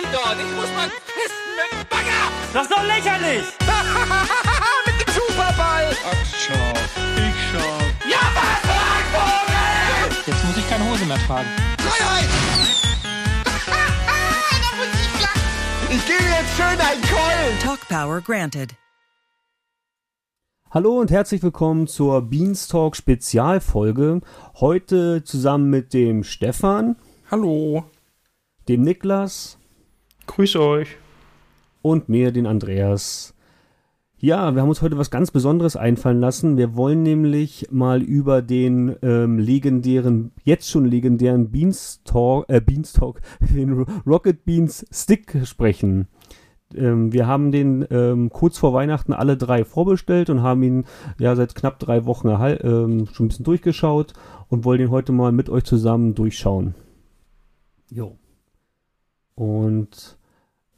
Mastodon. Ich muss mal pissen mit dem Bagger. Das ist doch lächerlich! mit dem Superball. Ach, schau. Ich schau. Ja, was, Vogel? Jetzt muss ich keine Hose mehr tragen. Freiheit. Ich gebe jetzt schön ein Keulen. Talk Power granted. Hallo und herzlich willkommen zur Beanstalk Spezialfolge. Heute zusammen mit dem Stefan, Hallo, dem Niklas grüß euch. und mir, den Andreas. Ja, wir haben uns heute was ganz Besonderes einfallen lassen. Wir wollen nämlich mal über den ähm, legendären, jetzt schon legendären Beanstalk, äh, Beanstalk, den Rocket Beans Stick sprechen. Ähm, wir haben den ähm, kurz vor Weihnachten alle drei vorbestellt und haben ihn ja seit knapp drei Wochen erhal- ähm, schon ein bisschen durchgeschaut und wollen ihn heute mal mit euch zusammen durchschauen. Jo. Und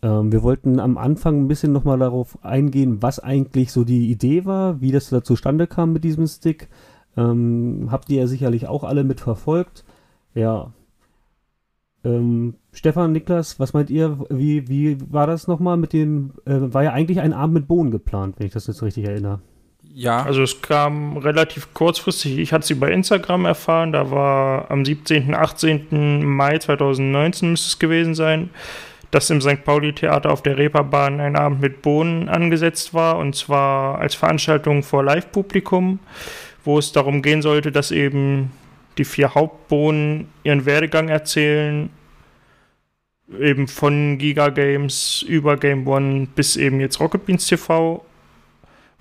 ähm, wir wollten am Anfang ein bisschen nochmal darauf eingehen, was eigentlich so die Idee war, wie das da zustande kam mit diesem Stick. Ähm, habt ihr ja sicherlich auch alle mitverfolgt. Ja. Ähm, Stefan, Niklas, was meint ihr? Wie, wie war das nochmal mit den, äh, war ja eigentlich ein Abend mit Bohnen geplant, wenn ich das jetzt richtig erinnere. Ja. Also es kam relativ kurzfristig. Ich hatte es über Instagram erfahren. Da war am 17., 18. Mai 2019 müsste es gewesen sein, dass im St. Pauli Theater auf der Reeperbahn ein Abend mit Bohnen angesetzt war. Und zwar als Veranstaltung vor Live-Publikum, wo es darum gehen sollte, dass eben die vier Hauptbohnen ihren Werdegang erzählen. Eben von Giga Games über Game One bis eben jetzt Rocket Beans TV.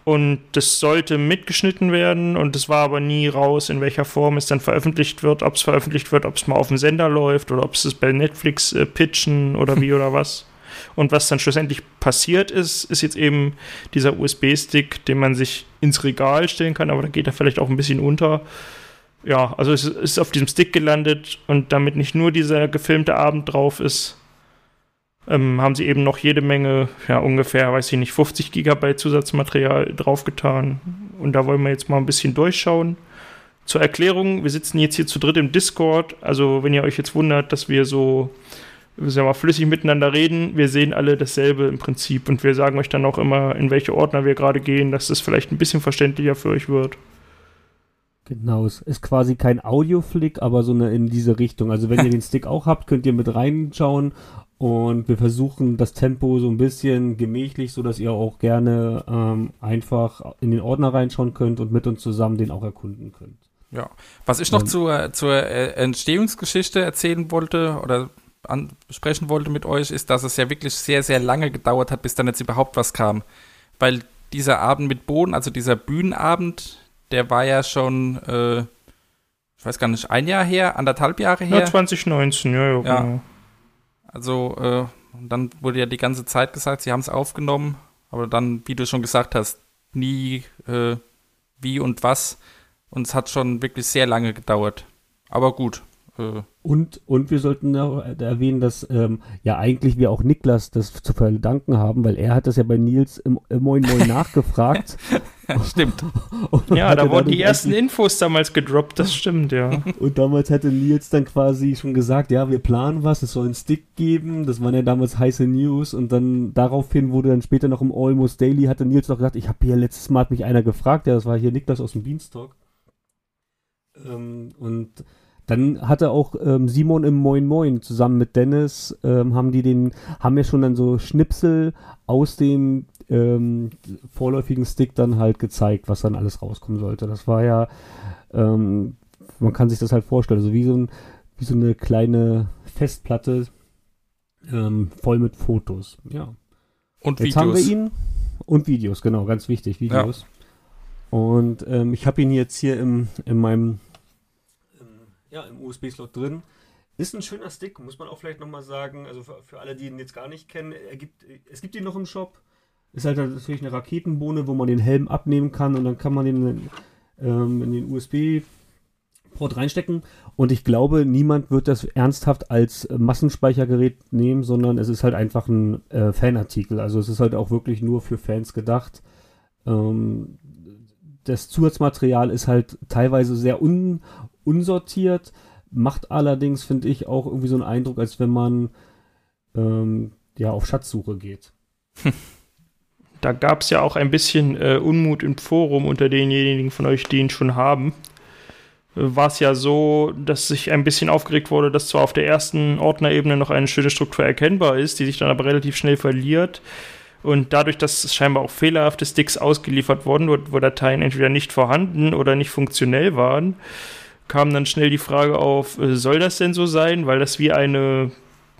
Und das sollte mitgeschnitten werden und es war aber nie raus, in welcher Form es dann veröffentlicht wird, ob es veröffentlicht wird, ob es mal auf dem Sender läuft oder ob es bei Netflix äh, pitchen oder wie oder was. Und was dann schlussendlich passiert ist, ist jetzt eben dieser USB-Stick, den man sich ins Regal stellen kann, aber da geht er vielleicht auch ein bisschen unter. Ja, also es ist auf diesem Stick gelandet und damit nicht nur dieser gefilmte Abend drauf ist, ähm, haben sie eben noch jede Menge, ja ungefähr, weiß ich nicht, 50 Gigabyte Zusatzmaterial draufgetan. Und da wollen wir jetzt mal ein bisschen durchschauen. Zur Erklärung, wir sitzen jetzt hier zu dritt im Discord. Also wenn ihr euch jetzt wundert, dass wir so sagen wir mal, flüssig miteinander reden, wir sehen alle dasselbe im Prinzip. Und wir sagen euch dann auch immer, in welche Ordner wir gerade gehen, dass das vielleicht ein bisschen verständlicher für euch wird. Genau, es ist quasi kein Audio-Flick, aber so eine in diese Richtung. Also wenn ihr den Stick auch habt, könnt ihr mit reinschauen und wir versuchen das Tempo so ein bisschen gemächlich, so dass ihr auch gerne ähm, einfach in den Ordner reinschauen könnt und mit uns zusammen den auch erkunden könnt. Ja, was ich noch Ähm. zur, zur äh, Entstehungsgeschichte erzählen wollte oder ansprechen wollte mit euch, ist, dass es ja wirklich sehr, sehr lange gedauert hat, bis dann jetzt überhaupt was kam. Weil dieser Abend mit Boden, also dieser Bühnenabend, der war ja schon, äh, ich weiß gar nicht, ein Jahr her, anderthalb Jahre her. Ja, 2019, ja, ja, Ja. Also, äh, dann wurde ja die ganze Zeit gesagt, sie haben es aufgenommen, aber dann, wie du schon gesagt hast, nie äh, wie und was. Und es hat schon wirklich sehr lange gedauert. Aber gut. Äh, Und, und wir sollten noch erwähnen, dass ähm, ja eigentlich wir auch Niklas das zu verdanken haben, weil er hat das ja bei Nils im, im Moin Moin nachgefragt. stimmt. Ja, da wurden die ersten Infos damals gedroppt, das stimmt, ja. Und damals hatte Nils dann quasi schon gesagt, ja, wir planen was, es soll einen Stick geben. Das waren ja damals heiße News. Und dann daraufhin wurde dann später noch im Almost Daily, hatte Nils noch gesagt, ich habe hier letztes Mal hat mich einer gefragt, ja, das war hier Niklas aus dem Beanstalk. Ähm, und dann hatte auch ähm, Simon im Moin Moin zusammen mit Dennis, ähm, haben die den, haben ja schon dann so Schnipsel aus dem ähm, vorläufigen Stick dann halt gezeigt, was dann alles rauskommen sollte. Das war ja, ähm, man kann sich das halt vorstellen, also wie so, ein, wie so eine kleine Festplatte ähm, voll mit Fotos. Ja. Und Jetzt Videos. haben wir ihn und Videos, genau, ganz wichtig, Videos. Und ähm, ich habe ihn jetzt hier im, in meinem ja, im USB-Slot drin. Ist ein schöner Stick, muss man auch vielleicht nochmal sagen. Also für, für alle, die ihn jetzt gar nicht kennen, er gibt, es gibt ihn noch im Shop. Ist halt natürlich eine Raketenbohne, wo man den Helm abnehmen kann und dann kann man den ähm, in den USB-Port reinstecken. Und ich glaube, niemand wird das ernsthaft als Massenspeichergerät nehmen, sondern es ist halt einfach ein äh, Fanartikel. Also es ist halt auch wirklich nur für Fans gedacht. Ähm, das Zusatzmaterial ist halt teilweise sehr un, unsortiert, macht allerdings, finde ich, auch irgendwie so einen Eindruck, als wenn man ähm, ja, auf Schatzsuche geht. Da gab es ja auch ein bisschen äh, Unmut im Forum unter denjenigen von euch, die ihn schon haben. Äh, War es ja so, dass sich ein bisschen aufgeregt wurde, dass zwar auf der ersten Ordnerebene noch eine schöne Struktur erkennbar ist, die sich dann aber relativ schnell verliert. Und dadurch, dass scheinbar auch fehlerhafte Sticks ausgeliefert wurden, wo, wo Dateien entweder nicht vorhanden oder nicht funktionell waren, kam dann schnell die Frage auf, äh, soll das denn so sein? Weil das wie eine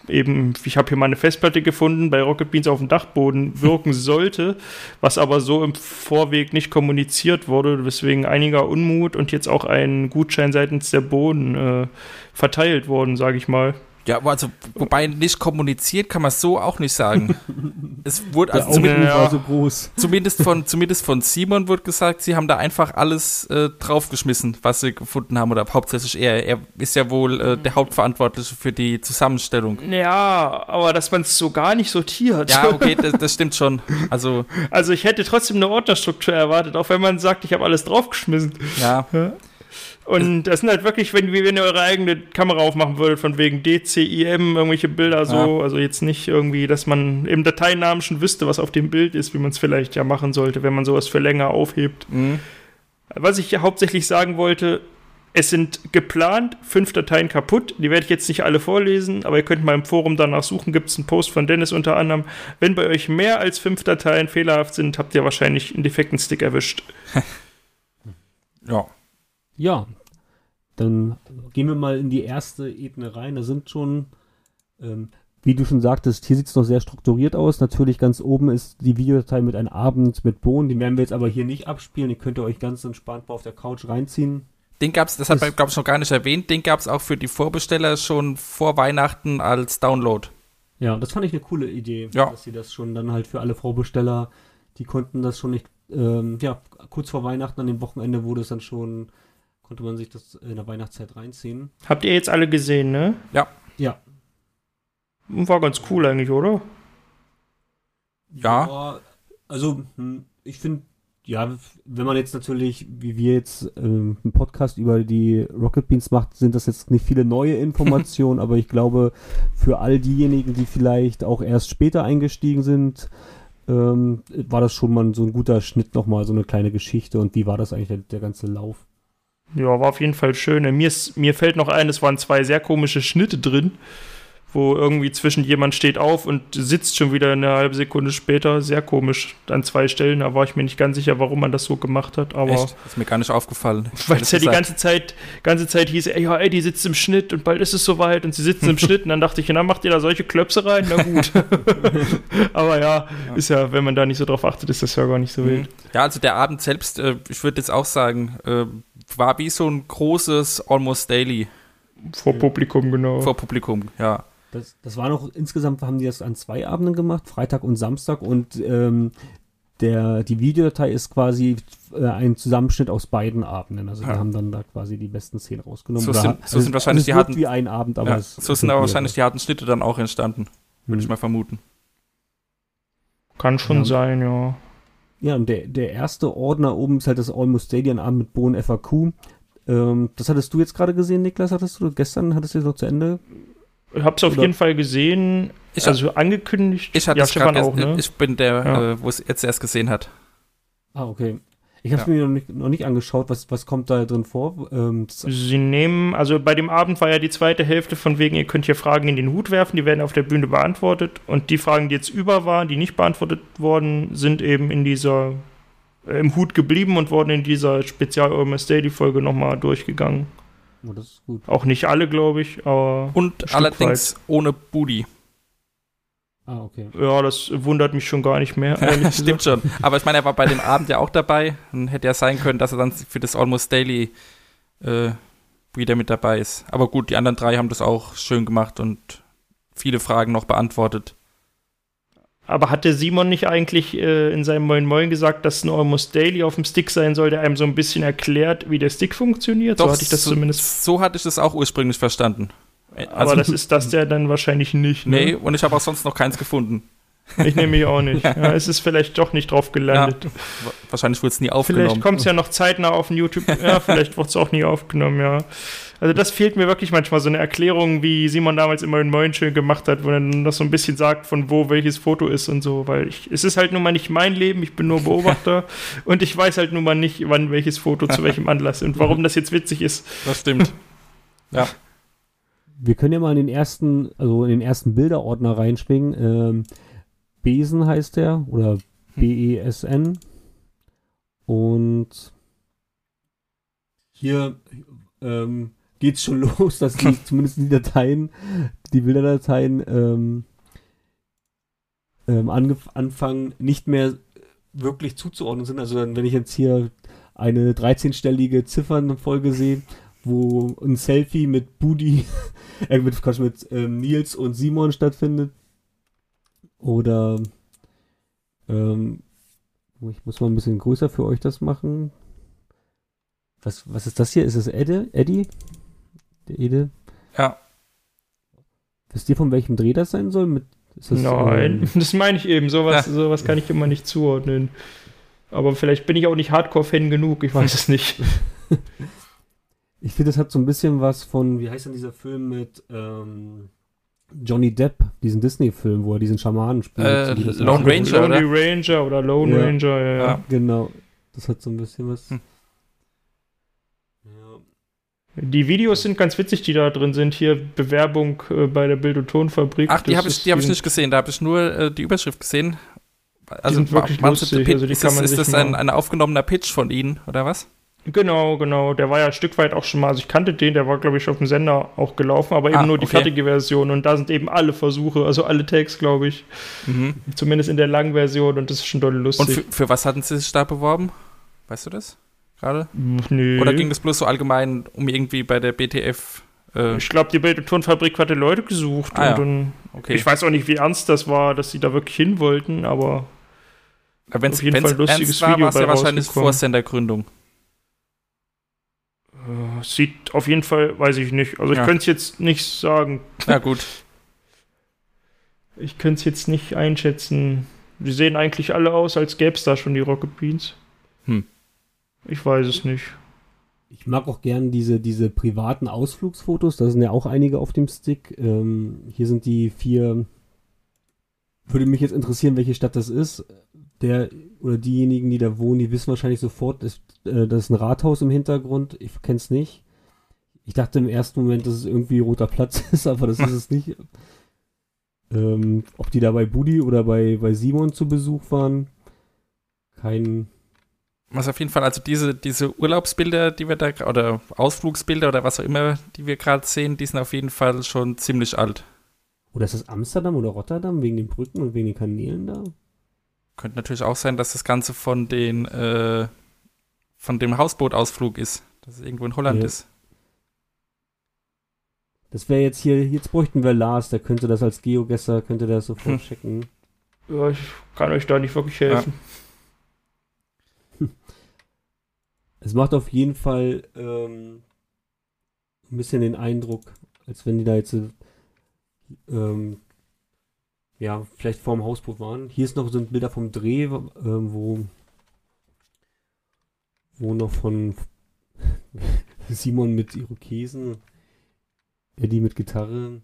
eben, ich habe hier mal eine Festplatte gefunden, bei Rocket Beans auf dem Dachboden wirken sollte, was aber so im Vorweg nicht kommuniziert wurde, weswegen einiger Unmut und jetzt auch ein Gutschein seitens der Boden äh, verteilt worden, sage ich mal. Ja, aber also, wobei nicht kommuniziert kann man es so auch nicht sagen. es wurde, also zumindest, ja. war so groß. zumindest, von, zumindest von Simon wird gesagt, sie haben da einfach alles äh, draufgeschmissen, was sie gefunden haben, oder hauptsächlich er. Er ist ja wohl äh, der Hauptverantwortliche für die Zusammenstellung. Ja, aber dass man es so gar nicht sortiert. Ja, okay, das, das stimmt schon. Also, Also ich hätte trotzdem eine Ordnerstruktur erwartet, auch wenn man sagt, ich habe alles draufgeschmissen. ja. Und das sind halt wirklich, wenn, wie wenn ihr eure eigene Kamera aufmachen würdet, von wegen DCIM, irgendwelche Bilder so, also jetzt nicht irgendwie, dass man im Dateinamen schon wüsste, was auf dem Bild ist, wie man es vielleicht ja machen sollte, wenn man sowas für länger aufhebt. Mhm. Was ich ja hauptsächlich sagen wollte, es sind geplant fünf Dateien kaputt. Die werde ich jetzt nicht alle vorlesen, aber ihr könnt mal im Forum danach suchen. Gibt es einen Post von Dennis unter anderem. Wenn bei euch mehr als fünf Dateien fehlerhaft sind, habt ihr wahrscheinlich einen defekten Stick erwischt. Ja. Ja, dann gehen wir mal in die erste Ebene rein. Da sind schon, ähm, wie du schon sagtest, hier sieht es noch sehr strukturiert aus. Natürlich ganz oben ist die Videodatei mit einem Abend mit Bohnen. Die werden wir jetzt aber hier nicht abspielen. Die könnt ihr euch ganz entspannt mal auf der Couch reinziehen. Den gab's, das hat man, glaube ich, noch gar nicht erwähnt, den gab's auch für die Vorbesteller schon vor Weihnachten als Download. Ja, das fand ich eine coole Idee, Ja. dass sie das schon dann halt für alle Vorbesteller, die konnten das schon nicht, ähm, ja, kurz vor Weihnachten an dem Wochenende wurde es dann schon, konnte man sich das in der Weihnachtszeit reinziehen. Habt ihr jetzt alle gesehen, ne? Ja. Ja. War ganz cool eigentlich, oder? Ja. also, hm, ich finde, ja, wenn man jetzt natürlich, wie wir jetzt ähm, einen Podcast über die Rocket Beans macht, sind das jetzt nicht viele neue Informationen, aber ich glaube, für all diejenigen, die vielleicht auch erst später eingestiegen sind, ähm, war das schon mal so ein guter Schnitt nochmal, so eine kleine Geschichte und wie war das eigentlich der, der ganze Lauf? Ja, war auf jeden Fall schön. Mir, ist, mir fällt noch ein, es waren zwei sehr komische Schnitte drin, wo irgendwie zwischen jemand steht auf und sitzt schon wieder eine halbe Sekunde später. Sehr komisch an zwei Stellen. Da war ich mir nicht ganz sicher, warum man das so gemacht hat. Aber Echt? Ist mir gar nicht aufgefallen. weil es ja die ganze Zeit, ganze Zeit hieß, ey, ja, ey, die sitzt im Schnitt und bald ist es soweit und sie sitzen im Schnitt und dann dachte ich, na, macht ihr da solche Klöpse rein? Na gut. Aber ja, ist ja, wenn man da nicht so drauf achtet, ist das ja gar nicht so wild. Ja, also der Abend selbst, äh, ich würde jetzt auch sagen, äh, war wie so ein großes Almost Daily Vor Publikum, genau. vor Publikum, ja. Das, das war noch, insgesamt haben die das an zwei Abenden gemacht, Freitag und Samstag und ähm, der, die Videodatei ist quasi äh, ein Zusammenschnitt aus beiden Abenden. Also Ja. die haben dann da quasi die besten Szenen rausgenommen. So Oder sind- hat- so sind wahrscheinlich die harten- wie ein Abend, aber ja. es So sind aber wahrscheinlich die harten Schnitte dann auch entstanden, würde ich Hm. mal vermuten. Kann schon Ja. sein, ja. Ja, und der, der erste Ordner oben ist halt das Almost ein Abend mit Bohnen FAQ. Ähm, das hattest du jetzt gerade gesehen, Niklas, hattest du gestern, hattest du das noch zu Ende? Ich hab's auf Oder- jeden Fall gesehen. Ich also angekündigt. Ich hatte ja, es gerade, Stefan auch, ne? ich bin der, Ja. äh, wo es jetzt erst gesehen hat. Ah, okay. Ich habe Ja. mir noch nicht, noch nicht angeschaut, was, was kommt da drin vor. Ähm, Sie nehmen, also bei dem Abend war ja die zweite Hälfte von wegen, ihr könnt hier Fragen in den Hut werfen, die werden auf der Bühne beantwortet. Und die Fragen, die jetzt über waren, die nicht beantwortet worden, sind eben in dieser, äh, im Hut geblieben und wurden in dieser spezial Almost Daily Folge nochmal durchgegangen. oh, das ist gut. Auch nicht alle, glaube ich, aber Und Stück allerdings ohne Booty. Ah, okay. ja, das wundert mich schon gar nicht mehr. Stimmt schon. Aber ich meine, er war bei dem Abend ja auch dabei. Dann hätte ja sein können, dass er dann für das Almost Daily äh, wieder mit dabei ist. Aber gut, die anderen drei haben das auch schön gemacht und viele Fragen noch beantwortet. Aber hatte Simon nicht eigentlich äh, in seinem Moin Moin gesagt, dass ein Almost Daily auf dem Stick sein soll, der einem so ein bisschen erklärt, wie der Stick funktioniert? so hatte ich das so, zumindest. so hatte ich das auch ursprünglich verstanden. Äh, Aber das ist das der dann wahrscheinlich nicht. Nee, Ne? und ich habe auch sonst noch keins gefunden. Ich nehme mich auch nicht. Ja, es ist vielleicht doch nicht drauf gelandet. Wa- Wahrscheinlich wurde es nie vielleicht aufgenommen. kommt es ja noch zeitnah auf den YouTube. Ja, vielleicht wird es auch nie aufgenommen, ja. Also das fehlt mir wirklich manchmal, so eine Erklärung, wie Simon damals immer in Moinschön gemacht hat, wo er dann noch so ein bisschen sagt, von wo welches Foto ist und so, weil ich, es ist halt nun mal nicht mein Leben, ich bin nur Beobachter und ich weiß halt nun mal nicht, wann welches Foto zu welchem Anlass und warum das jetzt witzig ist. Das stimmt. ja. Wir können ja mal in den ersten, also in den ersten Bilderordner reinspringen. Ähm, Besen heißt der oder B-E-S-N. Und hier ähm, geht's schon los, dass die, zumindest die Dateien, die Bilderdateien ähm, ähm, anfangen, nicht mehr wirklich zuzuordnen sind. Also dann, wenn ich jetzt hier eine 13-stellige Ziffernfolge sehe, wo ein Selfie mit Budi, äh, mit, Quatsch, mit ähm, Nils und Simon stattfindet. Oder ähm, ich muss mal ein bisschen größer für euch das machen. Was, was ist das hier? Ist es Edde? Eddie? Der Ede? Ja. Wisst ihr, von welchem Dreh das sein soll? Mit, das, Nein, ähm, das meine ich eben, sowas, Ja. sowas kann ich immer nicht zuordnen. Aber vielleicht bin ich auch nicht Hardcore-Fan genug, ich weiß es nicht. ich finde, das hat so ein bisschen was von, wie heißt denn dieser Film mit ähm, Johnny Depp, diesen Disney-Film, wo er diesen Schamanen spielt. Äh, das Lone. Ranger, Lonely oder? Ranger oder Lone Ja. Ranger, ja, ja. Ja. Genau. Das hat so ein bisschen was. Hm. Die Videos sind ganz witzig, die da drin sind. Hier Bewerbung äh, bei der Bild- und Tonfabrik. Ach, die habe ich, ist- die hab ich sind- nicht gesehen, da habe ich nur äh, die Überschrift gesehen. Also, sind wirklich meinst du, lustig, Pitch- also die ist kann das, man ist sich das ein, ein aufgenommener Pitch von Ihnen, oder was? Genau, genau. Der war ja ein Stück weit auch schon mal, also ich kannte den, der war, glaube ich, auf dem Sender auch gelaufen, aber eben Ah, nur die okay. fertige Version. Und da sind eben alle Versuche, also alle Tags, glaube ich. Mhm. Zumindest in der langen Version und das ist schon doll Und lustig. für, für was hatten Sie sich da beworben? Weißt du das gerade? Nö. Oder ging das bloß so allgemein um irgendwie bei der BTF? Äh, Ich glaube, die Bild- und Tonfabrik hatte Leute gesucht Ah, ja. und dann, okay. ich weiß auch nicht, wie ernst das war, dass sie da wirklich hin wollten, aber Wenn es ernst war, war es ja wahrscheinlich vor Sendergründung. Äh, sieht auf jeden Fall, weiß ich nicht. Also ich Ja. könnte es jetzt nicht sagen. Ja, gut. Ich könnte es jetzt nicht einschätzen. Die sehen eigentlich alle aus, als gäbe es da schon die Rocket Beans. Hm. Ich weiß es nicht. Ich mag auch gern diese, diese privaten Ausflugsfotos, da sind ja auch einige auf dem Stick. Ähm, hier sind die vier. Würde mich jetzt interessieren, welche Stadt das ist. Der oder diejenigen, die da wohnen, die wissen wahrscheinlich sofort, dass, äh, das ist ein Rathaus im Hintergrund. Ich kenn's nicht. Ich dachte im ersten Moment, dass es irgendwie roter Platz ist, aber das ist es nicht. Ähm, ob die da bei Budi oder bei, bei Simon zu Besuch waren, kein, Was auf jeden Fall, also diese, diese Urlaubsbilder, die wir da, oder Ausflugsbilder oder was auch immer, die wir gerade sehen, die sind auf jeden Fall schon ziemlich alt. Oder ist das Amsterdam oder Rotterdam wegen den Brücken und wegen den Kanälen da? Könnte natürlich auch sein, dass das Ganze von den, äh, von dem Hausbootausflug ist, dass es irgendwo in Holland Ja. ist. Das wäre jetzt hier, jetzt bräuchten wir Lars, der könnte das als Geogesser, könnte das sofort Hm. checken. Ja, ich kann euch da nicht wirklich helfen. Es macht auf jeden Fall ähm, ein bisschen den Eindruck, als wenn die da jetzt ähm, ja, vielleicht vorm Hausboot waren. Hier ist noch so ein Bilder vom Dreh, ähm, wo wo noch von Simon mit Irokesen, Eddie mit Gitarre.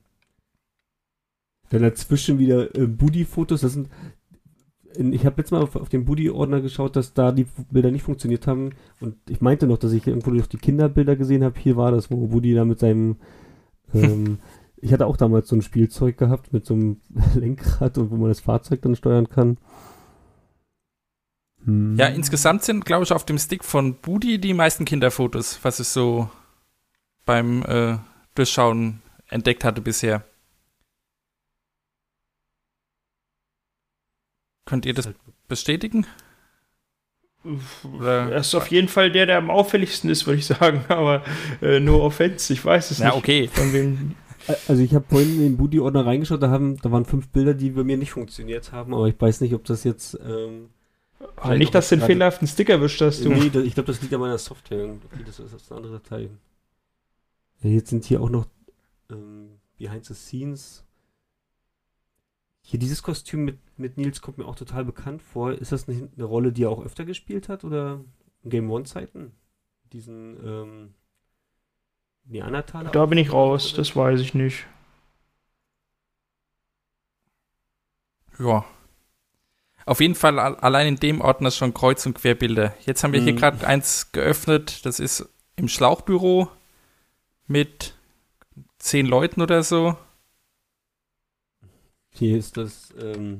Dann dazwischen wieder äh, Budi-Fotos. Das sind in, ich habe letztes Mal auf, auf den Budi-Ordner geschaut, dass da die Bilder nicht funktioniert haben. Und ich meinte noch, dass ich irgendwo durch die Kinderbilder gesehen habe. Hier war das, wo Budi da mit seinem. Ähm, ich hatte auch damals so ein Spielzeug gehabt mit so einem Lenkrad und wo man das Fahrzeug dann steuern kann. Hm. Ja, insgesamt sind, glaube ich, auf dem Stick von Budi die meisten Kinderfotos, was ich so beim äh, Durchschauen entdeckt hatte bisher. Könnt ihr das bestätigen? Oder- Er ist auf jeden Fall der, der am auffälligsten ist, würde ich sagen. Aber äh, no offense, ich weiß es Ja, nicht. okay. Von wem. Also ich habe vorhin in den Budi-Ordner reingeschaut, da, haben, da waren fünf Bilder, die bei mir nicht funktioniert haben, aber ich weiß nicht, ob das jetzt. Ähm, Ah, nicht, dass du den fehlerhaften Stick erwischt hast, du. Nee, das, ich glaube, das liegt an meiner Software. Okay, das ist, eine andere Datei. Ja, jetzt sind hier auch noch ähm, Behind the Scenes. Hier dieses Kostüm mit, mit Nils kommt mir auch total bekannt vor. Ist das nicht eine Rolle, die er auch öfter gespielt hat oder in Game One Zeiten? Diesen ähm, Neandertaler? Da bin ich raus, das weiß ich nicht. Ja. Auf jeden Fall al- allein in dem Ordner schon Kreuz- und Querbilder. Jetzt haben wir hier Mhm. gerade eins geöffnet. Das ist im Schlauchbüro mit zehn Leuten oder so. Hier ist das, ähm,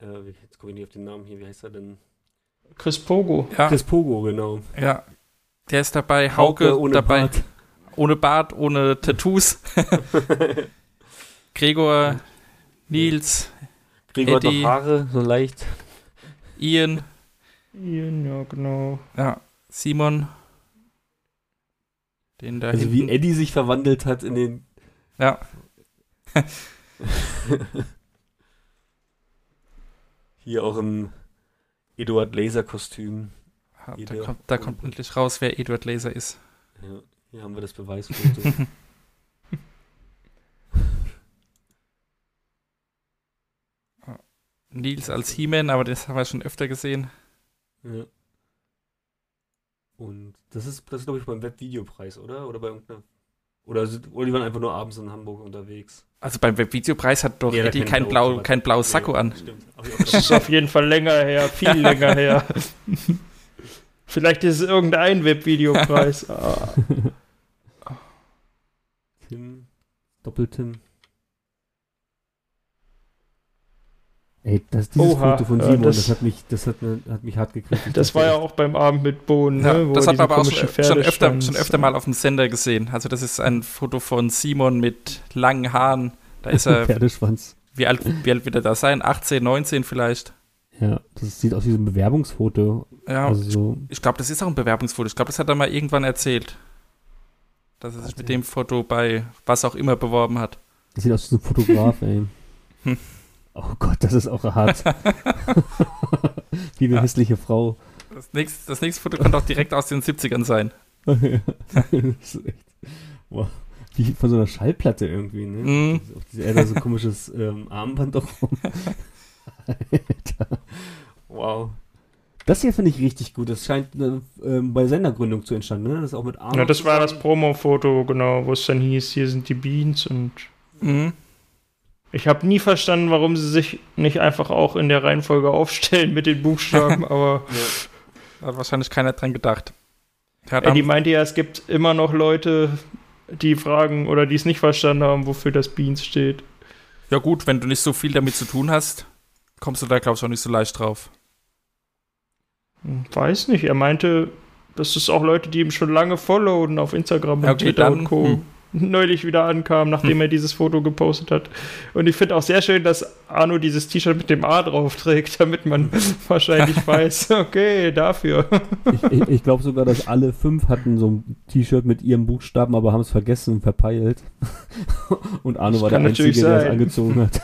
äh, jetzt komme ich nicht auf den Namen hier, wie heißt er denn? Chris Pogo. Ja, Chris Pogo, genau. ja. Der ist dabei. Hauke, ohne dabei. Bart. Ohne Bart, ohne Tattoos. Gregor, Nils, Gregor hat Eddie. noch Haare, so leicht. Ian, Ian, ja, genau. ja, Simon. Den da Also wie hinten. Eddie sich verwandelt hat in den... Ja. Hier auch im Eduard Laser-Kostüm. Ja, Da Jeder- kommt, da kommt endlich raus, wer Edward Laser ist. Ja, hier haben wir das Beweisfoto. Nils als He-Man, aber das haben wir schon öfter gesehen. ja. Und das ist, das ist glaube ich beim Webvideopreis, oder? Oder bei irgendeiner... Oder, sind, oder die waren einfach nur abends in Hamburg unterwegs. Also beim Webvideopreis hat doch Ja, da Eddie kein, blau, kein blaues Sakko Nee, an. Stimmt. Das ist auf jeden Fall länger her, viel länger her. Vielleicht ist es irgendein Webvideopreis. Ah. Tim, Doppeltim. Ey, das, dieses Oha, Foto von Simon, das- das, hat mich, das hat, hat mich hart gekriegt. Das dachte war ja auch beim Abend mit Bohnen, Ja, ne? das hat man aber auch schon, schon, öfter, schon öfter mal auf dem Sender gesehen. Also das ist ein Foto von Simon mit langen Haaren. Da ist er, Pferdeschwanz. wie alt, wie alt wird er da sein? 18, 19 vielleicht. Ja, das sieht aus wie so ein Bewerbungsfoto. Ja, Also so, ich glaube, das ist auch ein Bewerbungsfoto. Ich glaube, das hat er mal irgendwann erzählt. Dass er sich mit dem Foto bei was auch immer beworben hat. das sieht aus wie so ein Fotograf, ey. Hm. Oh Gott, das ist auch hart. wie eine Ja. hässliche Frau. Das nächste, das nächste Foto könnte auch direkt aus den 70ern sein. das ist echt, wow. Wie von so einer Schallplatte irgendwie, ne? Mhm. Auf diese, er hat da so ein komisches ähm, Armband doch rum. Alter. Wow. Das hier finde ich richtig gut. Das scheint äh, bei Sendergründung zu entstanden, ne? Das ist auch mit Arno Ja, das war das. Promo-Foto, genau, wo es dann hieß, hier sind die Beans und Mhm. ich habe nie verstanden, warum sie sich nicht einfach auch in der Reihenfolge aufstellen mit den Buchstaben, aber Hat wahrscheinlich keiner dran gedacht. Ja, dann, meinte ja, es gibt immer noch Leute, die fragen oder die es nicht verstanden haben, wofür das Beans steht. ja gut, wenn du nicht so viel damit zu tun hast, kommst du da, glaube ich, auch nicht so leicht drauf. Hm, Weiß nicht, er meinte, dass es auch Leute, die ihm schon lange followen auf Instagram und okay, Twitter dann, und Co. hm. neulich wieder ankamen, nachdem er dieses Foto gepostet hat. Und ich finde auch sehr schön, dass Arno dieses T-Shirt mit dem A drauf trägt, damit man wahrscheinlich weiß, okay, dafür. Ich, ich, ich glaube sogar, dass alle fünf hatten so ein T-Shirt mit ihrem Buchstaben, aber haben es vergessen und verpeilt. Und Arno Das war der Einzige, der es angezogen hat.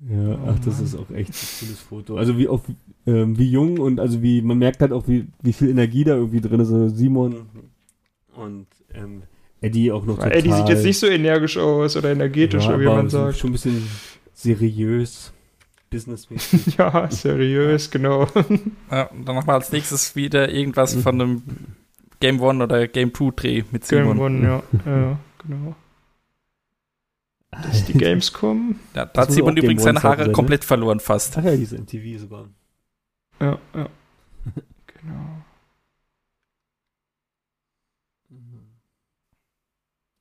Ja, Oh ach, das Mann. ist auch echt ein cooles Foto. Also wie auch ähm, wie jung und also wie man merkt halt auch wie, wie viel Energie da irgendwie drin ist. Also Simon und ähm, Eddie auch noch total. Eddie sieht jetzt nicht so energisch aus oder energetisch, ja, wie aber man sagt. Schon ein bisschen seriös, businessmäßig. Ja, seriös, genau. Ja, und dann machen wir als nächstes wieder irgendwas von einem Game One oder Game Two Dreh mit Simon. Game One, ja. ja, genau. Das ist die Gamescom. Ja, da hat Simon übrigens seine Haare sein, ne? komplett verloren fast. Ach ja, diese MTV sogar. Ja, ja. Genau.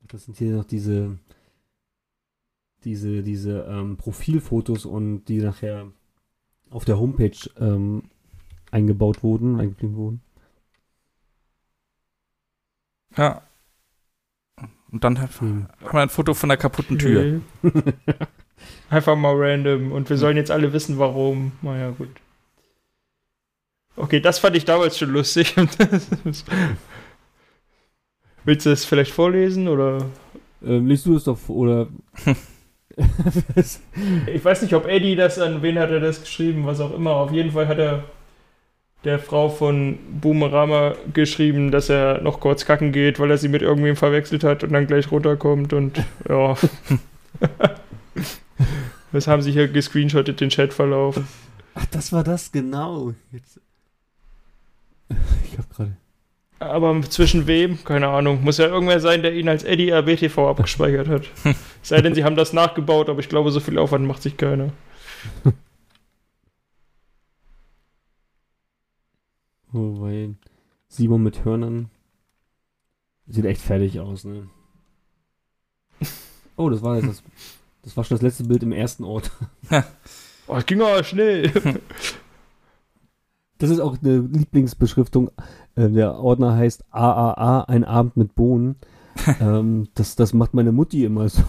Das sind hier noch diese, diese, diese ähm, Profilfotos und die nachher auf der Homepage ähm, eingebaut wurden, eingeblieben wurden. Ja. Und dann haben wir ein Foto von einer kaputten Tür. Einfach mal random. Und wir sollen jetzt alle wissen, warum. Naja, gut. Okay, das fand ich damals schon lustig. Willst du es vielleicht vorlesen oder? ähm, liest du es doch vor- oder Ich weiß nicht, ob Eddie das an wen hat er das geschrieben, was auch immer. Auf jeden Fall hat er der Frau von Boomerama geschrieben, dass er noch kurz kacken geht, weil er sie mit irgendwem verwechselt hat und dann gleich runterkommt und ja. das haben sie hier gescreenshottet, den Chatverlauf. Ach, das war das, genau. Jetzt. Ich hab gerade. Aber zwischen wem? Keine Ahnung. Muss ja irgendwer sein, der ihn als Eddie RBTV abgespeichert hat. Sei denn, sie haben das nachgebaut, aber ich glaube, so viel Aufwand macht sich keiner. Oh, weil Simon mit Hörnern sieht echt fertig aus, ne? Oh, das war jetzt das, das war schon das letzte Bild im ersten Ort. Oh, es ging aber schnell. Das ist auch eine Lieblingsbeschriftung. Äh, der Ordner heißt AAA, ein Abend mit Bohnen. ähm, das, das macht meine Mutti immer so.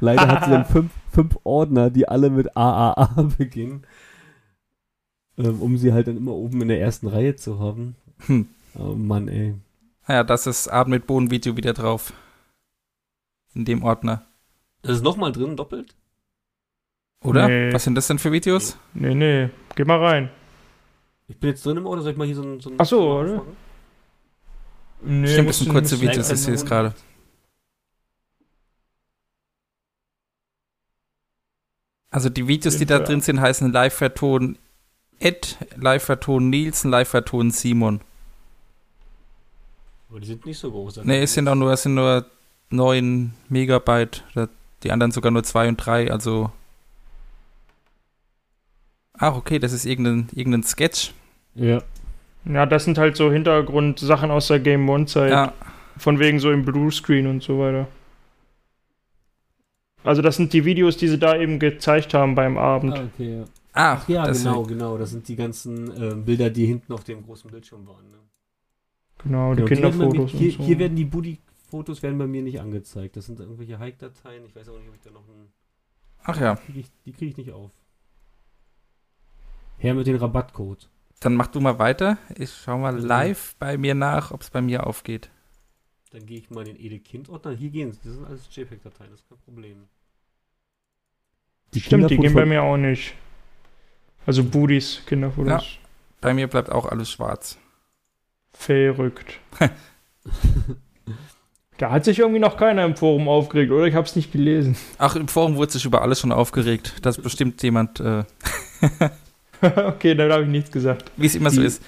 Leider hat sie dann fünf, fünf Ordner, die alle mit AAA beginnen. Ähm, um sie halt dann immer oben in der ersten Reihe zu haben. Hm. Oh Mann, ey. Ja, das ist Abend mit Bohnen-Video wieder drauf. In dem Ordner. Das ist nochmal drin, doppelt? Oder? Nee. Was sind das denn für Videos? nee, nee. Geh mal rein. Ich bin jetzt drin im Ordner, soll ich mal hier so ein. So ein Ach so, oder? Nee, Stimmt, das sind kurze Videos, ich sehe es gerade. Also die Videos, die da drin sind, heißen Live-Verton Ed, Live-Verton Nielsen, Live-Verton Simon. Aber die sind nicht so groß. Nee, es sind auch nur, es sind nur 9 Megabyte. Die anderen sogar nur 2 und 3, also. Ach, okay, das ist irgendein, irgendein Sketch. Ja. Ja, das sind halt so Hintergrundsachen aus der Game One-Zeit. Ja, Von wegen so im Bluescreen und so weiter. Also das sind die Videos, die sie da eben gezeigt haben beim Abend. Ah, okay, ja. Ah, Ja, das genau, genau. Das sind die ganzen ähm, Bilder, die hinten auf dem großen Bildschirm waren. Ne? Genau, die Genau, die Kinderfotos hier, und so. hier werden die Buddy-Fotos werden bei mir nicht angezeigt. Das sind irgendwelche Hike-Dateien. Ich weiß auch nicht, ob ich da noch einen. Ach ja, Krieg ich, die kriege ich nicht auf. Her mit dem Rabattcode. dann mach du mal weiter. Ich schau mal Mhm. live bei mir nach, ob es bei mir aufgeht. Dann gehe ich mal in den Edekind-Ordner. Hier gehen sie. Das sind alles JPEG-Dateien. Das ist kein Problem. Stimmt, die gehen bei mir auch nicht. Also Budis, Kinderfotos. Bei mir bleibt auch alles schwarz. Verrückt. da hat sich irgendwie noch keiner im Forum aufgeregt, oder? Ich hab's nicht gelesen. Ach, im Forum wurde sich über alles schon aufgeregt. Das ist bestimmt jemand, äh, okay, da habe ich nichts gesagt. wie es immer so Die- ist.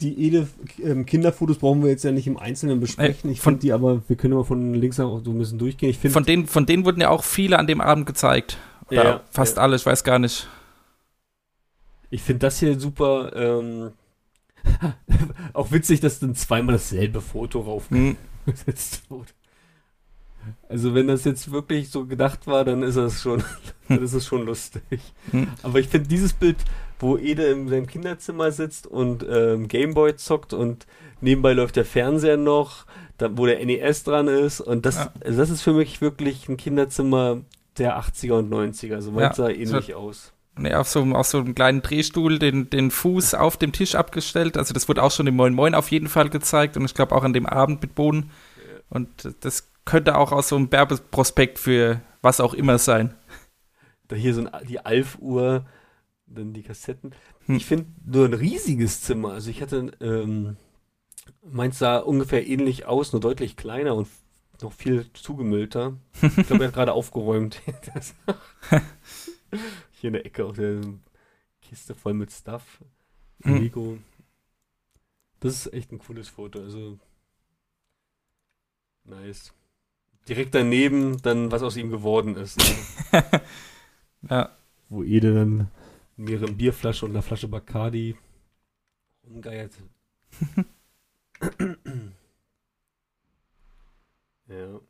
Die Ede ähm, Kinderfotos brauchen wir jetzt ja nicht im Einzelnen besprechen. Äh, ich finde die aber, wir können mal von links nach auch so ein bisschen durchgehen. Ich finde, Von denen, von denen wurden ja auch viele an dem Abend gezeigt. Oder Ja, fast ja. alle, ich weiß gar nicht. Ich finde das hier super. Ähm, auch witzig, dass dann zweimal dasselbe Foto rauf Hm, gesetzt wurde. Also wenn das jetzt wirklich so gedacht war, dann ist das schon, dann ist es schon lustig. Hm. Aber ich finde dieses Bild, wo Ede in seinem Kinderzimmer sitzt und ähm, Gameboy zockt und nebenbei läuft der Fernseher noch, da, wo der NES dran ist und das, Ja. also das ist für mich wirklich ein Kinderzimmer der 80er und 90er. Also Ja, meins sah ähnlich aus. Nee, auf so, auf so einem kleinen Drehstuhl den, den Fuß auf dem Tisch abgestellt. Also das wurde auch schon im Moin Moin auf jeden Fall gezeigt und ich glaube auch an dem Abend mit Bohnen. Und das könnte auch aus so einem Werbeprospekt für was auch immer sein. Da hier so ein, die Alf-Uhr, dann die Kassetten. Hm. Ich finde nur ein riesiges Zimmer. Also ich hatte, ähm, meins sah ungefähr ähnlich aus, nur deutlich kleiner und noch viel zugemüllter. Ich glaube, er hat gerade aufgeräumt. Hier in der Ecke auch eine Kiste voll mit Stuff. Hm. Lego. Das ist echt ein cooles Foto. Also nice. Direkt daneben dann, was aus ihm geworden ist. Ne? Ja, wo Ede dann mit ihrer Bierflasche und einer Flasche Bacardi rumgeiert. ja.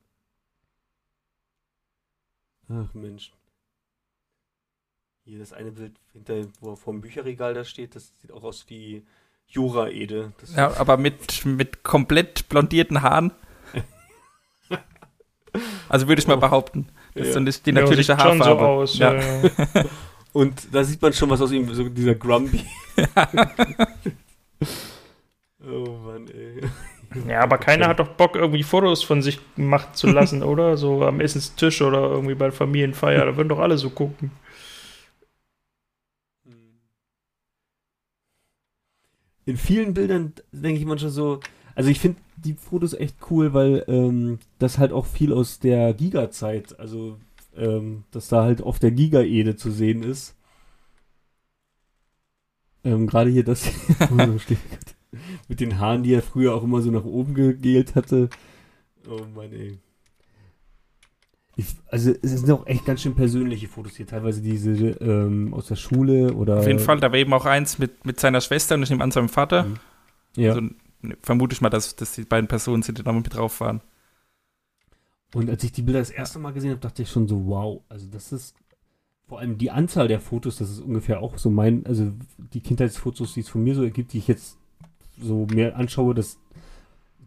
Ach Mensch. Hier das eine Bild hinter, wo er vor dem Bücherregal da steht, das sieht auch aus wie Jura Ede. Das ja aber mit, mit komplett blondierten Haaren. Also würde ich mal Oh. behaupten. Das ist Ja. so nicht die Ja, natürliche schon Haarfarbe. so aus. ja. Ja. Ja. Und da sieht man schon was aus ihm, so dieser Grumpy. oh Mann, ey. ja, aber keiner hat doch Bock, irgendwie Fotos von sich machen zu lassen, oder? So am Essenstisch oder irgendwie bei der Familienfeier. Da würden doch alle so gucken. In vielen Bildern denke ich manchmal so, also ich finde die Fotos echt cool, weil ähm, das halt auch viel aus der Giga-Zeit, also ähm, dass da halt oft der Giga-Ede zu sehen ist. Ähm, Gerade hier das hier, wo so steht. Mit den Haaren, die er früher auch immer so nach oben gegelt hatte. Oh Mann, ey. Ich, also es sind auch echt ganz schön persönliche Fotos hier, teilweise diese ähm, aus der Schule oder. Auf jeden Fall, da war eben auch eins mit, mit seiner Schwester und ich nehme an seinem Vater. Mhm. Ja. Also, ne, vermute ich mal, dass, dass die beiden Personen sind, die da mit drauf waren. Und als ich die Bilder das erste Mal gesehen habe, dachte ich schon so, wow, also das ist vor allem die Anzahl der Fotos, das ist ungefähr auch so mein, also die Kindheitsfotos, die es von mir so ergibt, die ich jetzt so mehr anschaue, das,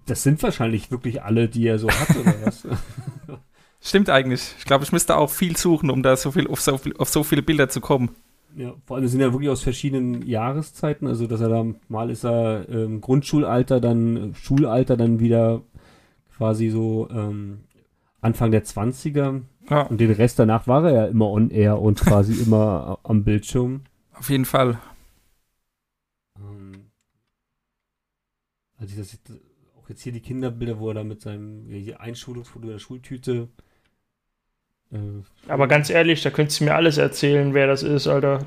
das sind wahrscheinlich wirklich alle, die er so hat, oder was? Stimmt eigentlich. Ich glaube, ich müsste auch viel suchen, um da so viel auf so, viel, auf so viele Bilder zu kommen. Ja, vor allem sind ja wirklich aus verschiedenen Jahreszeiten, also dass er da, mal ist er ähm, Grundschulalter, dann Schulalter, dann wieder quasi so ähm, Anfang der 20er Ja, und den Rest danach war er ja immer on air und quasi immer am Bildschirm. auf jeden Fall. Also das auch jetzt hier die Kinderbilder, wo er da mit seinem Einschulungsfoto in der Schultüte äh, Aber ganz ehrlich, da könntest du mir alles erzählen, wer das ist, Alter.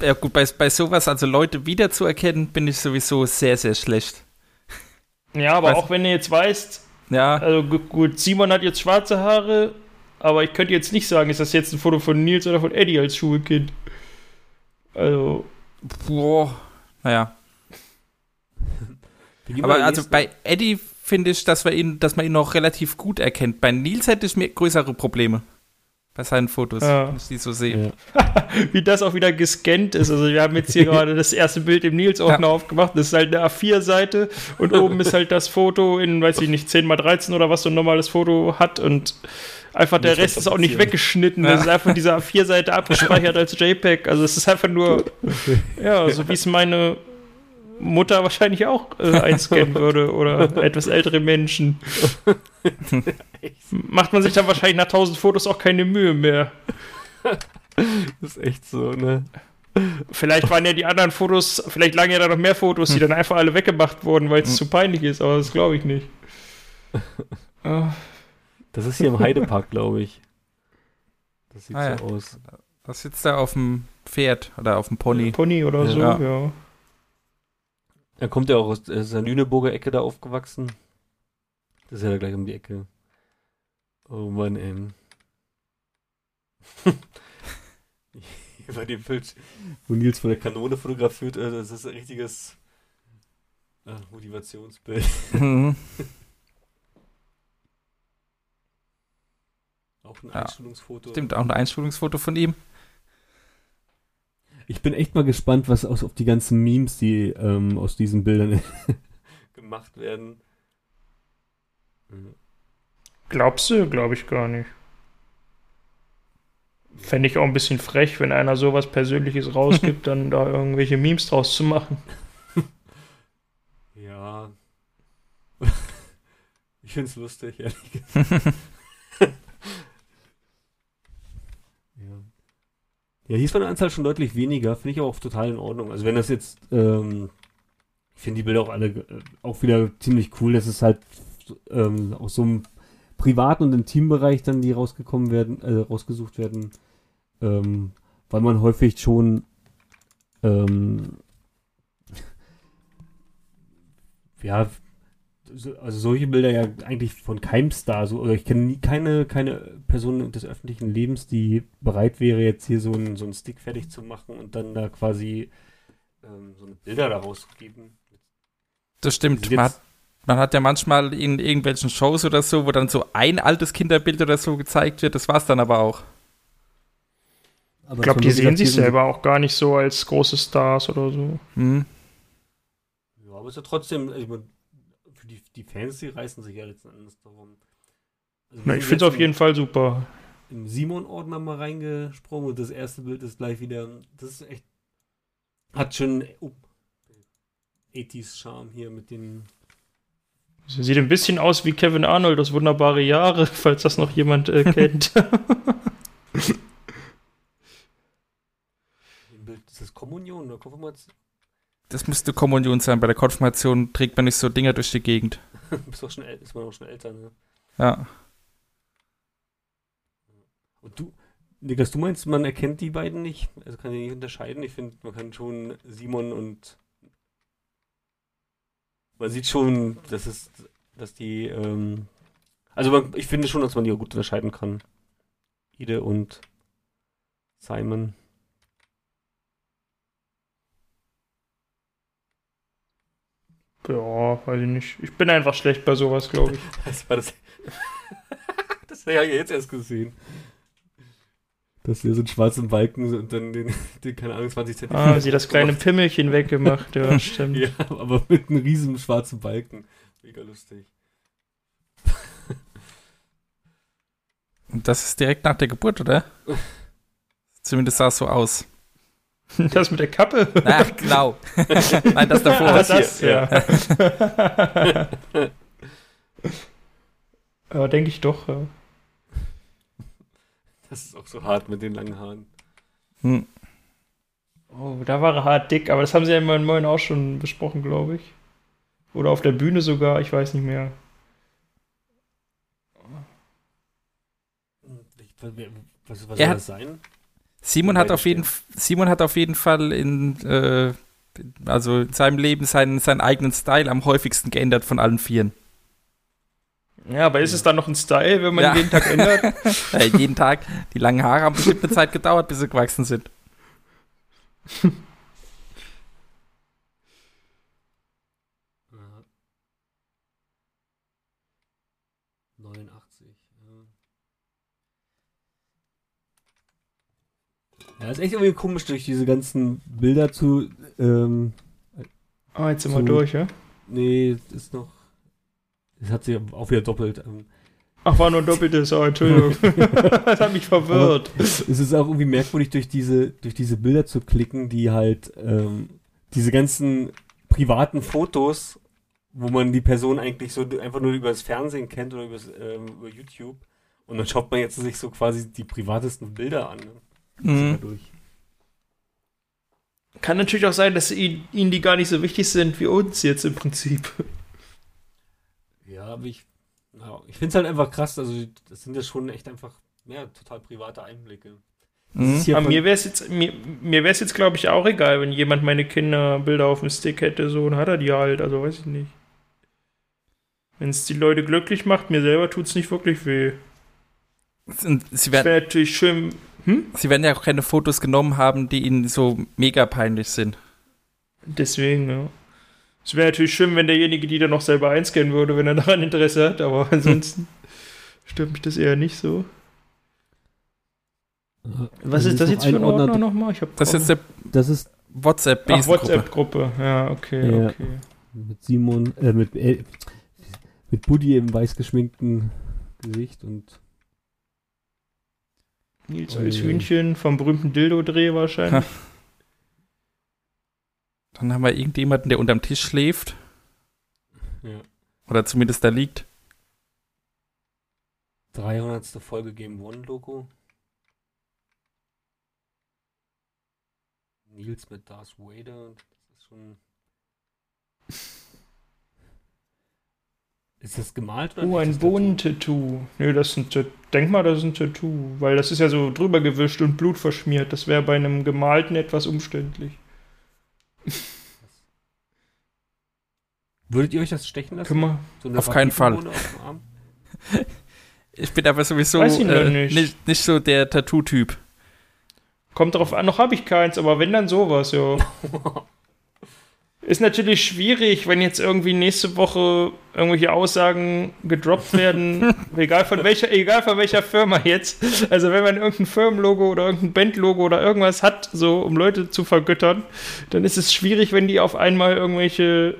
Ja gut, bei, bei sowas, also Leute wiederzuerkennen, bin ich sowieso sehr, sehr schlecht. Ja, aber Weiß- auch wenn du jetzt weißt, Ja, also gu- gut, Simon hat jetzt schwarze Haare, aber ich könnte jetzt nicht sagen, ist das jetzt ein Foto von Nils oder von Eddie als Schulkind. Also, boah, naja. Aber also bei Eddie finde ich, dass, wir ihn, dass man ihn noch relativ gut erkennt. Bei Nils hätte ich mir größere Probleme. Bei seinen Fotos, Ja. wenn ich die so sehe. ja. wie das auch wieder gescannt ist. Also wir haben jetzt hier gerade das erste Bild im Nils-Ordner aufgemacht. Das ist halt eine A4-Seite und oben ist halt das Foto in, weiß ich nicht, 10 mal 13 oder was so ein normales Foto hat und einfach der Nicht Rest ist auch nicht weggeschnitten. Ja. Das ist einfach diese A4-Seite abgespeichert als JPEG. Also es ist einfach nur, ja, so wie es meine Mutter wahrscheinlich auch äh, einscannen würde oder etwas ältere Menschen. Macht man sich dann wahrscheinlich nach 1000 Fotos auch keine Mühe mehr. Das ist echt so, ne? Vielleicht waren ja die anderen Fotos, vielleicht lagen ja da noch mehr Fotos, die dann einfach alle weggemacht wurden, weil es zu peinlich ist, aber das glaube ich nicht. Das ist hier im Heidepark, glaube ich. Das sieht Ah, ja. so aus. Was sitzt da auf dem Pferd oder auf dem Pony? Pony oder so, Ja. ja. Er kommt ja auch aus der Lüneburger Ecke da aufgewachsen. Das ist ja da gleich um die Ecke. Oh Mann, ey. Bei dem Bild, wo Nils von der Kanone fotografiert, also das ist ein richtiges äh, Motivationsbild. Mhm. Auch ein Ja. Einstellungsfoto. Stimmt, auch ein Einschulungsfoto von ihm. Ich bin echt mal gespannt, was aus, auf die ganzen Memes, die ähm, aus diesen Bildern gemacht werden. Mhm. Glaubst du? Glaube ich gar nicht. Fände ich auch ein bisschen frech, wenn einer sowas Persönliches rausgibt, dann da irgendwelche Memes draus zu machen. Ja. ich find's lustig, ehrlich gesagt. ja. Ja, hier ist der Anzahl schon deutlich weniger, finde ich auch total in Ordnung. Also wenn das jetzt, ähm, ich finde die Bilder auch alle äh, auch wieder ziemlich cool, dass es halt ähm, aus so einem privaten und Intimbereich dann die rausgekommen werden, äh, rausgesucht werden, ähm, weil man häufig schon ähm, ja, so, also solche Bilder ja eigentlich von keinem Star, so, oder ich kenne nie keine, keine Person des öffentlichen Lebens, die bereit wäre, jetzt hier so einen so einen Stick fertig zu machen und dann da quasi ähm, so eine Bilder daraus zu geben. Das stimmt. Also Man hat, man hat ja manchmal in irgendwelchen Shows oder so, wo dann so ein altes Kinderbild oder so gezeigt wird. Das war's dann aber auch. Aber Ich glaube, es die war sehen sich selber auch gar nicht so als große Stars oder so. Mhm. Ja, aber es ist ja trotzdem, ich mein, die, die Fans, die reißen sich ja letzten Endes darum. Also Na, ich finde es auf jeden Fall super. im Simon-Ordner mal reingesprungen und das erste Bild ist gleich wieder. Das ist echt. Hat schon oh, 80s Charme hier mit den. Sie Sieht ein bisschen aus wie Kevin Arnold aus Wunderbare Jahre, falls das noch jemand äh, kennt. Bild. Ist das Kommunion oder Konfirmation? Das müsste Kommunion sein. Bei der Konfirmation trägt man nicht so Dinger durch die Gegend. ist, doch schon, ist man auch schon älter, ne? Ja. Und du, Niklas, du meinst, man erkennt die beiden nicht? Also kann die nicht unterscheiden? Ich finde, man kann schon Simon und man sieht schon, dass es, dass die, ähm, also man, ich finde schon, dass man die auch gut unterscheiden kann. Ide und Simon. Ja, weiß ich nicht. Ich bin einfach schlecht bei sowas, glaube ich. Das war das. das habe ich jetzt erst gesehen. Dass wir so einen schwarzen Balken und dann den, den keine Ahnung, 20 cm. Ah, sie das kleine Pimmelchen weggemacht, ja, stimmt. Ja, aber mit einem riesen schwarzen Balken. Mega lustig. Und das ist direkt nach der Geburt, oder? Zumindest sah es so aus. Das mit der Kappe? Ach, genau. Nein, das davor. Ah, das, ja. Aber denke ich doch, ja. Das ist auch so hart mit den langen Haaren. Hm. Oh, da war er hart dick, aber das haben sie ja in meinem Moin auch schon besprochen, glaube ich. Oder auf der Bühne sogar, ich weiß nicht mehr. Was, was Er soll hat- das sein? Simon hat auf jeden Simon hat auf jeden Fall in äh, also in seinem Leben seinen, seinen eigenen Style am häufigsten geändert von allen Vieren. Ja, aber ist es dann noch ein Style, wenn man Ja. jeden Tag ändert? Äh, jeden Tag. Die langen Haare haben bestimmt eine Zeit gedauert, bis sie gewachsen sind. Ja. 89. Ja. ist echt irgendwie komisch, durch diese ganzen Bilder zu. Ähm, Ah, jetzt sind wir durch, ja? nee, ist noch. Es hat sich auch wieder doppelt. Ähm, Ach, war nur doppeltes, oh, Entschuldigung. das hat mich verwirrt. es ist auch irgendwie merkwürdig, durch diese, durch diese Bilder zu klicken, die halt ähm, diese ganzen privaten Fotos, wo man die Person eigentlich so einfach nur über das Fernsehen kennt oder übers, ähm, über YouTube. Und dann schaut man jetzt sich so quasi die privatesten Bilder an. Ne? Mhm. Kann natürlich auch sein, dass ihn, ihnen die gar nicht so wichtig sind wie uns jetzt im Prinzip. Ja, aber ich, ja, ich finde es halt einfach krass. Also, das sind ja schon echt einfach ja, total private Einblicke. Mhm. Aber mir wäre es jetzt, mir, mir wär's jetzt glaube ich, auch egal, wenn jemand meine Kinderbilder auf dem Stick hätte, so, dann hat er die halt, also weiß ich nicht. Wenn es die Leute glücklich macht, mir selber tut es nicht wirklich weh. Und Sie Es wäre natürlich schön, Sie werden ja auch keine Fotos genommen haben, die Ihnen so mega peinlich sind. deswegen, ja. Es wäre natürlich schön, wenn derjenige die dann noch selber einscannen würde, wenn er daran Interesse hat, aber ansonsten stört mich das eher nicht so. Was ist das noch jetzt für ein Ordner nochmal? Ich hab Das ist jetzt der Das ist Ach, WhatsApp-Base-Gruppe. WhatsApp-Gruppe. Ja, okay, Ja. okay. mit Simon, äh, mit, äh, mit Buddy im weiß geschminkten Gesicht und Nils Oh als. Hühnchen vom berühmten Dildo-Dreh wahrscheinlich. Dann haben wir irgendjemanden, der unterm Tisch schläft. ja. Oder zumindest da liegt. 300. Folge Game One Logo. Nils mit Darth Vader. Das ist schon. Ist das gemalt oder Oh, ein? Bohnentattoo. Nö, das ist ein Tattoo. Denk mal, das ist ein Tattoo. Weil das ist ja so drüber gewischt und Blut verschmiert. Das wäre bei einem gemalten etwas umständlich. Würdet ihr euch das stechen lassen? Wir. So Auf keinen Fall. Auf? Ich bin aber sowieso äh, nicht. nicht, nicht so der Tattoo-Typ. Kommt drauf an, noch habe ich keins, aber wenn dann sowas, ja. Ist natürlich schwierig, wenn jetzt irgendwie nächste Woche irgendwelche Aussagen gedroppt werden, egal von welcher, egal von welcher Firma jetzt. Also wenn man irgendein Firmenlogo oder irgendein Bandlogo oder irgendwas hat, so um Leute zu vergöttern, dann ist es schwierig, wenn die auf einmal irgendwelche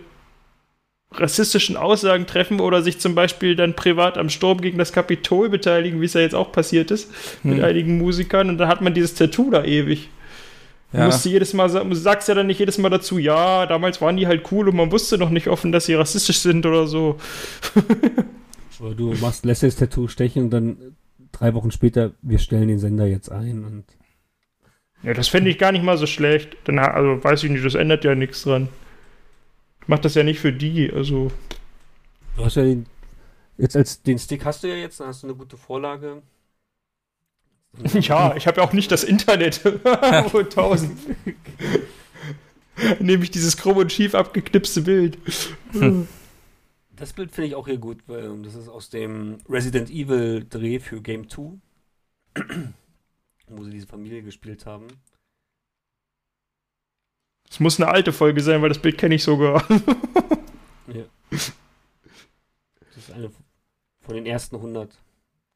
rassistischen Aussagen treffen oder sich zum Beispiel dann privat am Sturm gegen das Kapitol beteiligen, wie es ja jetzt auch passiert ist, mit Hm. einigen Musikern und dann hat man dieses Tattoo da ewig. Du Ja. musst du jedes Mal sagst ja dann nicht jedes Mal dazu, ja, damals waren die halt cool und man wusste noch nicht offen, dass sie rassistisch sind oder so. Oder du machst, lässt das Tattoo stechen und dann drei Wochen später, wir stellen den Sender jetzt ein und Ja, das fände ich gar nicht mal so schlecht. Dann, also weiß ich nicht, das ändert ja nichts dran. Ich mach das ja nicht für die, also. du hast ja den, jetzt als den Stick hast du ja jetzt, dann hast du eine gute Vorlage. Ja, ich habe ja auch nicht das Internet. Wo 1000. Nehme ich dieses krumm und schief abgeknipste Bild. Das Bild finde ich auch hier gut, weil das ist aus dem Resident Evil Dreh für Game 2, wo sie diese Familie gespielt haben. Es muss eine alte Folge sein, weil das Bild kenne ich sogar. Ja. Das ist eine von den ersten 100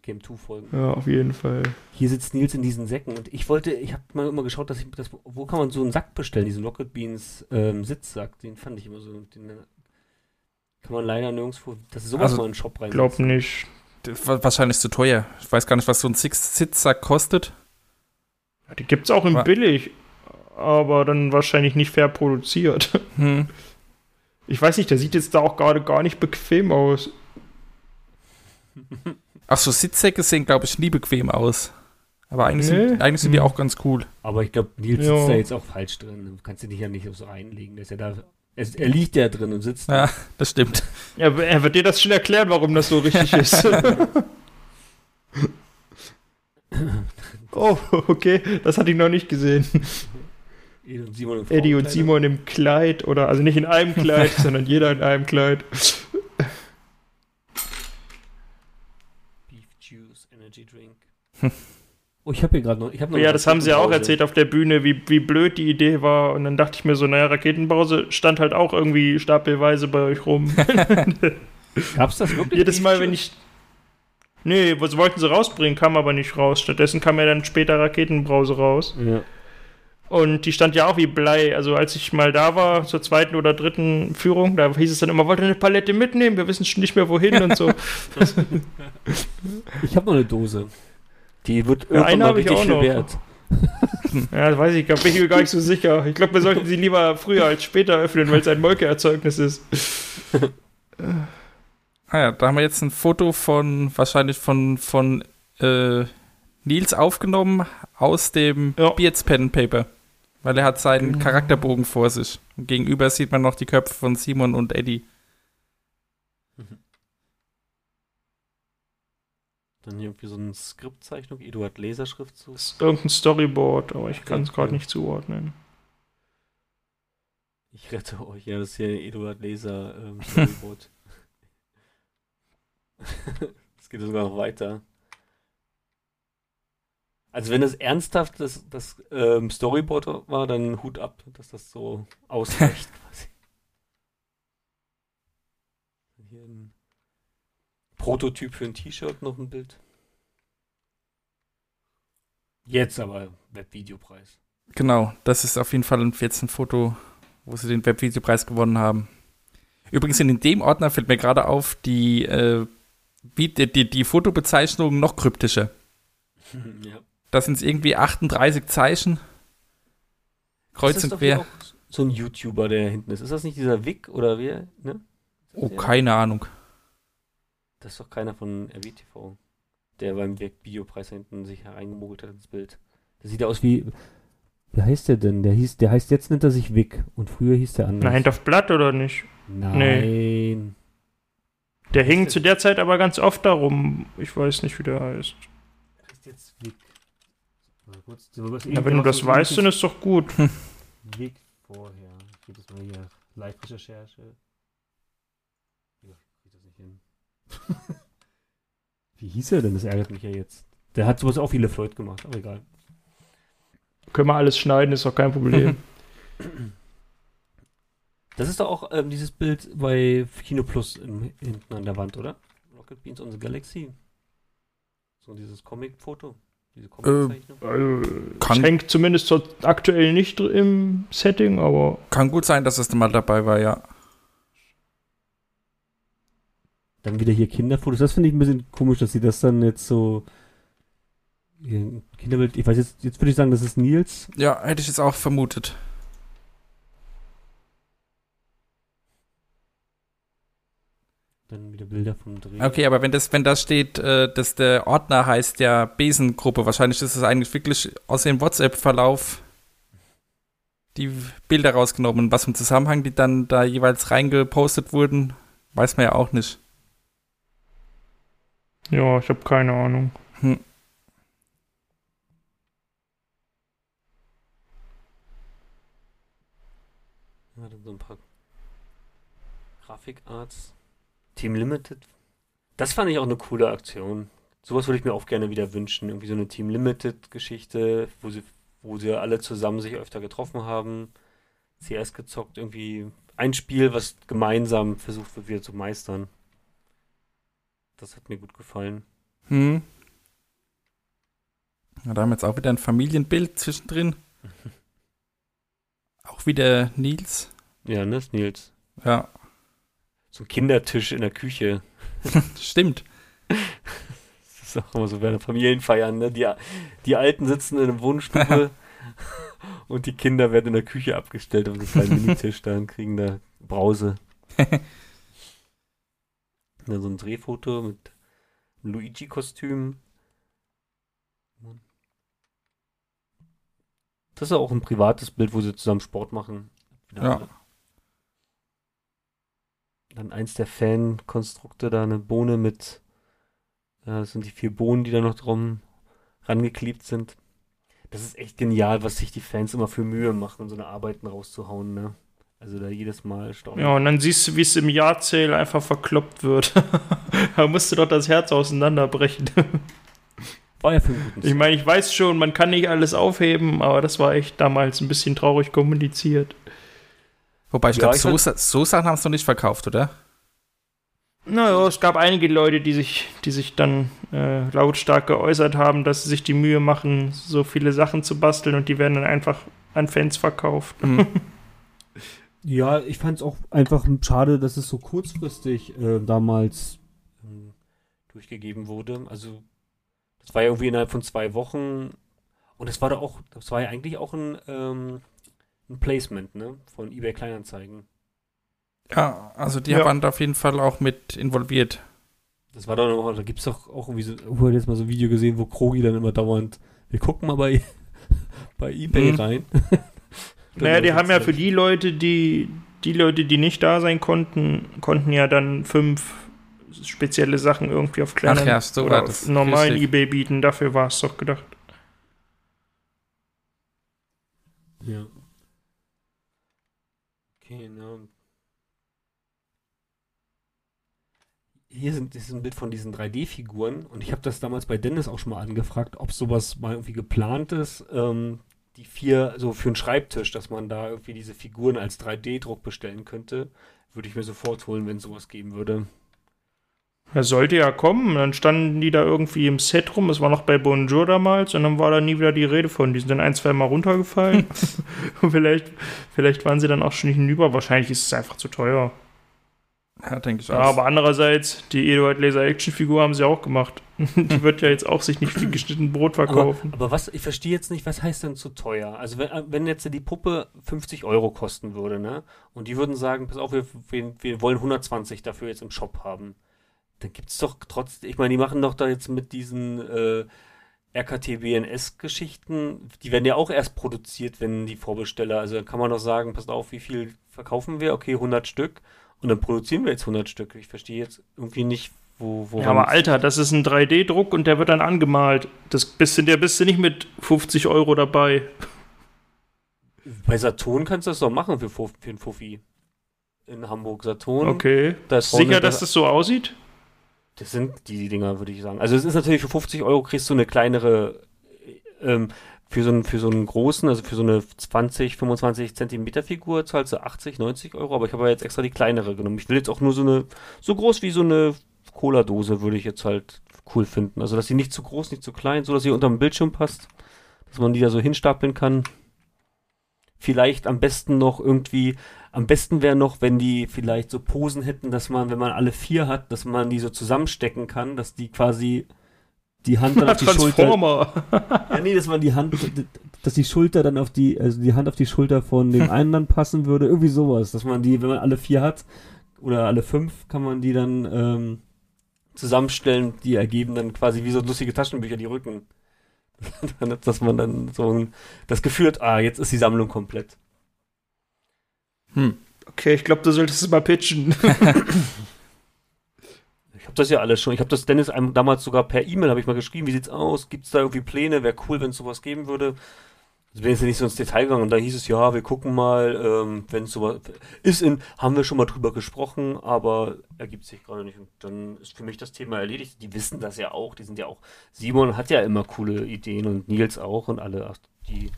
Game 2 Folgen. Ja, auf jeden Fall. Hier sitzt Nils in diesen Säcken und ich wollte, ich habe mal immer geschaut, dass ich das, wo kann man so einen Sack bestellen, diesen Rocket Beans ähm, Sitzsack, den fand ich immer so, den kann man leider nirgendwo, das ist sowas Also, mal in den Shop rein. Glaub nicht. Das war wahrscheinlich zu teuer. Ich weiß gar nicht, was so ein Sitz- Sitzsack kostet. Ja, Die gibt's auch in Wa- billig, aber dann wahrscheinlich nicht fair produziert. Hm. Ich weiß nicht, der sieht jetzt da auch gerade gar nicht bequem aus. Ach so, Sitzsäcke sehen, glaube ich, nie bequem aus. Aber eigentlich, Nee. sind, eigentlich sind die Hm. auch ganz cool. Aber ich glaube, Nils Ja. sitzt da jetzt auch falsch drin. Du kannst dich ja nicht so reinlegen. Der ist ja da, er, er liegt ja drin und sitzt. Ja, das stimmt. Er, er wird dir das schon erklären, warum das so richtig ist. oh, okay, das hatte ich noch nicht gesehen. Eddie und Simon, im Eddie und. Simon im Kleid oder also nicht in einem Kleid, sondern jeder in einem Kleid. Oh, ich habe hier gerade noch. Hab noch Ja, das haben sie ja auch erzählt auf der Bühne, wie, wie blöd die Idee war. Und dann dachte ich mir so, naja, Raketenpause stand halt auch irgendwie stapelweise bei euch rum. Gab's das wirklich? Jedes Mal, wenn ich. Nee, was wollten sie rausbringen, kam aber nicht raus. Stattdessen kam ja dann später Raketenbrause raus. Ja. Und die stand ja auch wie Blei. Also als ich mal da war, zur zweiten oder dritten Führung, da hieß es dann immer, wollt ihr eine Palette mitnehmen? Wir wissen schon nicht mehr wohin und so. Ich habe noch eine Dose. Die wird Ja, irgendwann mal habe ich richtig viel noch. wert. Ja, das weiß ich, da bin ich mir gar nicht so sicher. Ich glaube, wir sollten sie lieber früher als später öffnen, weil es ein Molkeerzeugnis ist. Ah ja, da haben wir jetzt ein Foto von, wahrscheinlich von, von äh, Nils aufgenommen aus dem Ja. Beards Pen and Paper. Weil er hat seinen Genau. Charakterbogen vor sich. Und gegenüber sieht man noch die Köpfe von Simon und Eddie. Dann hier irgendwie so eine Skriptzeichnung, Eduard Laserschrift zu. Das ist irgendein Storyboard, aber ich kann es gerade nicht zuordnen. Ich rette euch. Ja, das ist hier Eduard Laser ähm, Storyboard. Es geht sogar noch weiter. Also wenn das ernsthaft das, das ähm, Storyboard war, dann Hut ab, dass das so ausreicht quasi. Hier ein Prototyp für ein T-Shirt, noch ein Bild. Jetzt aber Webvideopreis. Genau, das ist auf jeden Fall ein- jetzt ein Foto, wo sie den Webvideopreis gewonnen haben. Übrigens in dem Ordner fällt mir gerade auf, die, äh, wie, die, die, die Fotobezeichnung noch kryptischer. ja. Da sind es irgendwie 38 Zeichen. Kreuz Ist das und quer. auch so ein YouTuber, der hinten ist. Ist das nicht dieser Vic oder wer? Ne? Oh, Der- keine Ahnung. Das ist doch keiner von RWTV, der beim Videopreis hinten sich hereingemogelt hat ins Bild. Der sieht aus wie. Wie heißt der denn? Der hieß, der heißt jetzt nennt er sich Vic und früher hieß der anders. Nein, auf Blatt oder nicht? Nein. Der hing zu der Zeit aber ganz oft darum. Ich weiß nicht, wie der heißt. Der heißt jetzt. Mal kurz, Ja, wenn du das weißt, dann ist doch gut. Vic vorher. Ich gebe das mal hier. Live-Recherche. Ja, krieg das nicht hin. Wie hieß er denn? Das ärgert mich ja jetzt. Der hat sowas auch wie LeFloid gemacht, aber egal. Können wir alles schneiden, ist doch kein Problem. Das ist doch auch ähm, dieses Bild bei Kino Plus im, hinten an der Wand, oder? Rocket Beans on the Galaxy. So dieses Comic-Foto. Diese Comic-Zeichnung. also, hängt zumindest so aktuell nicht im Setting, aber Kann gut sein, dass es mal dabei war, ja. Dann wieder hier Kinderfotos. Das finde ich ein bisschen komisch, dass sie das dann jetzt so. Kinderbild. Ich weiß jetzt, jetzt würde ich sagen, das ist Nils. Ja, hätte ich jetzt auch vermutet. Dann wieder Bilder vom Dreh. Okay, aber wenn das, wenn da steht, äh, dass der Ordner heißt ja Besengruppe, wahrscheinlich ist es eigentlich wirklich aus dem WhatsApp-Verlauf die Bilder rausgenommen. Was im Zusammenhang die dann da jeweils reingepostet wurden, weiß man ja auch nicht. Ja, ich habe keine Ahnung. Hm. Ja, dann so ein paar Grafikarts. Team Limited. Das fand ich auch eine coole Aktion. Sowas würde ich mir auch gerne wieder wünschen. Irgendwie so eine Team Limited-Geschichte, wo sie, wo sie alle zusammen sich öfter getroffen haben. CS gezockt, irgendwie ein Spiel, was gemeinsam versucht wird, wieder zu meistern. Das hat mir gut gefallen. Hm. Ja, da haben wir jetzt auch wieder ein Familienbild zwischendrin. auch wieder Nils. Ja, ne, ist Nils. Ja, So ein Kindertisch in der Küche. stimmt. Das ist auch immer so bei den Familienfeiern, ne? Die, die Alten sitzen in einer Wohnstube und die Kinder werden in der Küche abgestellt auf so einem kleinen Minitisch da und kriegen da Brause. Ja, so ein Drehfoto mit Luigi-Kostüm. Das ist auch ein privates Bild, wo sie zusammen Sport machen. Wieder Ja. alle. Dann eins der Fan-Konstrukte, da eine Bohne mit, ja, das sind die vier Bohnen, die da noch drum rangeklebt sind. Das ist echt genial, was sich die Fans immer für Mühe machen, so eine Arbeiten rauszuhauen, ne? Also da jedes Mal staunen. Ja, und dann siehst du, wie es im Jahrzähl einfach verkloppt wird. da musst du doch das Herz auseinanderbrechen. War ja für einen guten Ich meine, ich weiß schon, man kann nicht alles aufheben, aber das war echt damals ein bisschen traurig kommuniziert. Wobei, ich Ja, glaube, so, so Sachen haben sie noch nicht verkauft, oder? Naja, es gab einige Leute, die sich, die sich dann äh, lautstark geäußert haben, dass sie sich die Mühe machen, so viele Sachen zu basteln und die werden dann einfach an Fans verkauft. Hm. Ja, ich fand es auch einfach schade, dass es so kurzfristig äh, damals ähm, durchgegeben wurde. Also, das war ja irgendwie innerhalb von zwei Wochen. Und es war doch auch, das war ja eigentlich auch ein, ähm, ein Placement, ne? Von eBay Kleinanzeigen. Ja, also die Ja. waren da auf jeden Fall auch mit involviert. Das war doch noch, da gibt es doch auch irgendwie so, ich habe jetzt mal so ein Video gesehen, wo Krogi dann immer dauernd, wir gucken mal bei, bei eBay Mhm. rein. Naja, die haben ja für die Leute, die, die Leute, die nicht da sein konnten, konnten ja dann fünf spezielle Sachen irgendwie auf kleinen Ach ja, so oder auf das. normalen Richtig. Ebay bieten. Dafür war es doch gedacht. Ja. Okay, ne. Hier sind, das ist ein Bild von diesen 3D-Figuren und ich habe das damals bei Dennis auch schon mal angefragt, ob sowas mal irgendwie geplant ist. Ähm, die vier, so für einen Schreibtisch, dass man da irgendwie diese Figuren als 3D-Druck bestellen könnte. Würde ich mir sofort holen, wenn es sowas geben würde. Er sollte ja kommen, dann standen die da irgendwie im Set rum, es war noch bei Bonjour damals und dann war da nie wieder die Rede von. Die sind dann ein, zwei Mal runtergefallen. und vielleicht, vielleicht waren sie dann auch schon nicht hinüber. Wahrscheinlich ist es einfach zu teuer. Ja, denke ich Ja, auch. aber andererseits, die Eduard Laser Action Figur haben sie auch gemacht. die wird ja jetzt auch sich nicht wie geschnitten Brot Aber, verkaufen. aber was, ich verstehe jetzt nicht, was heißt denn zu teuer? Also wenn, wenn jetzt die Puppe 50 Euro kosten würde, ne? Und die würden sagen, pass auf, wir, wir, wir wollen 120 dafür jetzt im Shop haben. Dann gibt's doch trotzdem, ich meine, die machen doch da jetzt mit diesen äh, RKT-BNS-Geschichten, die werden ja auch erst produziert, wenn die Vorbesteller, also dann kann man doch sagen, passt auf, wie viel verkaufen wir? Okay, 100 Stück. Und dann produzieren wir jetzt 100 Stück. Ich verstehe jetzt irgendwie nicht, wo, wo Ja, aber Alter, das ist ein 3D-Druck und der wird dann angemalt. Das bist du, der bist du nicht mit 50 Euro dabei. Bei Saturn kannst du das doch machen für, für einen Fuffi. In Hamburg Saturn. Okay. Da Sicher, da- dass das so aussieht? Das sind die Dinger, würde ich sagen. Also es ist natürlich für 50 Euro kriegst du eine kleinere, ähm, für so einen, für so einen großen, also für so eine 20, 25 Zentimeter Figur zahlst du 80, 90 Euro, aber ich habe ja jetzt extra die kleinere genommen. Ich will jetzt auch nur so eine, so groß wie so eine Cola-Dose würde ich jetzt halt cool finden. Also dass sie nicht zu groß, nicht zu klein, so dass sie unterm Bildschirm passt, dass man die da so hinstapeln kann. Vielleicht am besten noch irgendwie, am besten wäre noch, wenn die vielleicht so Posen hätten, dass man, wenn man alle vier hat, dass man die so zusammenstecken kann, dass die quasi die Hand dann auf die Schulter. Ja, nee, dass man die Hand, dass die Schulter dann auf die, also die Hand auf die Schulter von dem einen dann passen würde. Irgendwie sowas. Dass man die, wenn man alle vier hat, oder alle fünf, kann man die dann ähm, zusammenstellen. Die ergeben dann quasi wie so lustige Taschenbücher die Rücken. Dass man dann so ein, das Gefühl hat, ah, jetzt ist die Sammlung komplett. Hm. Okay, ich glaube, du solltest es mal pitchen. Ich habe das ja alles schon. Ich habe das Dennis einem damals sogar per E-Mail habe ich mal geschrieben. Wie sieht's aus? Gibt's da irgendwie Pläne? Wäre cool, wenn es sowas geben würde. Also bin jetzt nicht so ins Detail gegangen und da hieß es, ja, wir gucken mal, ähm, wenn es sowas ist in, haben wir schon mal drüber gesprochen, aber ergibt sich gerade nicht. Und dann ist für mich das Thema erledigt. Die wissen das ja auch, die sind ja auch, Simon hat ja immer coole Ideen und Nils auch und alle, die,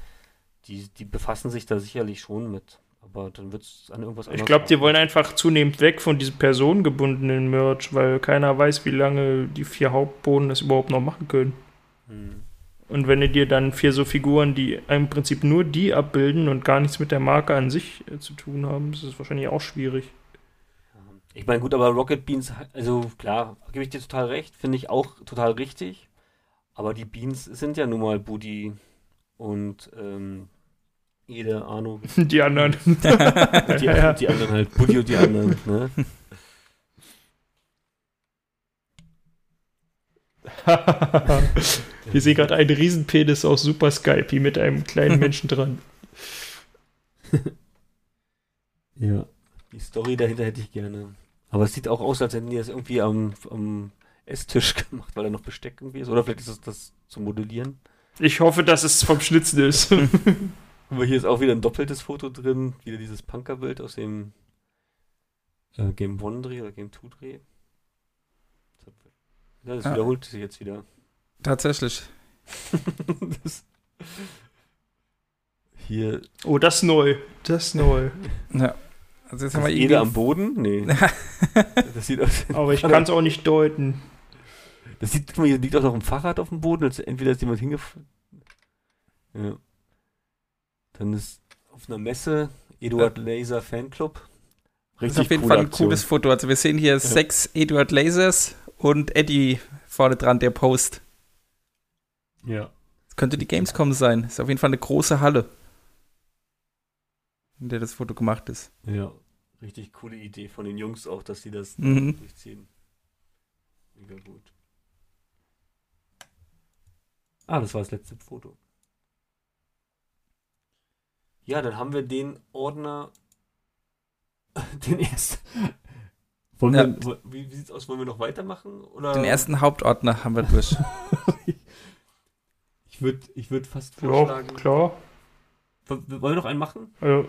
die, die befassen sich da sicherlich schon mit. Aber dann wird es an irgendwas Ich glaube, die wollen einfach zunehmend weg von diesem personengebundenen Merch, weil keiner weiß, wie lange die vier Hauptboden das überhaupt noch machen können. Hm. Und wenn du dir dann vier so Figuren, die im Prinzip nur die abbilden und gar nichts mit der Marke an sich äh, zu tun haben, das ist wahrscheinlich auch schwierig. Ich meine, gut, aber Rocket Beans, also klar, gebe ich dir total recht, finde ich auch total richtig. Aber die Beans sind ja nun mal Buddy und ähm, Ede, Arno. Die anderen. Die, Ja. die anderen halt, Buddy und die anderen, ne? Wir sehen gerade einen Riesenpenis aus Super Skype mit einem kleinen Menschen dran. Ja. Die Story dahinter hätte ich gerne. Aber es sieht auch aus, als hätten die das irgendwie am, am Esstisch gemacht, weil da noch Besteck irgendwie ist. Oder vielleicht ist das das zum Modellieren. Ich hoffe, dass es vom Schnitzen ist. Aber hier ist auch wieder ein doppeltes Foto drin. Wieder dieses Punkerbild aus dem äh, Game One Dreh oder Game 2 Dreh. Ja, das Ja. wiederholt sich jetzt wieder. Tatsächlich. das hier Oh, das ist neu. Das ist neu. Ja. Also jetzt haben wir ist Ede am. Boden? Nee. das sieht aus. Aber ich kann es auch nicht deuten. Das sieht, guck mal, hier liegt auch noch ein Fahrrad auf dem Boden. Also entweder ist jemand hingefallen. Ja. Dann ist auf einer Messe Eduard Laser Fanclub. Das ist auf jeden Fall ein Aktion. cooles Foto. Also wir sehen hier sechs Eduard Lasers und Eddie vorne dran, der Post. Ja. Das könnte die Gamescom sein. Ist auf jeden Fall eine große Halle, in der das Foto gemacht ist. Ja. Richtig coole Idee von den Jungs auch, dass sie das Mhm. durchziehen. Mega gut. Ah, das war das letzte Foto. Ja, dann haben wir den Ordner. Den ersten. Wollen Ja. wir, wie, wie sieht's aus? Wollen wir noch weitermachen? Oder? Den ersten Hauptordner haben wir durch. Ich würde ich würd fast Ja, vorschlagen. klar. Wollen wir noch einen machen? Also,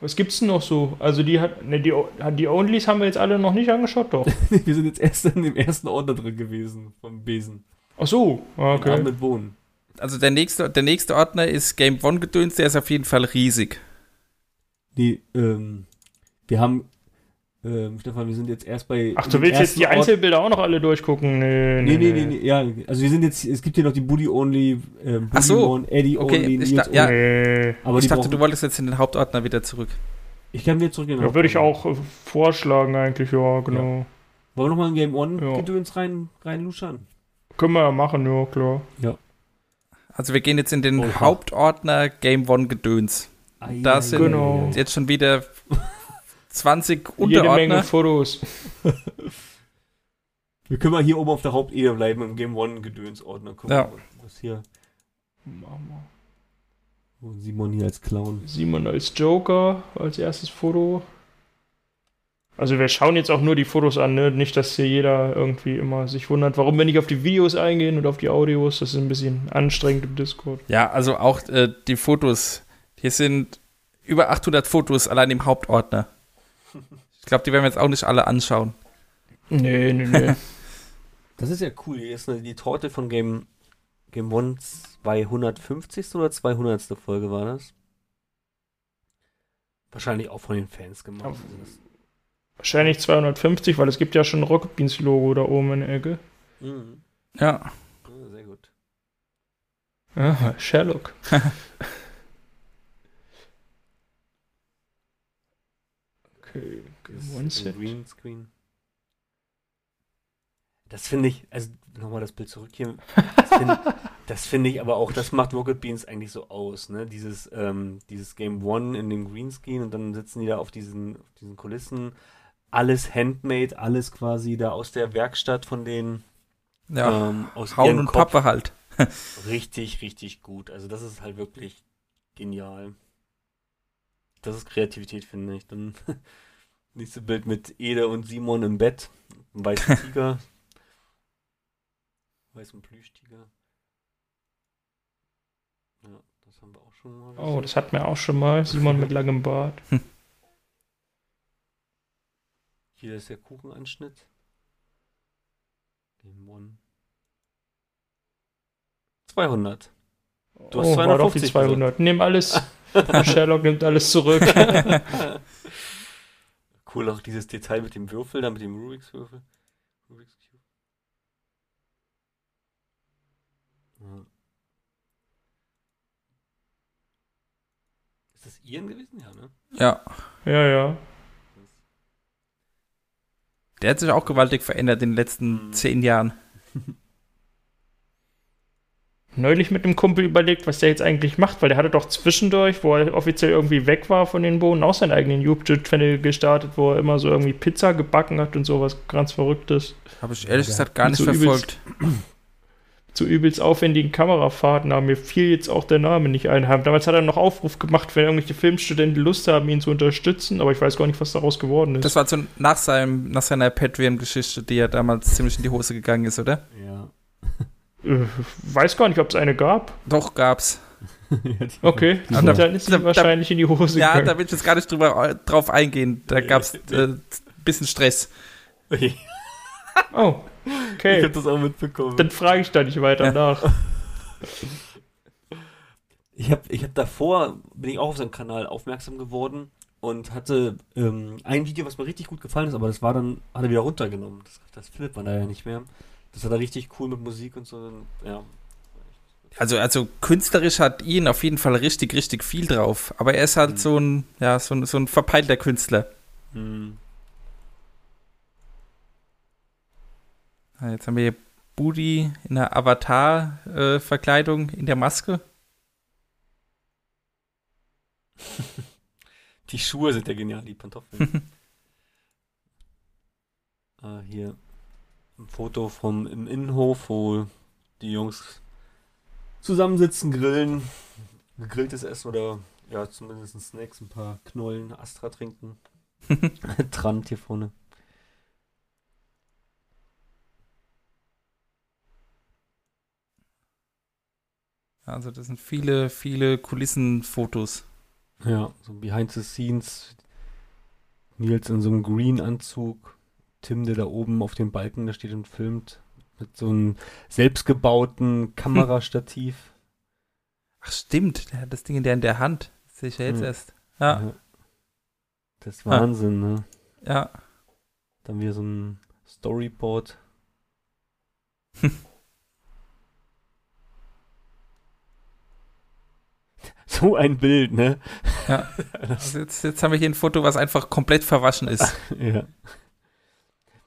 was gibt's denn noch so? Also die hat, ne, die, die Onlys haben wir jetzt alle noch nicht angeschaut, doch. wir sind jetzt erst in dem ersten Ordner drin gewesen. Vom Besen. Ach so, ah, okay. mit Bohnen. Also der nächste, der nächste Ordner ist Game One gedöns, der ist auf jeden Fall riesig. Nee, ähm, wir haben, ähm, Stefan, wir sind jetzt erst bei. Ach, du willst jetzt die Einzelbilder auch noch alle durchgucken? Nee, Nee, nee, nee, nee, ja, also wir sind jetzt, es gibt hier noch die Buddy Only, äh, Buddy Ach so, One, Eddie okay, Only, ich Nils da- ja. Only. Nee. Aber ich dachte, du wolltest jetzt in den Hauptordner wieder zurück. ich kann wieder zurück in den Ja, würde ich auch äh, vorschlagen eigentlich, ja, genau. Wollen wir nochmal in Game One Ja. Gedöns rein, rein luschern? Können wir ja machen, ja, klar. Also wir gehen jetzt in den Oha. Hauptordner Game One gedöns. Da sind Genau. jetzt schon wieder 20 Jede Menge Unterordner. Fotos. Wir können mal hier oben auf der Hauptebene bleiben, im Game One Gedöns Ordner. Gucken, Ja. was hier, Machen wir. wo Simon hier als Clown. Simon als Joker als erstes Foto. Also wir schauen jetzt auch nur die Fotos an, ne? Nicht, dass hier jeder irgendwie immer sich wundert, warum wir nicht auf die Videos eingehen und auf die Audios. Das ist ein bisschen anstrengend im Discord. Ja, also auch äh, die Fotos. Hier sind über 800 Fotos allein im Hauptordner. Ich glaube, die werden wir jetzt auch nicht alle anschauen. Nee, nee, nee. Das ist ja cool. Hier ist die Torte von Game, Game One 250. oder 200. Folge war das. Wahrscheinlich auch von den Fans gemacht. Ja. Also das- Wahrscheinlich 250, weil es gibt ja schon ein Rocket Beans Logo da oben in der Ecke. Mhm. Ja, Ja, sehr gut. Aha, Sherlock. okay, One Set. ein Greenscreen. Das finde ich, also nochmal das Bild zurück hier. Das finde das finde ich aber auch, das macht Rocket Beans eigentlich so aus, ne? Dieses, ähm, dieses Game One in dem Greenscreen und dann sitzen die da auf diesen, auf diesen Kulissen. Alles handmade, alles quasi da aus der Werkstatt von denen. ja. ähm, aus Hauen und Kopf. Pappe halt. Richtig, richtig gut. Also das ist halt wirklich genial. Das ist Kreativität, finde ich. Dann nächste Bild mit Ede und Simon im Bett. Ein weißen Tiger. Weißen Plüschtiger. Ja, Das haben wir auch schon mal. Oh, das hatten wir auch schon mal. Simon mit langem Bart. Hier ist der Kuchenanschnitt. Lemon. 200. Du hast oh, war doch die 250 200. Nimm alles. Sherlock nimmt alles zurück. Cool auch dieses Detail mit dem Würfel, da mit dem Rubik's Würfel. Rubik's Cube. Ja. Ist das Ian gewesen? Ja, ne? Ja. ja, ja. Der hat sich auch gewaltig verändert in den letzten Mhm. zehn Jahren. Neulich mit einem Kumpel überlegt, was der jetzt eigentlich macht, weil der hatte doch zwischendurch, wo er offiziell irgendwie weg war von den Bohnen, auch seinen eigenen YouTube-Channel gestartet, wo er immer so irgendwie Pizza gebacken hat und sowas ganz Verrücktes. Habe ich ehrlich Ja. gesagt gar nicht so verfolgt. Zu übelst aufwendigen Kamerafahrten, aber mir fiel jetzt auch der Name nicht ein. Damals hat er noch Aufruf gemacht, wenn irgendwelche Filmstudenten Lust haben, ihn zu unterstützen, aber ich weiß gar nicht, was daraus geworden ist. Das war so nach, seinem, nach seiner Patreon-Geschichte, die ja damals ziemlich in die Hose gegangen ist, oder? Ja. Äh, weiß gar nicht, ob es eine gab. Doch, gab's. Okay, Ja. dann ist sie Da- da- wahrscheinlich in die Hose Ja, gegangen. da will ich jetzt gar nicht drüber, drauf eingehen. Da gab's äh, ein bisschen Stress. oh, okay. hab das auch mitbekommen. Dann frage ich da nicht weiter Ja. nach. Ich habe ich hab davor, bin ich auch auf seinen Kanal aufmerksam geworden und hatte ähm, ein Video, was mir richtig gut gefallen ist, aber das war dann, hat er wieder runtergenommen. Das, das findet man da ja nicht mehr. Das hat er richtig cool mit Musik und so. Ja. Also, also künstlerisch hat ihn auf jeden Fall richtig, richtig viel drauf. Aber er ist halt Mhm. so ein, ja, so ein, so ein verpeilter Künstler. Hm. Jetzt haben wir hier Budi in der Avatar-Verkleidung in der Maske. Die Schuhe sind ja genial, die Pantoffeln. ah, hier ein Foto vom im Innenhof, wo die Jungs zusammensitzen, grillen, gegrilltes Essen oder ja, zumindest Snacks, ein paar Knollen, Astra trinken. Trant hier vorne. Also das sind viele, viele Kulissenfotos. Ja, so behind the scenes. Nils in so einem Green-Anzug. Tim, der da oben auf dem Balken da steht und filmt. Mit so einem selbstgebauten Kamerastativ. Ach stimmt, der hat das Ding in der, in der Hand. Das sehe ich ja jetzt Hm. erst. Ja, Ja. Das ist Wahnsinn, ne? ja. Dann wieder so ein Storyboard. so ein Bild, ne? Ja. Also jetzt, jetzt haben wir hier ein Foto, was einfach komplett verwaschen ist. Ja.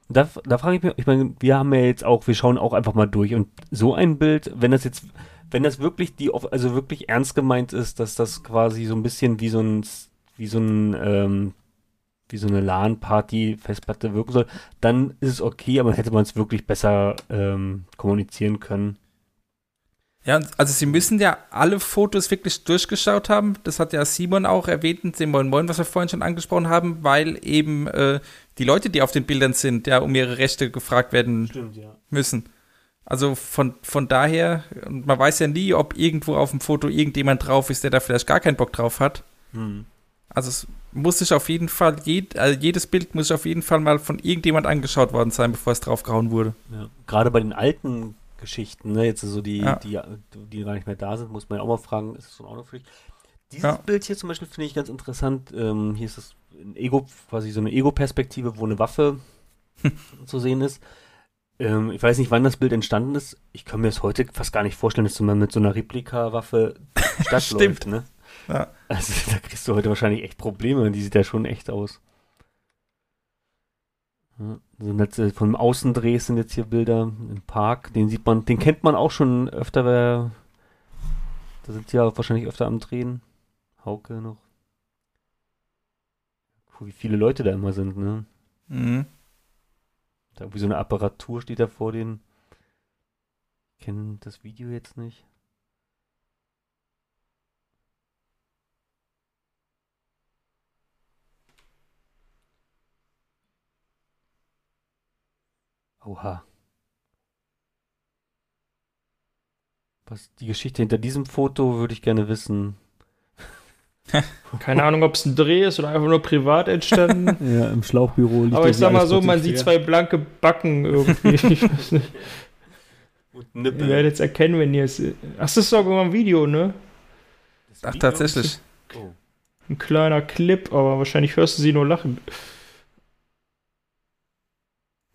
Da, da frage ich mich, ich meine, wir haben ja jetzt auch, wir schauen auch einfach mal durch und so ein Bild, wenn das jetzt, wenn das wirklich die, also wirklich ernst gemeint ist, dass das quasi so ein bisschen wie so ein, wie so ein, ähm, wie so eine LAN-Party-Festplatte wirken soll, dann ist es okay, aber dann hätte man es wirklich besser ähm, kommunizieren können. Ja, also sie müssen ja alle Fotos wirklich durchgeschaut haben. Das hat ja Simon auch erwähnt dem Moin Moin, was wir vorhin schon angesprochen haben, weil eben äh, die Leute, die auf den Bildern sind, ja um ihre Rechte gefragt werden Stimmt, ja. müssen. Also von, von daher, und man weiß ja nie, ob irgendwo auf dem Foto irgendjemand drauf ist, der da vielleicht gar keinen Bock drauf hat. Hm. Also es muss sich auf jeden Fall, jed, also jedes Bild muss sich auf jeden Fall mal von irgendjemand angeschaut worden sein, bevor es draufgehauen wurde. Ja. Gerade bei den alten Geschichten, ne, jetzt so die, Ja. die, die gar nicht mehr da sind, muss man ja auch mal fragen, ist es so ein Autopflicht? Dieses Ja. Bild hier zum Beispiel finde ich ganz interessant. Ähm, hier ist es ein Ego, quasi so eine Ego-Perspektive, wo eine Waffe zu sehen ist. Ähm, ich weiß nicht, wann das Bild entstanden ist. Ich kann mir das heute fast gar nicht vorstellen, dass man mit so einer Replika-Waffe Stadt Stimmt. läuft, ne? Ja. Also da kriegst du heute wahrscheinlich echt Probleme. Die sieht ja schon echt aus. Ja, sind jetzt, von Außendreh sind jetzt hier Bilder im Park. Den sieht man, den kennt man auch schon öfter. Wer, da sind sie ja wahrscheinlich öfter am Drehen. Hauke noch. Puh, wie viele Leute da immer sind, ne? Mhm. Da irgendwie so eine Apparatur steht da vor denen. Ich kenne das Video jetzt nicht. Oha. Was die Geschichte hinter diesem Foto würde ich gerne wissen. Keine Ahnung, ob es ein Dreh ist oder einfach nur privat entstanden. Ja, im Schlauchbüro liegt Aber ich sag mal so, man sieht zwei blanke Backen irgendwie. Ich weiß nicht. Und Ihr werdet es erkennen, wenn ihr es. Ach, das ist sogar ein Video, ne? Ach, tatsächlich. Oh. Ein kleiner Clip, aber wahrscheinlich hörst du sie nur lachen.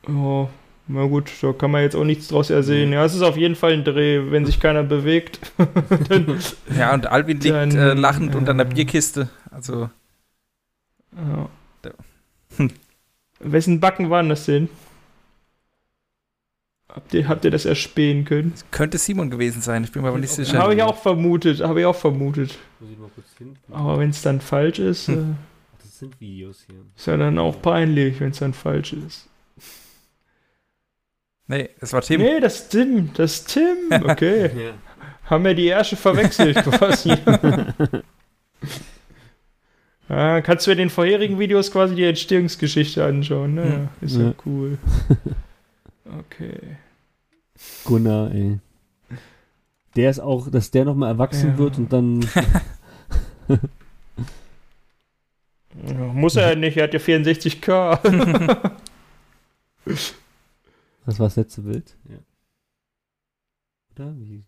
Oh, na gut, da kann man jetzt auch nichts draus ersehen. Ja, es ist auf jeden Fall ein Dreh, wenn sich keiner bewegt. dann, Ja, und Alvin liegt Dann, äh, lachend äh, unter einer Bierkiste. Also, ja. Hm. Wessen Backen waren das denn? Habt ihr, habt ihr das erspähen können? könnte Simon gewesen sein. Ich bin mir aber nicht sicher. Habe ich auch vermutet, habe ich auch vermutet. Muss ich mal kurz hin? Aber wenn es dann falsch ist, äh, Das sind Videos hier. ist ja dann auch peinlich, wenn es dann falsch ist. Nee, es war Tim. Nee, das ist Tim, das ist Tim. Okay. Ja. Haben wir die Ärsche verwechselt quasi. ah, kannst du in den vorherigen Videos quasi die Entstehungsgeschichte anschauen, ne? Hm. Ist ja, Ja. cool. Okay. Gunnar, ey. Der ist auch, dass der nochmal erwachsen Ja. wird und dann. Ja, muss er ja nicht, er hat ja 64k. Das war das letzte Bild. Ja. Oder? Wie?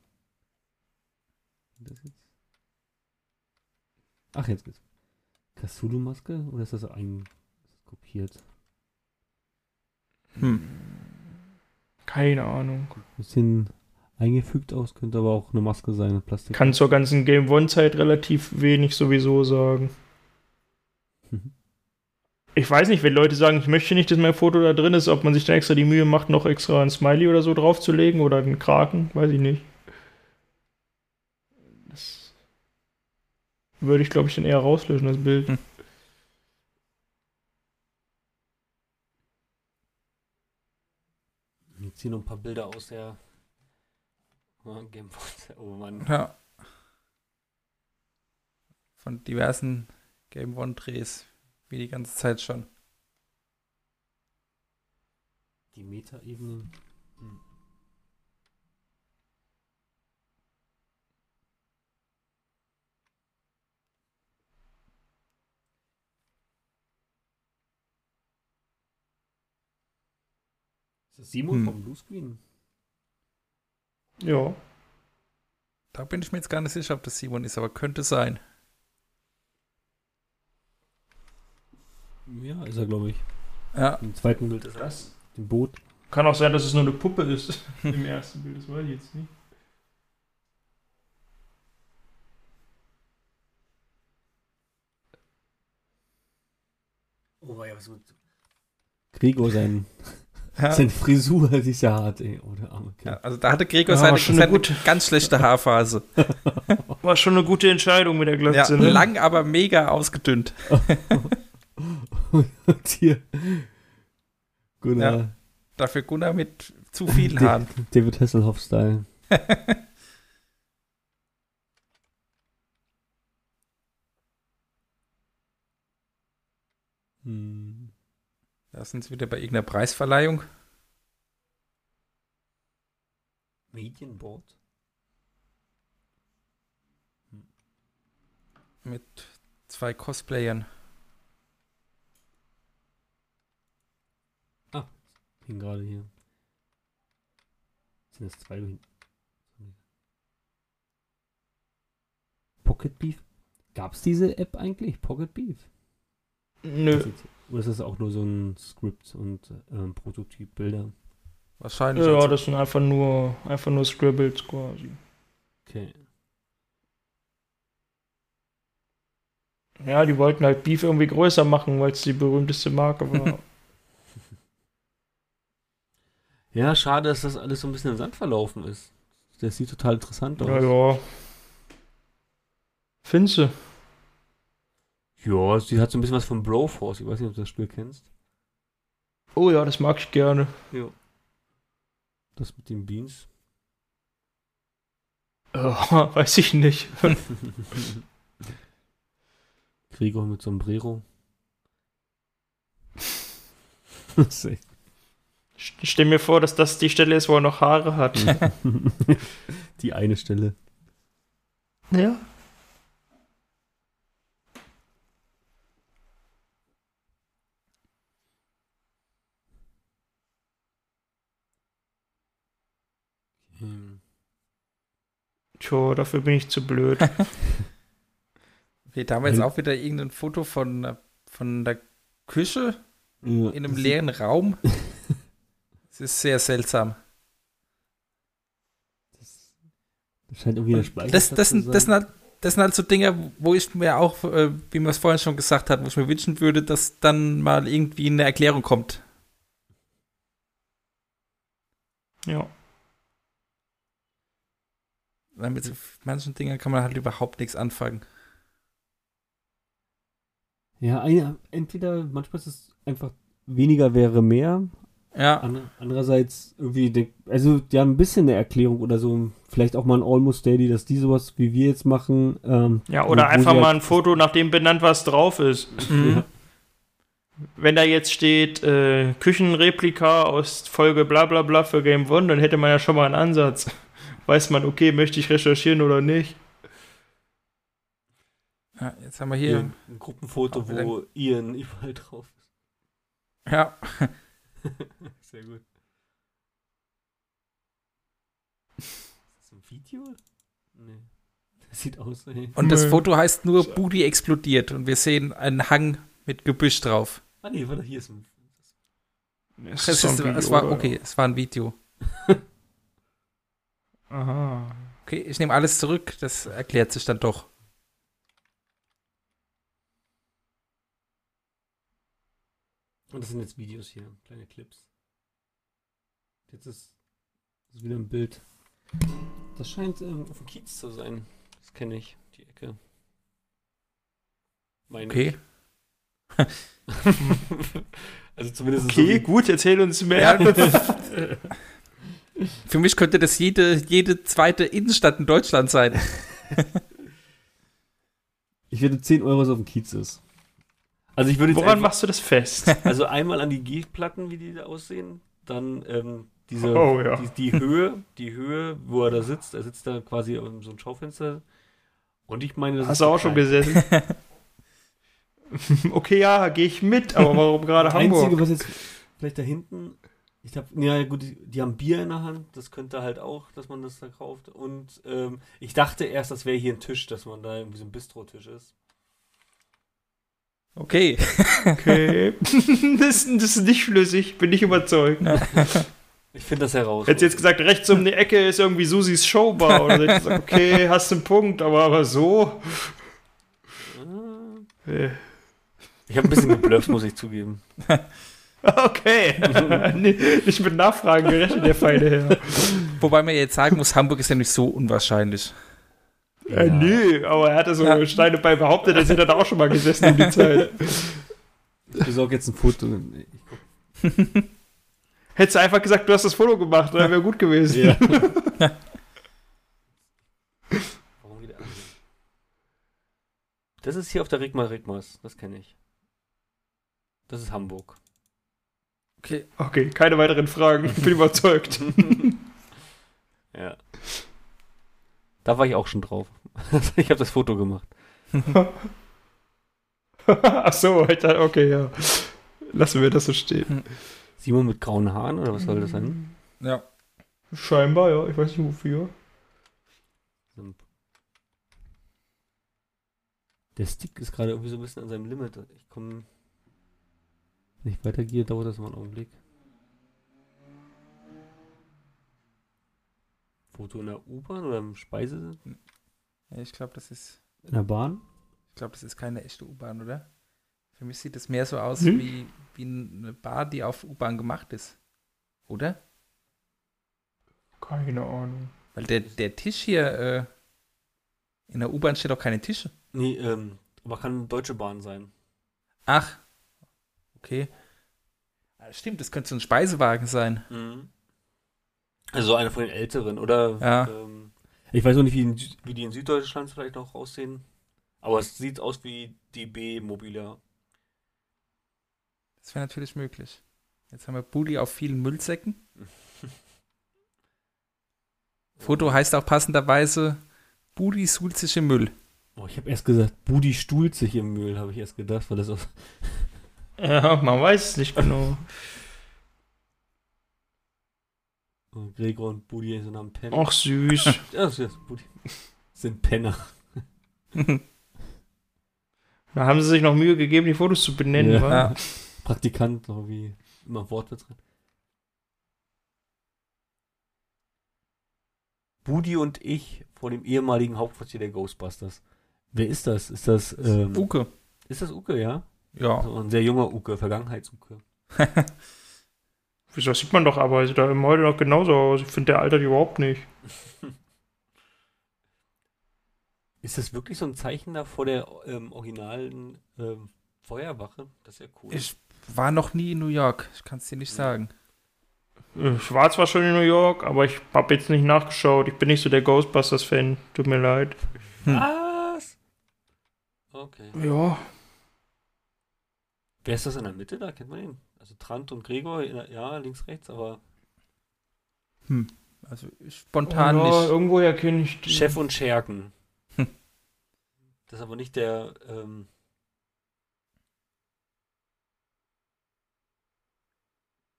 Das jetzt? Ach, jetzt geht's. Cthulhu-Maske? Oder ist das ein kopiert? Hm. Keine Ahnung. Bisschen eingefügt aus, könnte aber auch eine Maske sein, Plastik. Kann zur ganzen Game One-Zeit relativ wenig sowieso sagen. Ich weiß nicht, wenn Leute sagen, ich möchte nicht, dass mein Foto da drin ist, ob man sich dann extra die Mühe macht, noch extra ein Smiley oder so draufzulegen oder einen Kraken, weiß ich nicht. Das würde ich, glaube ich, dann eher rauslöschen, das Bild. Hm. Jetzt hier noch ein paar Bilder aus der oh, Game. Oh Mann. Ja. Von diversen Game One-Drehs, wie die ganze Zeit schon. Die Metaebenen. Hm. Ist das Simon Hm. vom Bluescreen? Ja. Da bin ich mir jetzt gar nicht sicher, ob das Simon ist, aber könnte sein. Ja, ist er, glaube ich. Ja. Im zweiten Bild ist. Das Im Boot. kann auch sein, dass es nur eine Puppe ist. Im ersten Bild, das weiß ich jetzt nicht. Oh, war ja was mit. Gregor, sein, Ja. seine Frisur, die ist ja hart, ey. Oh, der arme. Ja, also da hatte Gregor Ja, seine, schon eine seine gute- ganz schlechte Haarphase. War schon eine gute Entscheidung mit der Ja, Glatze, ne? lang, aber mega ausgedünnt. Und hier. Gunnar. Ja. Dafür Gunnar mit zu vielen Haaren. David Hasselhoff-Style. hm. Da sind sie wieder bei irgendeiner Preisverleihung. Medienboard? mit zwei Cosplayern. Hing gerade hier. Sind das zwei hin? Pocket Beef? Gab es diese App eigentlich? Pocket Beef? Nö. Oder ist das auch nur so ein Skript und ähm, Prototypbilder? Wahrscheinlich. Ja, das sind einfach nur, einfach nur Scribbles quasi. Okay. Ja, die wollten halt Beef irgendwie größer machen, weil es die berühmteste Marke war. Ja, schade, dass das alles so ein bisschen im Sand verlaufen ist. Das sieht total interessant aus. ja, ja. Findest du? Ja, sie hat so ein bisschen was von Broforce. Ich weiß nicht, ob du das Spiel kennst. Oh ja, das mag ich gerne. Ja. Das mit den Beans. Ja, weiß ich nicht. Gregor mit Sombrero. Das ist echt- stell mir vor, dass das die Stelle ist, wo er noch Haare hat. Die eine Stelle. ja. Tja, dafür bin ich zu blöd. Okay, da haben wir jetzt Hm. auch wieder irgendein Foto von, äh, von der Küche Ja, in einem leeren Raum. Es ist sehr seltsam. Das scheint irgendwie der Speicher. Das, das, sind, das, sind halt, das sind halt so Dinge, wo ich mir auch, äh, wie man es vorhin schon gesagt hat, wo ich mir wünschen würde, dass dann mal irgendwie eine Erklärung kommt. ja. Mit manchen Dingen kann man halt überhaupt nichts anfangen. Ja, entweder manchmal ist es einfach weniger wäre mehr. Ja, Ander- Andererseits irgendwie, denk, also die haben ein bisschen eine Erklärung oder so. Vielleicht auch mal ein Almost Daily, dass die sowas wie wir jetzt machen. Ähm, Ja, oder einfach mal ein Foto, nach dem benannt, was drauf ist. Mhm. Wenn da jetzt steht, äh, Küchenreplika aus Folge bla bla bla für Game One, dann hätte man ja schon mal einen Ansatz. Weiß man, okay, möchte ich recherchieren oder nicht? ja jetzt haben wir Hier hier. ein Gruppenfoto, wo Ian überall drauf ist. Ja, Sehr gut. Ist das ein Video? Nee. Das sieht aus, ey. und das. Foto heißt nur Booty explodiert und wir sehen einen Hang mit Gebüsch drauf. Ah, nee, warte, hier ist ein. Es Es, ist, Zombie, es war okay, es war ein Video. Aha. Okay, ich nehme alles zurück, das erklärt sich dann doch. Und das sind jetzt Videos hier, kleine Clips. Jetzt ist, ist wieder ein Bild. Das scheint ähm, auf dem Kiez zu sein. Das kenne ich, die Ecke. Meine Okay. also zumindest ist Okay, es gut, erzähl uns mehr. Für mich könnte das jede, jede zweite Innenstadt in Deutschland sein. so, ich würde 10 Euro, was auf dem Kiez ist. Also ich würde Woran machst du das fest? also einmal an die G-Platten, wie die da aussehen, dann ähm, diese, Oh, ja. die, die Höhe, die Höhe, wo er da sitzt. Er sitzt da quasi um so ein Schaufenster. Und ich meine, das Hast ist du auch schon gesessen? okay, ja, gehe ich mit, aber warum gerade Das Einzige, Hamburg? was jetzt vielleicht da hinten, ich habe, ja gut, die, die haben Bier in der Hand, das könnte halt auch, dass man das da kauft. Und ähm, ich dachte erst, das wäre hier ein Tisch, dass man da irgendwie so ein Bistro-Tisch ist. Okay. Okay. das, das ist nicht flüssig, bin nicht überzeugt. Ich finde das heraus. Hättest jetzt gesagt, rechts um die Ecke ist irgendwie Susis Showbar. Oder hätte ich gesagt, okay, hast einen Punkt, aber, aber so. Äh, Ich habe ein bisschen geblufft, muss ich zugeben. Okay. Nicht mit Nachfragen gerechnet, der feine Herr. Wobei man jetzt sagen muss, Hamburg ist ja nicht so unwahrscheinlich. Äh, nee, aber er hatte so Ja. Steine bei behauptet, er hätte da auch schon mal gesessen um die Zeit. Ich besorge jetzt ein Foto. Hättest du einfach gesagt, du hast das Foto gemacht, dann wäre gut gewesen. Ja. Warum wieder? Das ist hier auf der Rigma Rigmas, das kenne ich. Das ist Hamburg. Okay. Okay, keine weiteren Fragen. Ich bin überzeugt. ja. Da war ich auch schon drauf. ich habe das Foto gemacht. Ach so, Alter, okay, ja. Lassen wir das so stehen. Simon mit grauen Haaren oder was soll das sein? Ja. Scheinbar, ja. Ich weiß nicht wofür. Der Stick ist gerade irgendwie so ein bisschen an seinem Limit. Ich komme. Wenn ich weitergehe, dauert das mal einen Augenblick. Foto in der U-Bahn oder im Speise? ja ich glaube, das ist. In der Bahn? Ich glaube, das ist keine echte U-Bahn, oder? Für mich sieht es mehr so aus Hm? wie, wie eine Bar, die auf U-Bahn gemacht ist. Oder? Keine Ahnung. Weil der, der Tisch hier, äh, in der U-Bahn steht auch keine Tische. Nee, ähm, aber kann Deutsche Bahn sein. Ach. Okay. Ah, Stimmt, das könnte so ein Speisewagen sein. Also einer von den älteren, oder? Ja. Ähm, ich weiß noch nicht, wie, in, wie die in Süddeutschland vielleicht noch aussehen. Aber es sieht aus wie die B-Mobile. Das wäre natürlich möglich. Jetzt haben wir Budi auf vielen Müllsäcken. Foto heißt auch passenderweise Budi suhlt sich im Müll. Oh, ich habe erst gesagt, Budi stuhlt sich im Müll, habe ich erst gedacht, weil das auf. Ja, man weiß es nicht genau. Oh, Gregor und Budi sind am Pennen. Ach, süß. Ja, das ist Budi. Sind Penner. Da haben sie sich noch Mühe gegeben, die Fotos zu benennen, Ja. wa? Ja. Praktikant, noch wie immer Worte drin. Budi und ich vor dem ehemaligen Hauptquartier der Ghostbusters. Wer ist das? Ist das, ähm, Uke. ist das Uke, ja? Ja. Also ein sehr junger Uke, Vergangenheits-Uke. Wieso sieht man doch aber, er sieht da im heute noch genauso aus. Ich finde, der altert überhaupt nicht. Ist das wirklich so ein Zeichen da vor der ähm, originalen ähm, Feuerwache? Das ist ja cool. Ich war noch nie in New York. Ich kann es dir nicht sagen. Ich war zwar schon in New York, aber ich habe jetzt nicht nachgeschaut. Ich bin nicht so der Ghostbusters-Fan. Tut mir leid. Was? Okay. Ja. Wer ist das in der Mitte da? Kennt man den? Also Trant und Gregor, der- ja, links, rechts, aber Also ich spontan ja, nicht. Irgendwoher kenne ich die. Chef und Scherken. Hm. Das ist aber nicht der, ähm,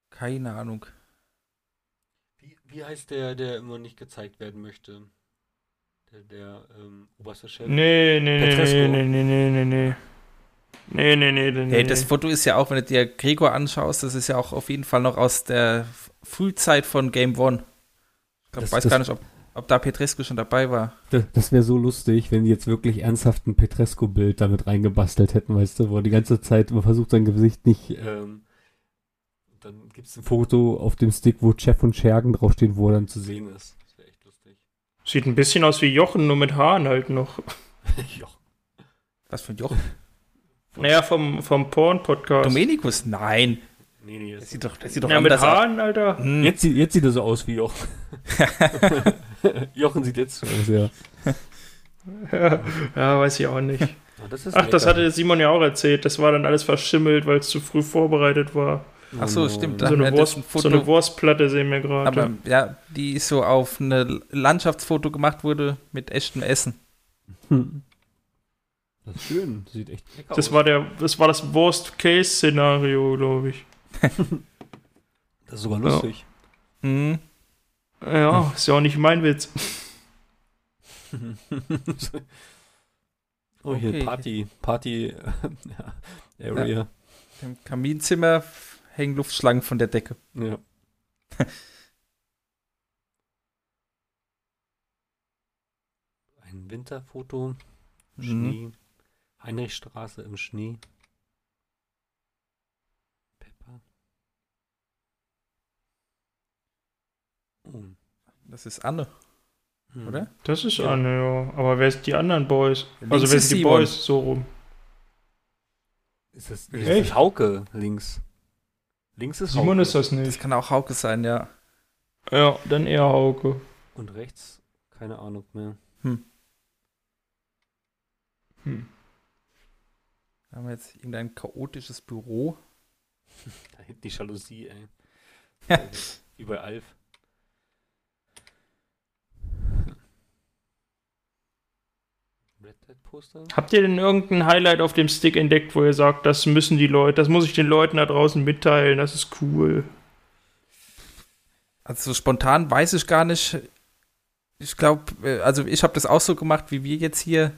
Keine Ahnung. wie, wie heißt der, der immer nicht gezeigt werden möchte? Der, der ähm, oberste Chef. Nee, nee, nee, Petresco. nee, nee, nee, nee, nee, nee. Nee, nee, nee, nee. Hey, das Foto ist ja auch, wenn du dir Gregor anschaust, das ist ja auch auf jeden Fall noch aus der Frühzeit von Game One. Ich glaub, Das- weiß das- gar nicht, ob, ob da Petrescu schon dabei war. Das, das wäre so lustig, wenn die jetzt wirklich ernsthaft ein Petresco-Bild damit reingebastelt hätten, weißt du, wo er die ganze Zeit immer versucht, sein Gesicht nicht, ähm, dann gibt es ein Foto auf dem Stick, wo Chef und Schergen draufstehen, wo er dann zu sehen ist. Das wäre echt lustig. Sieht ein bisschen aus wie Jochen, nur mit Haaren halt noch. ja. Was für ein Joch? Naja, vom, vom Porn-Podcast. Dominikus? Nein. Nee, nee, Das sieht doch, das sieht doch Ja, mit anders aus. Haaren, Alter. Hm. jetzt, sieht- jetzt sieht er so aus wie Jochen. Jochen sieht jetzt so aus, ja. Ja, ja, weiß ich auch nicht. Ah, das ist Ach, das hatte Simon ja auch erzählt. Das war dann alles verschimmelt, weil es zu früh vorbereitet war. Ach so, stimmt. So eine, Wurst, so eine Wurstplatte sehen wir gerade. aber ja, die ist so auf eine Landschaftsfoto gemacht wurde mit echtem Essen. Hm. Das ist schön. Das sieht echt lecker Das aus. war, der, das war das Worst-Case-Szenario, glaube ich. das ist sogar lustig. Hm. Ja, ist ja auch nicht mein Witz. oh, hier Okay. Party. Party ja, Area. Im Kaminzimmer hängen Luftschlangen von der Decke. Ja. Ein Winterfoto. Mhm. Schnee. Heinrichstraße im Schnee. Pepper. Oh. Das ist Anne, Hm. oder? Das ist Ja. Anne, ja. Aber wer sind die anderen Boys? Links also wer ist sind die Simon. Boys? So rum. Ist das, Echt? ist das Hauke links? Links ist Simon Hauke. ist das Das nicht. kann auch Hauke sein, ja. Ja, dann eher Hauke. Und rechts, keine Ahnung mehr. Hm. Da haben wir jetzt irgendein chaotisches Büro. Da hinten die Jalousie, ey. Ja. Wie bei Alf. Red Dead Poster? Habt ihr denn irgendein Highlight auf dem Stick entdeckt, wo ihr sagt, das müssen die Leute, das muss ich den Leuten da draußen mitteilen, das ist cool. Also so spontan weiß ich gar nicht. Ich glaube, also ich habe das auch so gemacht, wie wir jetzt hier.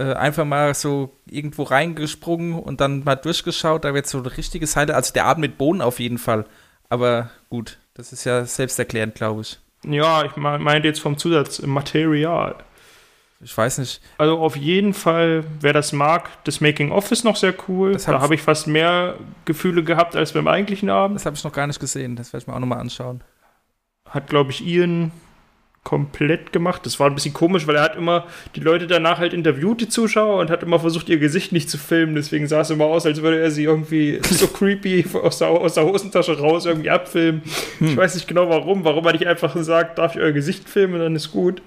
Äh, einfach mal so irgendwo reingesprungen und dann mal durchgeschaut. Da wird so ein richtiges Highlight. Also der Abend mit Bohnen auf jeden Fall. Aber gut, das ist ja selbsterklärend, glaube ich. Ja, ich me- meinte jetzt vom Zusatz Material. Ich weiß nicht. Also auf jeden Fall, wer das mag, das Making of ist noch sehr cool. Hab da habe ich fast mehr Gefühle gehabt als beim eigentlichen Abend. Das habe ich noch gar nicht gesehen. Das werde ich mir auch nochmal anschauen. Hat, glaube ich, Ian komplett gemacht. Das war ein bisschen komisch, weil er hat immer die Leute danach halt interviewt, die Zuschauer, und hat immer versucht, ihr Gesicht nicht zu filmen. Deswegen sah es immer aus, als würde er sie irgendwie so creepy aus der, aus der Hosentasche raus irgendwie abfilmen. Ich weiß nicht genau warum. Warum er nicht einfach sagt, darf ich euer Gesicht filmen, dann ist gut.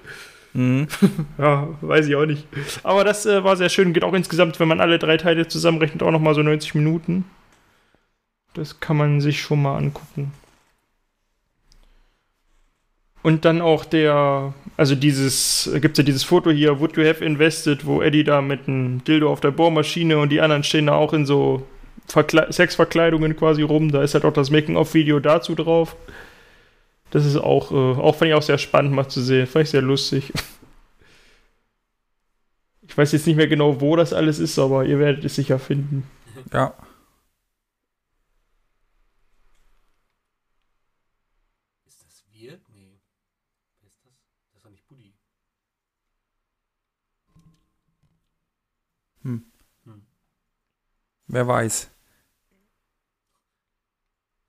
Mhm. Ja, weiß ich auch nicht. Aber das äh, war sehr schön. Geht auch insgesamt, wenn man alle drei Teile zusammenrechnet, auch nochmal so 90 Minuten. Das kann man sich schon mal angucken. Und dann auch der, also dieses, gibt es ja dieses Foto hier, Would You Have Invested, wo Eddie da mit einem Dildo auf der Bohrmaschine und die anderen stehen da auch in so Verkle Sexverkleidungen quasi rum. Da ist halt auch das Making-of-Video dazu drauf. Das ist auch, äh, auch fand ich auch sehr spannend mal zu sehen. Fand ich sehr lustig. Ich weiß jetzt nicht mehr genau, wo das alles ist, aber ihr werdet es sicher finden. Ja. Ist das Wirt? Nee. Wer ist das? Das ist doch nicht Buddy. Wer weiß.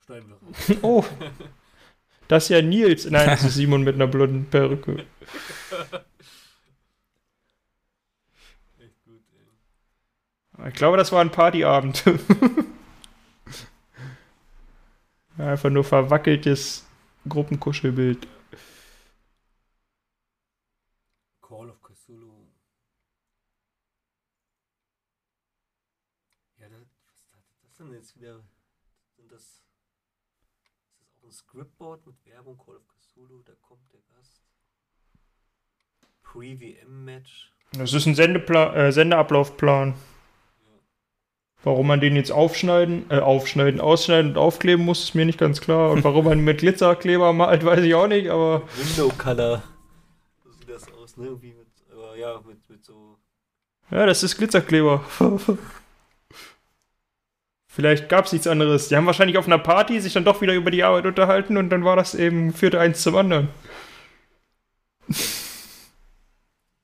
Schneiden wir. Oh, das ist ja Nils. Nein, das ist Simon mit einer blonden Perücke. Echt gut, ey. Ich glaube, das war ein Partyabend. Einfach nur verwackeltes Gruppenkuschelbild. Call of Cthulhu. Ja, das, was hat das denn jetzt wieder? Sind das, ist Scriptboard mit Werbung? Call of Cthulhu, da kommt der Gast. Pre-WM-Match. Das ist ein Sendepla äh, Sendeablaufplan. Warum man den jetzt aufschneiden, äh, aufschneiden, ausschneiden und aufkleben muss, ist mir nicht ganz klar. Und warum man mit Glitzerkleber malt, weiß ich auch nicht, aber Window Color. So sieht das aus, ne? Irgendwie mit, aber ja, mit, mit so. ja, das ist Glitzerkleber. Vielleicht gab es nichts anderes. Die haben wahrscheinlich auf einer Party sich dann doch wieder über die Arbeit unterhalten und dann war das eben, führte eins zum anderen.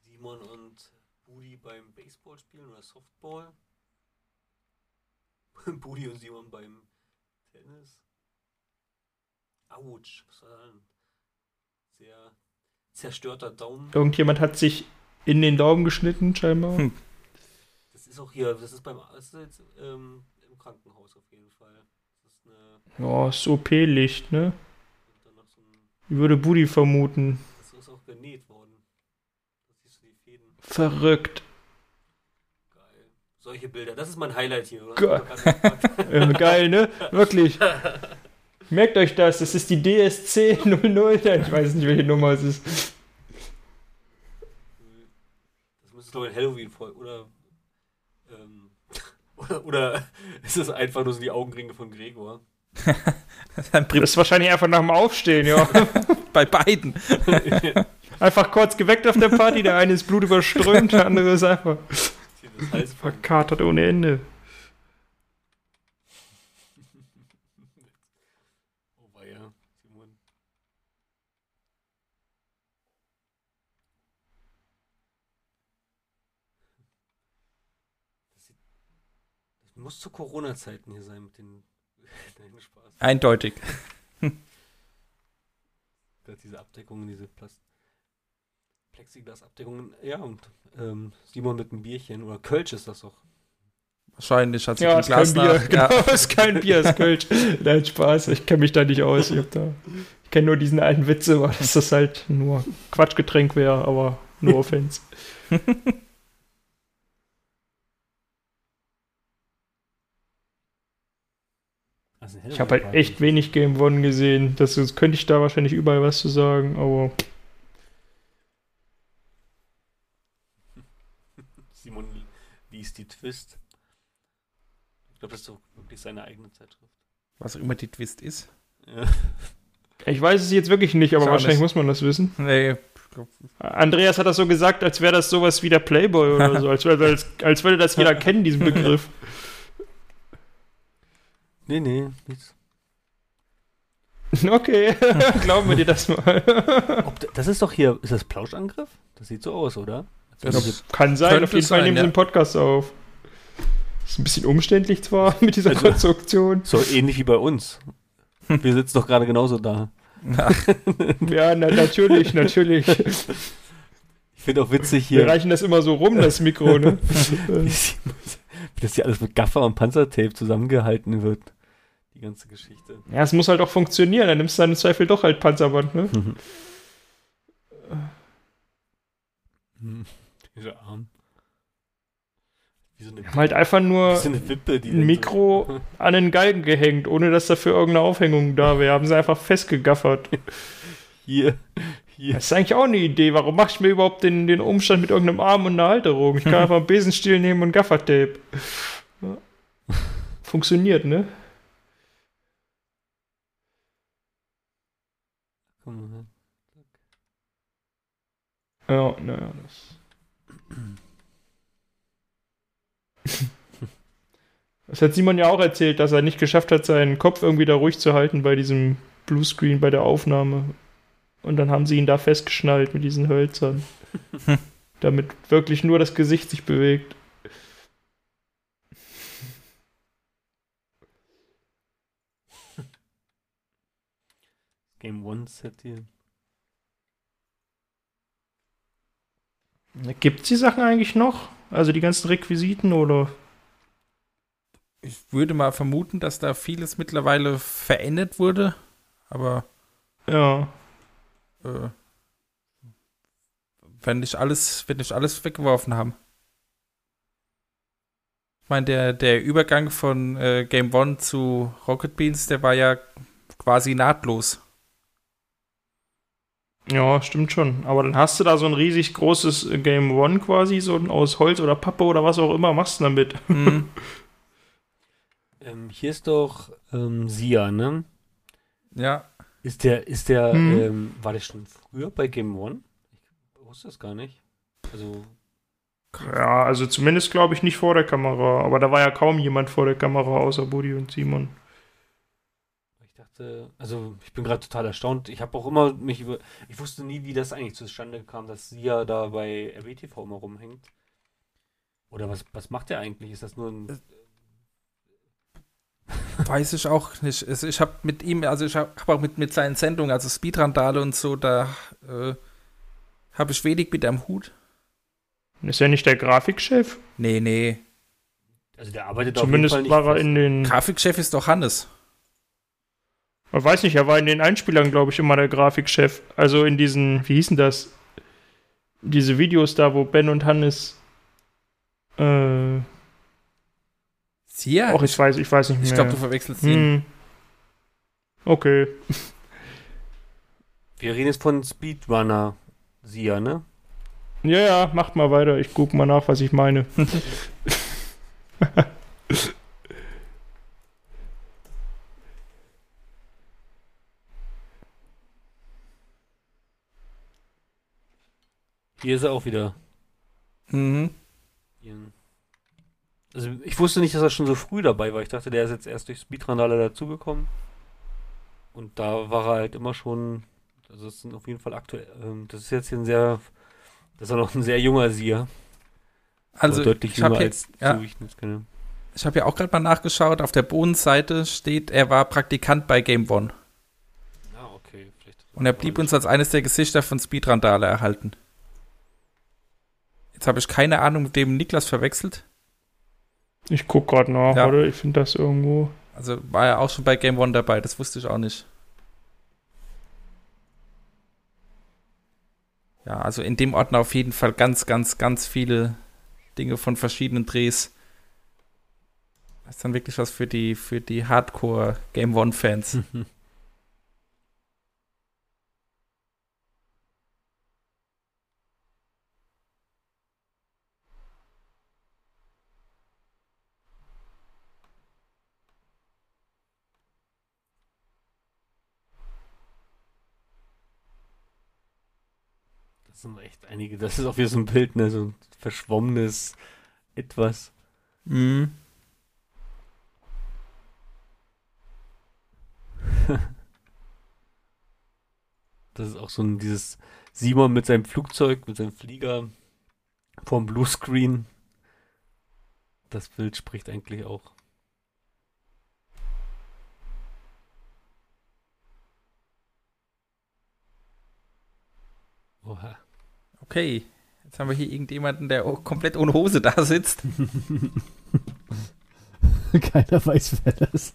Simon und Budi beim Baseball spielen oder Softball. Budi und Simon beim Tennis. Autsch, was war denn? Sehr zerstörter Daumen. Irgendjemand hat sich in den Daumen geschnitten, scheinbar. Hm. Das ist auch hier, das ist beim das ist jetzt, ähm, Krankenhaus auf jeden Fall. Das ist eine. Ja, das OP-Licht, ne? So. Ich würde Budi vermuten. Das ist auch genäht worden. Da siehst du die Fäden. Verrückt. Geil. Solche Bilder, das ist mein Highlight hier, oder? Geil. Ja, geil, ne? Wirklich. Merkt euch das, das ist die DSC 00. Ich weiß nicht, welche Nummer es ist. Das müsste, glaube ich, ein Halloween-Folge, oder? Oder, oder ist das einfach nur so die Augenringe von Gregor? Das ist wahrscheinlich einfach nach dem Aufstehen, ja. Bei beiden. Einfach kurz geweckt auf der Party. Der eine ist blutüberströmt, der andere ist einfach verkatert ohne Ende. Oh, weia, Simon. Das, sieht, das muss zu Corona-Zeiten hier sein mit den. Nein, Spaß. Eindeutig. Diese Abdeckungen, diese Plast Plexiglas-Abdeckungen. Ja, und ähm, Simon mit einem Bierchen. Oder Kölsch ist das doch. Wahrscheinlich hat sich Ja, ein ist kein Glas Bier. nach. Genau, Ja. ist kein Bier, ist Kölsch. Nein, Spaß. Ich kenne mich da nicht aus. Ich, da- ich kenne nur diesen alten Witze, weil dass das halt nur Quatschgetränk wäre, aber no offense. Ich habe halt echt wenig Game One gesehen. Das das könnte ich da wahrscheinlich überall was zu sagen, aber Simon liest die Twist. Ich glaube, das ist doch wirklich seine eigene Zeitschrift. Was auch immer die Twist ist. Ja. ich weiß es jetzt wirklich nicht, aber wahrscheinlich muss man das wissen. Nee. Andreas hat das so gesagt, als wäre das sowas wie der Playboy oder so, als, als, als würde das jeder kennen, diesen Begriff. Nee, nee, nichts. Okay, glauben wir dir das mal. Ob, da- das ist doch hier, ist das Plauschangriff? Das sieht so aus, oder? Das Diese- Kann sein, auf jeden Fall sein, nehmen sie ja. den Podcast auf. Ist ein bisschen umständlich zwar mit dieser Also- Konstruktion. so ähnlich wie bei uns. Wir sitzen doch gerade genauso da. Ja, na, natürlich, natürlich. Ich finde auch witzig Wir hier, reichen das immer so rum, das Mikro, ne? wie das hier alles mit Gaffer und Panzertape zusammengehalten wird. Die ganze Geschichte. Ja, es muss halt auch funktionieren, dann nimmst du dann im Zweifel doch halt Panzerband, ne? Hm. Dieser Arm. Wie so eine, Wir haben halt einfach nur so Wippe, ein Mikro an den Galgen gehängt, ohne dass dafür irgendeine Aufhängung da wäre. Haben sie einfach festgegaffert. So, hier, hier. Das ist eigentlich auch eine Idee. Warum mache ich mir überhaupt den, den Umstand mit irgendeinem Arm und einer Halterung? Ich kann einfach einen Besenstiel nehmen und Gaffertape. Ja. Funktioniert, ne? Her. Ja, naja, das. Das hat Simon ja auch erzählt, dass er nicht geschafft hat, seinen Kopf irgendwie da ruhig zu halten bei diesem Bluescreen bei der Aufnahme. Und dann haben sie ihn da festgeschnallt mit diesen Hölzern. Damit wirklich nur das Gesicht sich bewegt. Game One Set hier. Gibt es die Sachen eigentlich noch? Also die ganzen Requisiten oder? Ich würde mal vermuten, dass da vieles mittlerweile verändert wurde, aber Ja. äh, wenn nicht alles, wenn nicht alles weggeworfen haben. Ich meine, der, der Übergang von äh, Game One zu Rocket Beans, der war ja quasi nahtlos. Ja, stimmt schon. Aber dann hast du da so ein riesig großes äh, Game One quasi, so ein aus Holz oder Pappe oder was auch immer, machst du damit. Mhm. Ähm, hier ist doch ähm, Sia, ne? ja, Ist der, ist der, Mhm. ähm, war der schon früher bei Game One? Ich wusste das gar nicht. Also, Ja, also zumindest glaube ich nicht vor der Kamera. Aber da war ja kaum jemand vor der Kamera außer Buddy und Simon. Dachte, also ich bin gerade total erstaunt. Ich habe auch immer mich über, ich wusste nie, wie das eigentlich zustande kam, dass Sia da bei RWTV immer rumhängt. Oder was, was macht der eigentlich? Ist das nur ein, weiß ich auch nicht. Also ich habe mit ihm, also ich habe hab auch mit, mit seinen Sendungen, also Speedrandale und so, da äh, habe ich wenig mit am Hut. Ist er nicht der Grafikchef? Nee, nee. also der arbeitet Zumindest auf jeden war Fall er nicht in den. Grafikchef ist doch Hannes. Man weiß nicht, er war in den Einspielern, glaube ich, immer der Grafikchef. Also in diesen, wie hießen das? Diese Videos da, wo Ben und Hannes. Äh, Sia? auch ich weiß, ich weiß nicht mehr. ich glaube, du verwechselst ihn. hm. Okay. Wir reden jetzt von Speedrunner Sia, ne? Ja, ja, macht mal weiter. Ich guck mal nach, was ich meine. Hier ist er auch wieder. Mhm. Also ich wusste nicht, dass er schon so früh dabei war. Ich dachte, der ist jetzt erst durch Speedrandale dazugekommen. Und da war er halt immer schon. Also das sind auf jeden Fall aktuell. Ähm, das ist jetzt hier ein sehr. Das ist ja noch ein sehr junger Sia. Also, deutlich ich habe jünger jetzt, als ja, so ich ich hab ja auch gerade mal nachgeschaut. Auf der Bodenseite steht, er war Praktikant bei Game One. Ah, okay. Und er blieb uns als eines der Gesichter von Speedrandale erhalten. Jetzt habe ich keine Ahnung, mit dem Niklas verwechselt. Ich guck gerade nach, Ja. oder? Ich finde das irgendwo. Also war er auch schon bei Game One dabei, das wusste ich auch nicht. Ja, also in dem Ordner auf jeden Fall ganz, ganz, ganz viele Dinge von verschiedenen Drehs. Das ist dann wirklich was für die, für die Hardcore Game One-Fans. sind echt einige. Das ist auch wieder so ein Bild, ne? So ein verschwommenes Etwas. Mhm. Das ist auch so ein dieses Simon mit seinem Flugzeug, mit seinem Flieger vom Bluescreen. Das Bild spricht eigentlich auch. Oha. Okay, jetzt haben wir hier irgendjemanden, der auch komplett ohne Hose da sitzt. Keiner weiß, wer das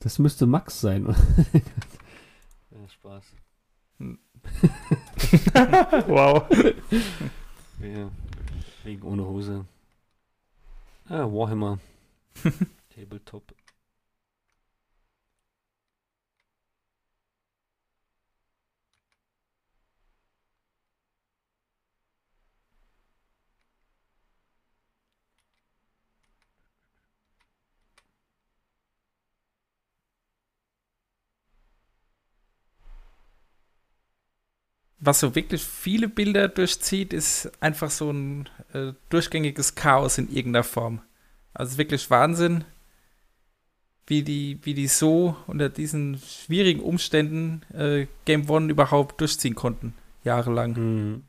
Das müsste Max sein. Ja, Spaß. Wow. Ja. Wegen ohne Hose. Ah, Warhammer. Tabletop. Was so wirklich viele Bilder durchzieht, ist einfach so ein äh, durchgängiges Chaos in irgendeiner Form. Also wirklich Wahnsinn, wie die, wie die so unter diesen schwierigen Umständen äh, Game One überhaupt durchziehen konnten, jahrelang. Mhm.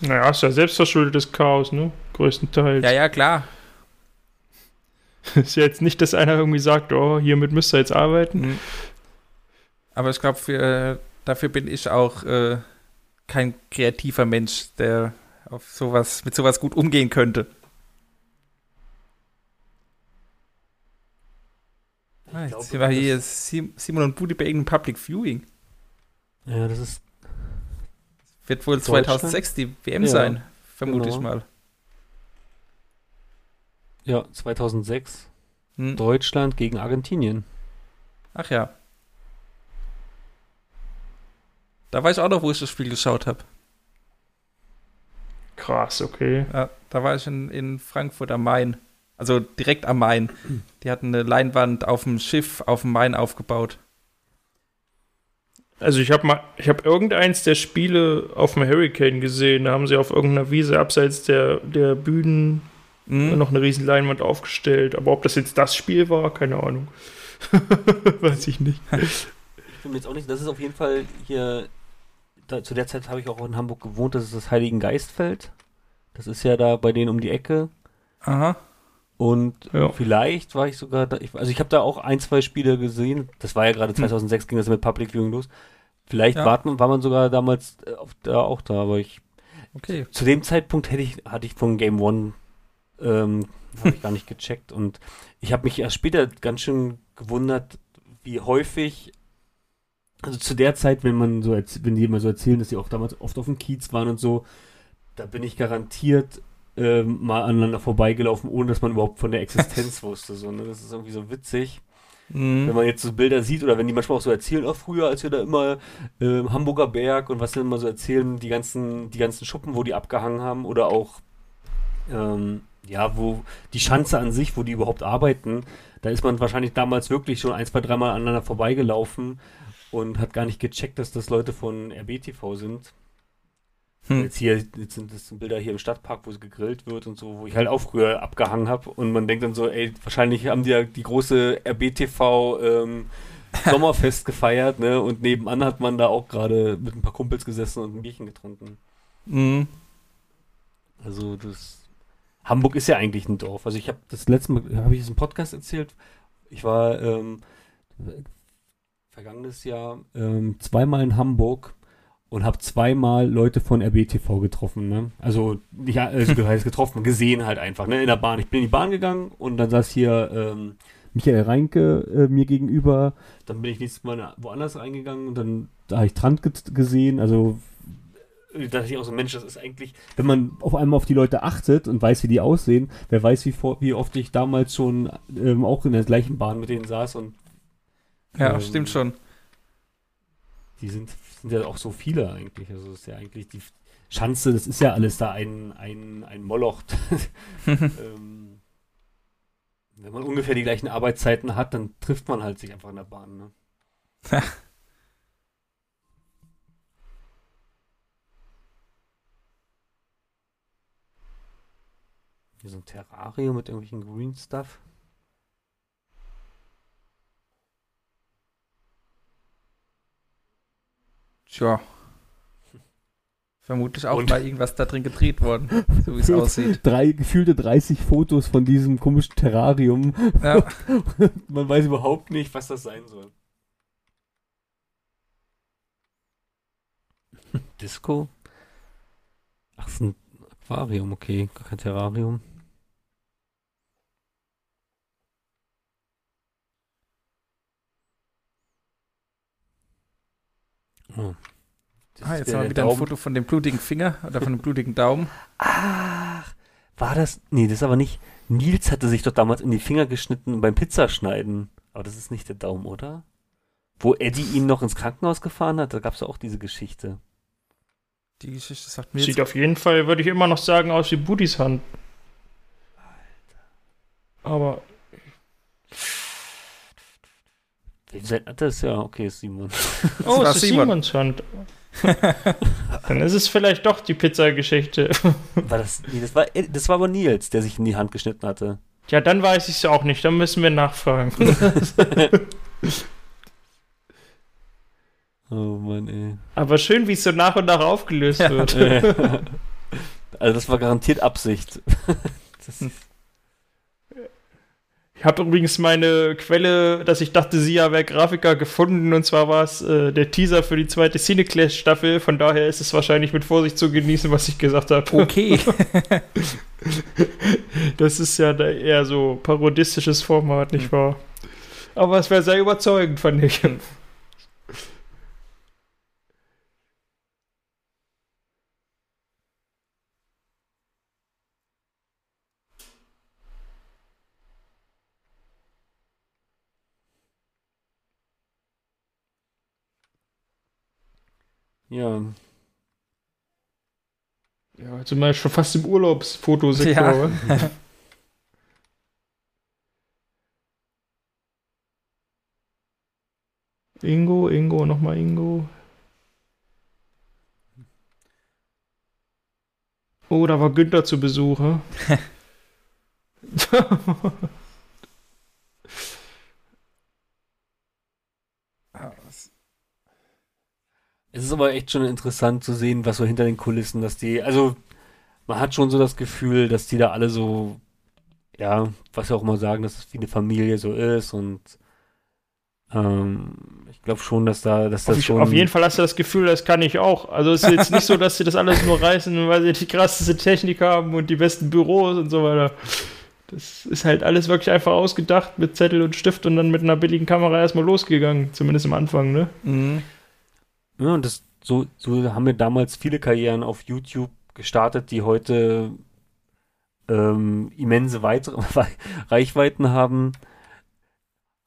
Naja, ist ja selbstverschuldetes Chaos, ne? Größtenteils. Ja, ja, klar. Ist ja jetzt nicht, dass einer irgendwie sagt, oh, hiermit müsst ihr jetzt arbeiten. Aber ich glaube, für, dafür bin ich auch äh, kein kreativer Mensch, der auf sowas, mit sowas gut umgehen könnte. Ah, jetzt sind wir hier Simon und Budi bei irgendeinem Public Viewing. Ja, das ist. Wird wohl Deutschland? 2006 die WM Ja, sein, vermute genau. ich mal. Ja, 2006. Hm. Deutschland gegen Argentinien. Ach ja. Da weiß ich auch noch, wo ich das Spiel geschaut habe. Krass, okay. Ja, da war ich in, in Frankfurt am Main. Also direkt am Main. Die hatten eine Leinwand auf dem Schiff auf dem Main aufgebaut. Also ich habe mal, ich habe irgendeins der Spiele auf dem Hurricane gesehen. Da haben sie auf irgendeiner Wiese abseits der, der Bühnen Mhm. noch eine riesen Leinwand aufgestellt. Aber ob das jetzt das Spiel war, keine Ahnung. Weiß ich nicht. Ich bin mir jetzt auch nicht. Das ist auf jeden Fall hier. Da, zu der Zeit habe ich auch in Hamburg gewohnt. Das ist das Heiligen Geistfeld. Das ist ja da bei denen um die Ecke. Aha. Und Ja. vielleicht war ich sogar da. Ich, also ich habe da auch ein, zwei Spiele gesehen. Das war ja gerade 2006 ging das mit Public Viewing los. Vielleicht Ja. war, man, war man sogar damals äh, auf, da auch da, aber ich Okay. zu dem Zeitpunkt hätte ich, hatte ich von Game One ähm, habe ich gar nicht gecheckt und ich habe mich erst später ganz schön gewundert, wie häufig, also zu der Zeit, wenn man so, wenn die immer so erzählen, dass die auch damals oft auf dem Kiez waren und so, da bin ich garantiert ähm, mal aneinander vorbeigelaufen, ohne dass man überhaupt von der Existenz wusste. So, ne? Das ist irgendwie so witzig wenn Mhm. man jetzt so Bilder sieht oder wenn die manchmal auch so erzählen, auch früher, als wir da immer ähm, Hamburger Berg und was sie immer so erzählen, die ganzen, die ganzen Schuppen, wo die abgehangen haben oder auch ähm, ja, wo die Schanze an sich, wo die überhaupt arbeiten, da ist man wahrscheinlich damals wirklich schon ein, zwei, dreimal aneinander vorbeigelaufen und hat gar nicht gecheckt, dass das Leute von RBTV sind. Hm. Jetzt hier, jetzt sind das Bilder hier im Stadtpark, wo es gegrillt wird und so, wo ich halt auch früher abgehangen habe und man denkt dann so, ey, wahrscheinlich haben die ja die große RBTV ähm, Sommerfest gefeiert, ne? Und nebenan hat man da auch gerade mit ein paar Kumpels gesessen und ein Bierchen getrunken. Mhm. Also das Hamburg ist ja eigentlich ein Dorf. Also ich habe das letzte Mal, habe ich es im Podcast erzählt, ich war ähm, vergangenes Jahr ähm, zweimal in Hamburg und habe zweimal Leute von RBTV getroffen. Ne? Also nicht also, getroffen, gesehen halt einfach, ne? In der Bahn. Ich bin in die Bahn gegangen und dann saß hier ähm, Michael Reinke äh, mir gegenüber. Dann bin ich nächstes Mal woanders reingegangen und dann da habe ich Trant ge gesehen. Also da dachte ich auch so, Mensch, das ist eigentlich, wenn man auf einmal auf die Leute achtet und weiß, wie die aussehen, wer weiß, wie, vor, wie oft ich damals schon ähm, auch in der gleichen Bahn mit denen saß und Ja, Ähm, stimmt schon. die sind, sind ja auch so viele eigentlich. Also das ist ja eigentlich die Schanze, das ist ja alles da ein, ein, ein Moloch. ähm, wenn man ungefähr die gleichen Arbeitszeiten hat, dann trifft man halt sich einfach in der Bahn. Ne? Hier so ein Terrarium mit irgendwelchen Green Stuff. Tja. Vermutlich auch Und- mal irgendwas da drin gedreht worden, so wie es aussieht. Drei, gefühlte 30 Fotos von diesem komischen Terrarium. Ja. Man weiß überhaupt nicht, was das sein soll. Disco? Ach, es ist ein Aquarium, okay, gar kein Terrarium. Oh. Ah, jetzt haben wir der wieder ein Daumen. Foto von dem blutigen Finger oder von dem blutigen Daumen. Ach, war das? Nee, das ist aber nicht. Nils hatte sich doch damals in die Finger geschnitten beim Pizzaschneiden. Aber das ist nicht der Daumen, oder? Wo Eddie ihn noch ins Krankenhaus gefahren hat, da gab es auch diese Geschichte. Die Geschichte sagt mir Sieht auf jeden Fall, würde ich immer noch sagen, aus wie Budis Hand. Aber Wem seid das? ist Ja, okay, ist Simon. Oh, war es ist Simon. Simons Hand. Dann ist es vielleicht doch die Pizzageschichte. War das? Nee, das war, das war aber Nils, der sich in die Hand geschnitten hatte. Ja, dann weiß ich es auch nicht. Dann müssen wir nachfragen. Oh Mann, ey. Aber schön, wie es so nach und nach aufgelöst Ja. wird. Also das war garantiert Absicht. Das, Ich habe übrigens meine Quelle, dass ich dachte, sie wäre Grafiker, gefunden. Und zwar war es äh, der Teaser für die zweite Cineclash-Staffel. Von daher ist es wahrscheinlich mit Vorsicht zu genießen, was ich gesagt habe. Okay. Das ist ja da eher so parodistisches Format, nicht wahr? Aber es wäre sehr überzeugend, fand ich. Ja. Ja, jetzt sind wir schon fast im Urlaubsfotosektor. Ja. Ingo, Ingo, nochmal Ingo. Oh, da war Günther zu Besuch. Es ist aber echt schon interessant zu sehen, was so hinter den Kulissen, dass die, also man hat schon so das Gefühl, dass die da alle so, ja, was wir auch mal sagen, dass es wie eine Familie so ist und ähm, ich glaube schon, dass da, dass das Auf, schon auf jeden Fall hast du das Gefühl, das kann ich auch. Also es ist jetzt nicht so, dass sie das alles nur reißen, weil sie die krasseste Technik haben und die besten Büros und so weiter. Das ist halt alles wirklich einfach ausgedacht mit Zettel und Stift und dann mit einer billigen Kamera erstmal losgegangen, zumindest am Anfang, ne? Mhm. Ja, und das, so, so haben wir damals viele Karrieren auf YouTube gestartet, die heute ähm, immense Weit Reichweiten haben.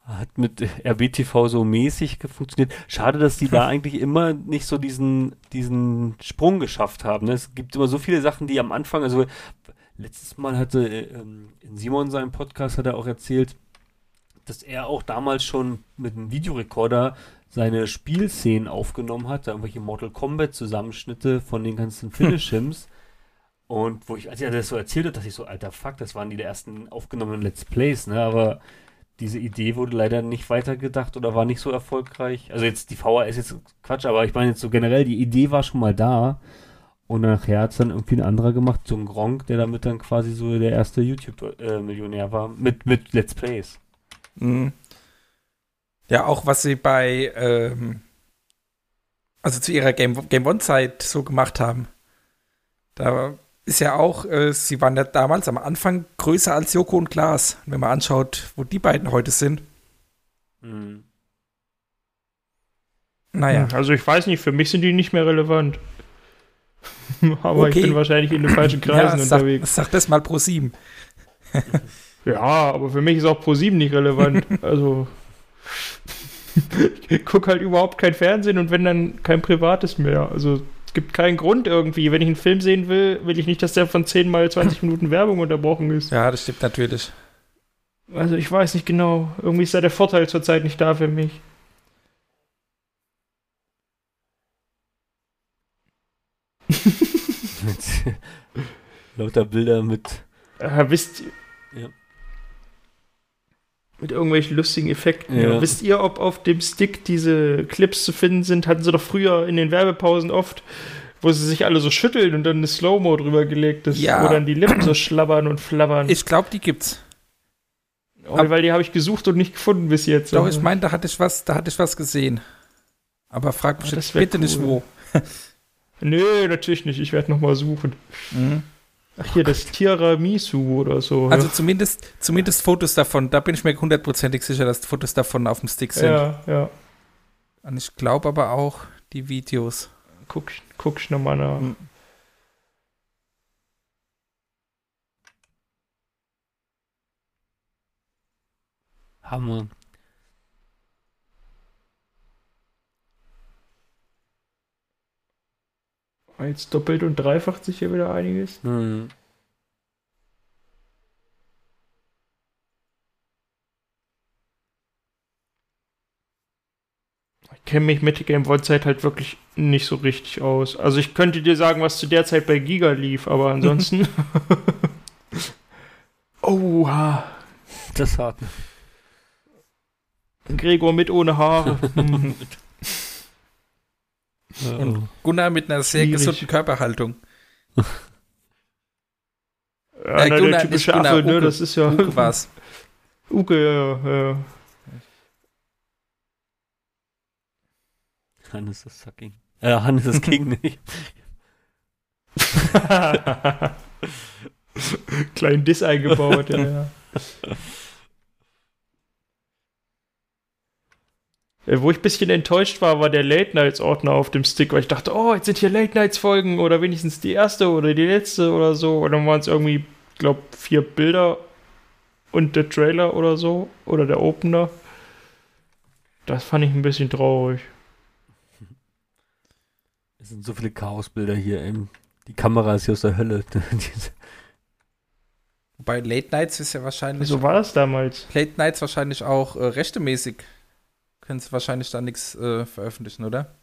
Hat mit RBTV so mäßig funktioniert. Schade, dass die da eigentlich immer nicht so diesen, diesen Sprung geschafft haben. Ne? Es gibt immer so viele Sachen, die am Anfang, also letztes Mal hatte ähm, in Simon seinem Podcast hat er auch erzählt, dass er auch damals schon mit einem Videorekorder seine Spielszenen aufgenommen hat, da irgendwelche Mortal Kombat Zusammenschnitte von den ganzen Finishims. Und wo ich, als er das so erzählt hat, dachte ich so, alter Fuck, das waren die der ersten aufgenommenen Let's Plays, ne? Aber diese Idee wurde leider nicht weitergedacht oder war nicht so erfolgreich. Also jetzt die VHS ist jetzt Quatsch, aber ich meine jetzt so generell, die Idee war schon mal da. Und nachher hat es dann irgendwie ein anderer gemacht, so ein Gronk, der damit dann quasi so der erste YouTube-Millionär war, mit, mit Let's Plays. Mhm. Ja, auch was sie bei, ähm, also zu ihrer Game, Game One-Zeit so gemacht haben. Da ist ja auch, äh, sie waren ja damals am Anfang größer als Joko und Klaas. Wenn man anschaut, wo die beiden heute sind. Mhm. Naja. Also ich weiß nicht, für mich sind die nicht mehr relevant. Aber Okay. ich bin wahrscheinlich in den falschen Kreisen ja, sag, unterwegs. sag das mal pro sieben. Ja, aber für mich ist auch Pro7 nicht relevant. Also ich gucke halt überhaupt kein Fernsehen und wenn dann kein privates mehr. Also es gibt keinen Grund irgendwie. Wenn ich einen Film sehen will, will ich nicht, dass der von 10 mal 20 Minuten Werbung unterbrochen ist. Ja, das stimmt natürlich. Also ich weiß nicht genau. Irgendwie ist da der Vorteil zurzeit nicht da für mich. Lauter Bilder mit. Äh, wisst Ja. Mit irgendwelchen lustigen Effekten. Ja. Ja. Wisst ihr, ob auf dem Stick diese Clips zu finden sind? Hatten sie doch früher in den Werbepausen oft, wo sie sich alle so schütteln und dann eine Slow-Mo drüber gelegt ist, Ja. wo dann die Lippen so schlabbern und flabbern. Ich glaube, die gibt's. oh, weil die habe ich gesucht und nicht gefunden bis jetzt. Doch, ich meine, da hatte ich was, da hatte ich was gesehen. Aber frag mich Ah, bitte nicht cool. wo. Nö, natürlich nicht. Ich werde nochmal suchen. Mhm. Ach, hier, das Tiramisu oder so. Also ja. zumindest, zumindest Fotos davon, da bin ich mir hundertprozentig sicher, dass Fotos davon auf dem Stick sind. ja, ja. Und ich glaube aber auch die Videos. guck, ich- guck ich nochmal nach. Hm. Hammer. Jetzt doppelt und dreifacht sich hier wieder einiges. Hm. Ich kenne mich mit der Game Boy Zeit halt wirklich nicht so richtig aus. Also ich könnte dir sagen, was zu der Zeit bei Giga lief, aber ansonsten. Oha. Das hat. Gregor mit ohne Haare. Und Gunnar mit einer sehr Schwierig. gesunden Körperhaltung. Ja, Äh, na, Gunnar, der typische Gunnar, Affe, ne? Uke. Das ist ja. Uke war's. Uke, ja, ja. Hannes ist Sucking. Äh, Hannes ist King nicht. ja. Kleinen Diss eingebaut, ja, ja. Wo ich ein bisschen enttäuscht war, war der Late Nights Ordner auf dem Stick, weil ich dachte, oh, jetzt sind hier Late Nights Folgen oder wenigstens die erste oder die letzte oder so. Und dann waren es irgendwie, ich glaube, vier Bilder und der Trailer oder so oder der Opener. Das fand ich ein bisschen traurig. Es sind so viele Chaosbilder hier. Ey. Die Kamera ist hier aus der Hölle. Wobei Late Nights ist ja wahrscheinlich. So war das damals. Late Nights wahrscheinlich auch äh, rechtemäßig. Sie wahrscheinlich da nichts äh, veröffentlichen, oder?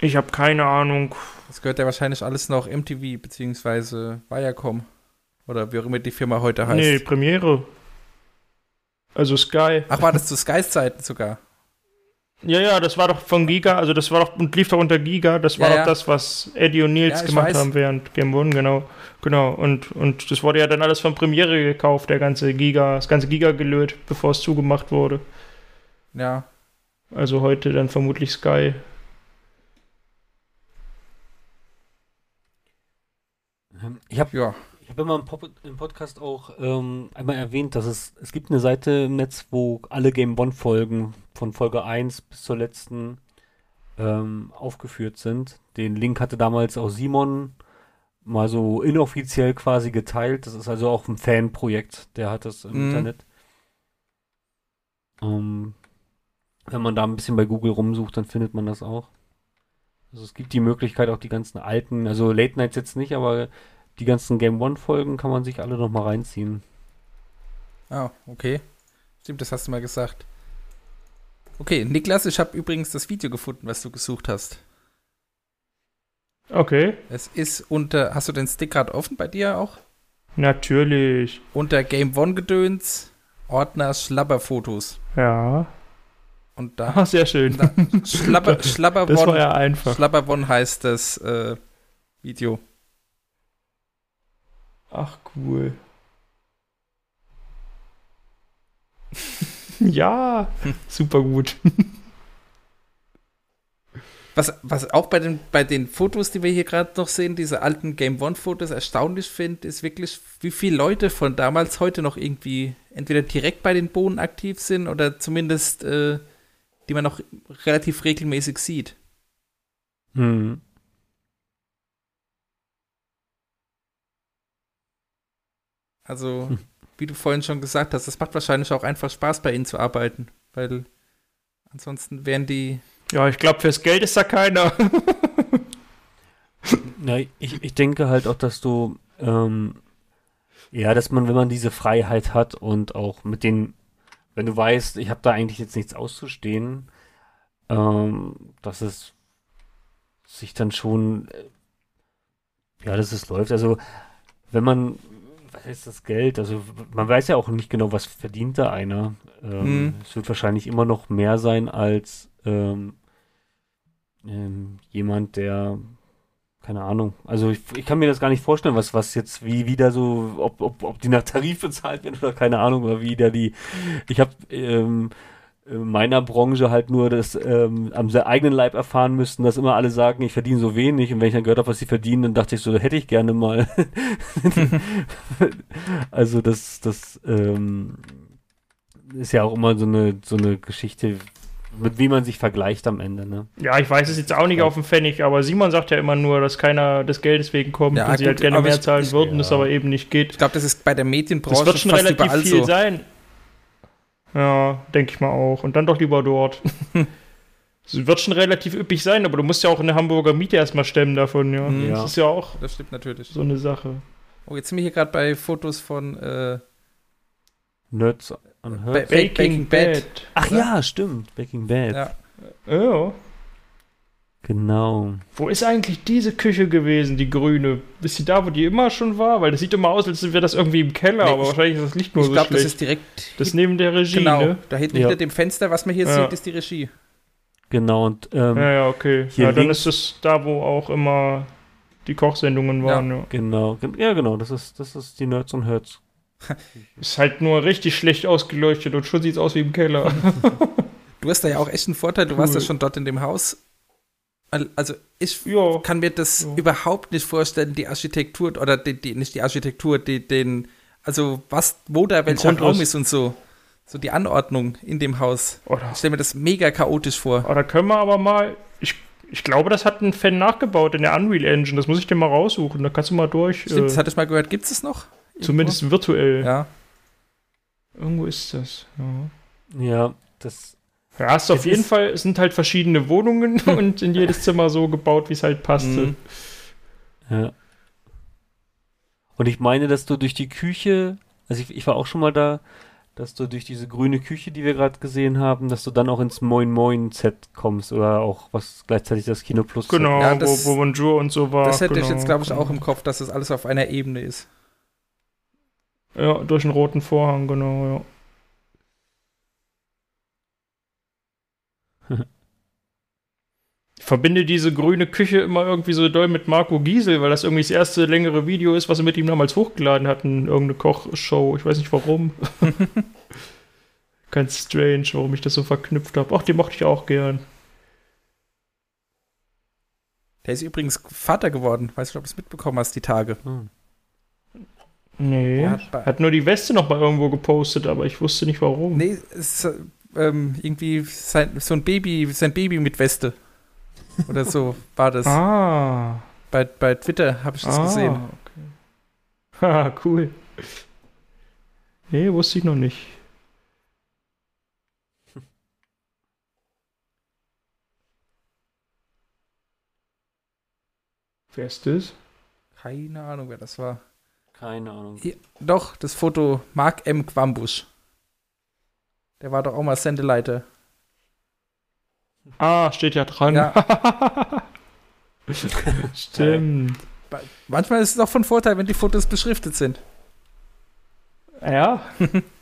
Ich habe keine Ahnung. Das gehört ja wahrscheinlich alles noch MTV beziehungsweise Viacom. Oder wie auch immer die Firma heute heißt. Nee, Premiere. Also Sky. Ach, war das zu Skys Zeiten sogar? Ja, ja, das war doch von Giga, also das war doch und lief doch unter Giga, das war Ja, doch ja. das, was Eddie und Nils Ja, gemacht weiß. haben während Game One, genau. Genau. Und, und das wurde ja dann alles von Premiere gekauft, der ganze Giga, das ganze Giga gelöt, bevor es zugemacht wurde. Ja. Also heute dann vermutlich Sky. Ich habe Ja. ich hab immer im, Pop im Podcast auch ähm, einmal erwähnt, dass es, es gibt eine Seite im Netz, wo alle Game One-Folgen von Folge 1 bis zur letzten ähm, aufgeführt sind. Den Link hatte damals auch Simon mal so inoffiziell quasi geteilt. Das ist also auch ein Fanprojekt, der hat das im Mhm. Internet. Ähm, wenn man da ein bisschen bei Google rumsucht, dann findet man das auch. Also es gibt die Möglichkeit, auch die ganzen alten, also Late Nights jetzt nicht, aber die ganzen Game One Folgen kann man sich alle noch mal reinziehen. Ah, okay. Stimmt, das hast du mal gesagt. Okay, Niklas, ich habe übrigens das Video gefunden, was du gesucht hast. Okay. Es ist unter, hast du den Stick gerade offen bei dir auch? Natürlich. Unter Game One Gedöns, Ordner Schlabberfotos. Ja. Und da, Ah, sehr schön. da Schlabber, Das war ja einfach. Schlabberwon heißt das äh, Video. Ach, cool. ja, super gut. Was, was auch bei den, bei den Fotos, die wir hier gerade noch sehen, diese alten Game One-Fotos erstaunlich finde, ist wirklich, wie viele Leute von damals heute noch irgendwie entweder direkt bei den Bohnen aktiv sind oder zumindest, äh, die man noch relativ regelmäßig sieht. Hm. Also, Hm. wie du vorhin schon gesagt hast, das macht wahrscheinlich auch einfach Spaß, bei ihnen zu arbeiten, weil ansonsten wären die. Ja, ich glaube, fürs Geld ist da keiner. Ja, ich, ich denke halt auch, dass du, ähm, ja, dass man, wenn man diese Freiheit hat und auch mit den, wenn du weißt, ich habe da eigentlich jetzt nichts auszustehen, ähm, dass es sich dann schon, äh, ja, dass es läuft. Also, wenn man, was ist das Geld? Also, man weiß ja auch nicht genau, was verdient da einer. Ähm, Mhm. Es wird wahrscheinlich immer noch mehr sein als ähm, ähm, jemand, der keine Ahnung. Also ich, ich kann mir das gar nicht vorstellen, was, was jetzt, wie wieder so, ob, ob, ob die nach Tarif bezahlt werden oder keine Ahnung, oder wie da die. Ich habe ähm, in meiner Branche halt nur das ähm, am eigenen Leib erfahren müssten, dass immer alle sagen, ich verdiene so wenig und wenn ich dann gehört habe, was sie verdienen, dann dachte ich so, hätte ich gerne mal. also das, das ähm, ist ja auch immer so eine, so eine Geschichte, Mit wie man sich vergleicht am Ende, ne? Ja, ich weiß es jetzt auch nicht auf dem Pfennig, aber Simon sagt ja immer nur, dass keiner des Geldes wegen kommt Ja, und sie halt gerne mehr ich- zahlen ich- würden, das ja. aber eben nicht geht. Ich glaube, das ist bei der Medienbranche Das wird schon fast relativ überall viel so. sein. Ja, denke ich mal auch. Und dann doch lieber dort. Es wird schon relativ üppig sein, aber du musst ja auch eine Hamburger Miete erstmal stemmen davon, ja. Mhm. Das Ja. ist ja auch Das stimmt natürlich. so eine Sache. Oh, jetzt sind wir hier gerade bei Fotos von äh, Nerds und Ba- Herds. Ba- Breaking Bad. Ach oder? ja, stimmt. Breaking Bad. Ja. Ja. Genau. Wo ist eigentlich diese Küche gewesen, die grüne? Ist sie da, wo die immer schon war? Weil das sieht immer aus, als wäre das irgendwie im Keller, Nee, aber ich- wahrscheinlich ist das Licht nur Ich so glaube, das ist direkt. das neben der Regie, genau. ne? Da hinten Ja. hinter dem Fenster, was man hier Ja. sieht, ist die Regie. Genau. Und ähm, Ja, ja, okay. Hier Ja, dann ist es da, wo auch immer die Kochsendungen waren, ja. genau. gen- Ja, genau. Das ist, das ist die Nerds und Herds. Ist halt nur richtig schlecht ausgeleuchtet und schon sieht's aus wie im Keller. Du hast da ja auch echt einen Vorteil, du warst ja Cool. schon dort in dem Haus. Al- Also ich ja. kann mir das Ja. überhaupt nicht vorstellen, die Architektur oder die, die nicht die Architektur, die den also was wo da welcher. Raum ist und so. So die Anordnung in dem Haus. Oder, Ich stelle mir das mega chaotisch vor. oder können wir aber mal. Ich, ich glaube, das hat ein Fan nachgebaut in der Unreal Engine. Das muss ich dir mal raussuchen. Da kannst du mal durch. Stimmt, das äh, hatte ich mal gehört. Gibt es das noch? Zumindest virtuell. Ja. Irgendwo ist das. Ja. Ja, das. Ja, ist auf jeden Fall, es sind halt verschiedene Wohnungen und in jedes Zimmer so gebaut, wie es halt passte. Mhm. Ja. Und ich meine, dass du durch die Küche, also ich, ich war auch schon mal da, dass du durch diese grüne Küche, die wir gerade gesehen haben, dass du dann auch ins Moin Moin Set kommst oder auch was gleichzeitig das Kino Plus. Genau, Ja, das- wo, wo Bonjour und so war. Das hätte genau, ich jetzt, glaube ich, genau. auch im Kopf, dass das alles auf einer Ebene ist. Ja, durch einen roten Vorhang, genau, ja. Ich verbinde diese grüne Küche immer irgendwie so doll mit Marco Giesel, weil das irgendwie das erste längere Video ist, was wir mit ihm damals hochgeladen hatten, irgendeine Kochshow. Ich weiß nicht warum. Ganz strange, warum ich das so verknüpft habe. Ach, die mochte ich auch gern. Der ist übrigens Vater geworden. Weißt du, ob du es mitbekommen hast, die Tage. Hm. Nee. Hat, bei- nur die Weste noch mal irgendwo gepostet, aber ich wusste nicht warum. Nee, ist ähm, irgendwie sein, so ein Baby, sein Baby mit Weste. Oder so war das. Ah. Bei, bei Twitter habe ich das ah, gesehen. Okay. Haha, cool. Nee, wusste ich noch nicht. Wer ist das? Keine Ahnung, wer das war. Keine Ahnung. Hier, doch, das Foto Mark M. Quambusch. Der war doch auch mal Sendeleiter. Ah, steht ja dran. Ja. Stimmt. Manchmal ist es auch von Vorteil, wenn die Fotos beschriftet sind. Ja.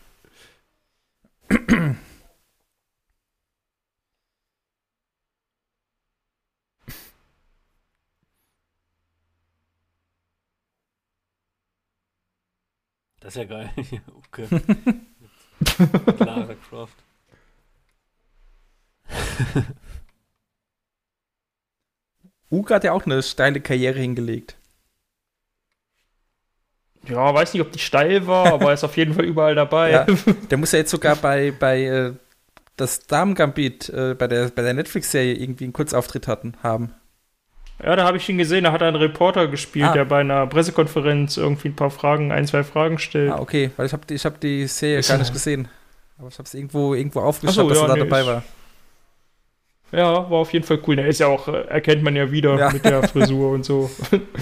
ist ja geil. Uke. Mit Lara Croft. Uke hat ja auch eine steile Karriere hingelegt. Ja, weiß nicht, ob die steil war, aber er ist auf jeden Fall überall dabei. Ja. Der muss ja jetzt sogar bei, bei äh, das Damen-Gambit äh, bei der, bei der Netflix-Serie irgendwie einen Kurzauftritt hatten, haben. Ja, da habe ich ihn gesehen, da hat er einen Reporter gespielt, Ah. der bei einer Pressekonferenz irgendwie ein paar Fragen, ein, zwei Fragen stellt. Ah, okay, weil ich habe die, ich hab die Serie Ist gar er- nicht gesehen. Aber ich habe es irgendwo, irgendwo aufgeschrieben, so, dass ja, er da nee, dabei war. Ja, war auf jeden Fall cool. Der ist ja auch, äh, erkennt man ja wieder Ja. mit der Frisur und so.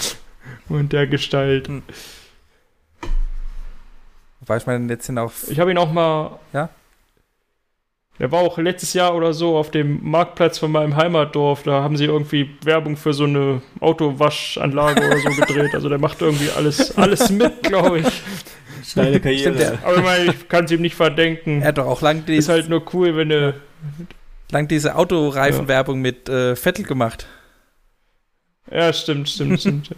und der Gestalt. Hm. Weil ich meine, jetzt sind auch. Ich habe ihn auch mal. Ja? Der war auch letztes Jahr oder so auf dem Marktplatz von meinem Heimatdorf. Da haben sie irgendwie Werbung für so eine Autowaschanlage oder so gedreht. Also der macht irgendwie alles, alles mit, glaube ich. Steile Karriere. Stimmt, der- Aber ich meine, ich kann es ihm nicht verdenken. Er hat doch auch lang, die, Ist halt nur cool, wenn du. lang diese Autoreifenwerbung mit äh, Vettel gemacht. Ja, stimmt, stimmt, stimmt. Ja.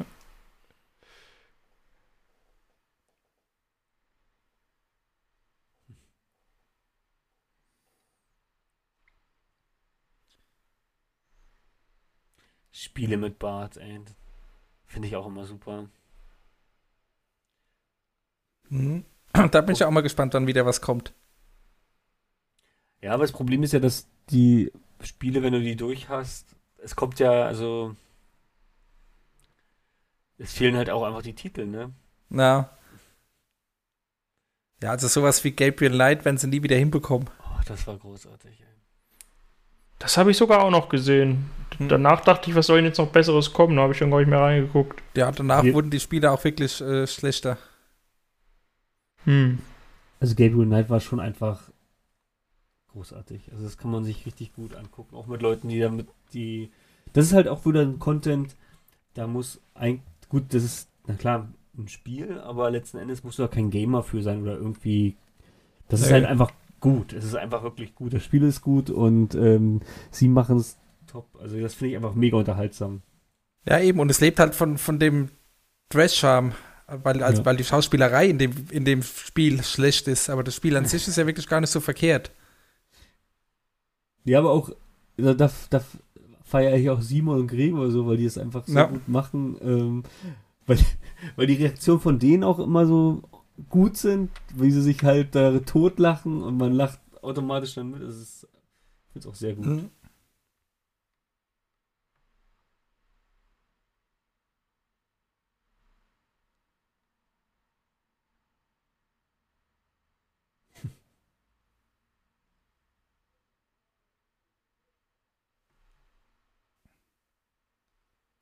Spiele mit Bart, ey. Finde ich auch immer super. Mhm. Da bin ich ja auch mal gespannt, wann wieder was kommt. Ja, aber das Problem ist ja, dass die Spiele, wenn du die durch hast, es kommt ja, also es fehlen halt auch einfach die Titel, ne? Na. Ja, also sowas wie Gabriel Knight werden sie nie wieder hinbekommen. Oh, das war großartig. Ey. Das habe ich sogar auch noch gesehen. Hm. Danach dachte ich, was soll denn jetzt noch Besseres kommen? Da habe ich dann gar nicht mehr reingeguckt. Ja, danach Wir- wurden die Spiele auch wirklich äh, schlechter. Hm. Also Gabriel Knight war schon einfach großartig. Also das kann man sich richtig gut angucken. Auch mit Leuten, die damit die. Das ist halt auch wieder ein Content, da muss ein. Gut, das ist, na klar, ein Spiel, aber letzten Endes musst du da kein Gamer für sein oder irgendwie. Das ist Nee. halt einfach gut. Es ist einfach wirklich gut. Das Spiel ist gut und ähm, sie machen es top. Also das finde ich einfach mega unterhaltsam. Ja, eben, und es lebt halt von, von dem Dress-Charme, weil, also, Ja. weil die Schauspielerei in dem, in dem Spiel schlecht ist. Aber das Spiel an sich ist ja wirklich gar nicht so verkehrt. Ja, aber auch, da, da, da feiere ich auch Simon und Gregor so, weil die es einfach so Ja. gut machen. Ähm, weil, weil die Reaktionen von denen auch immer so gut sind, wie sie sich halt da totlachen und man lacht automatisch dann mit. Das ist, ich finde auch sehr gut. Mhm.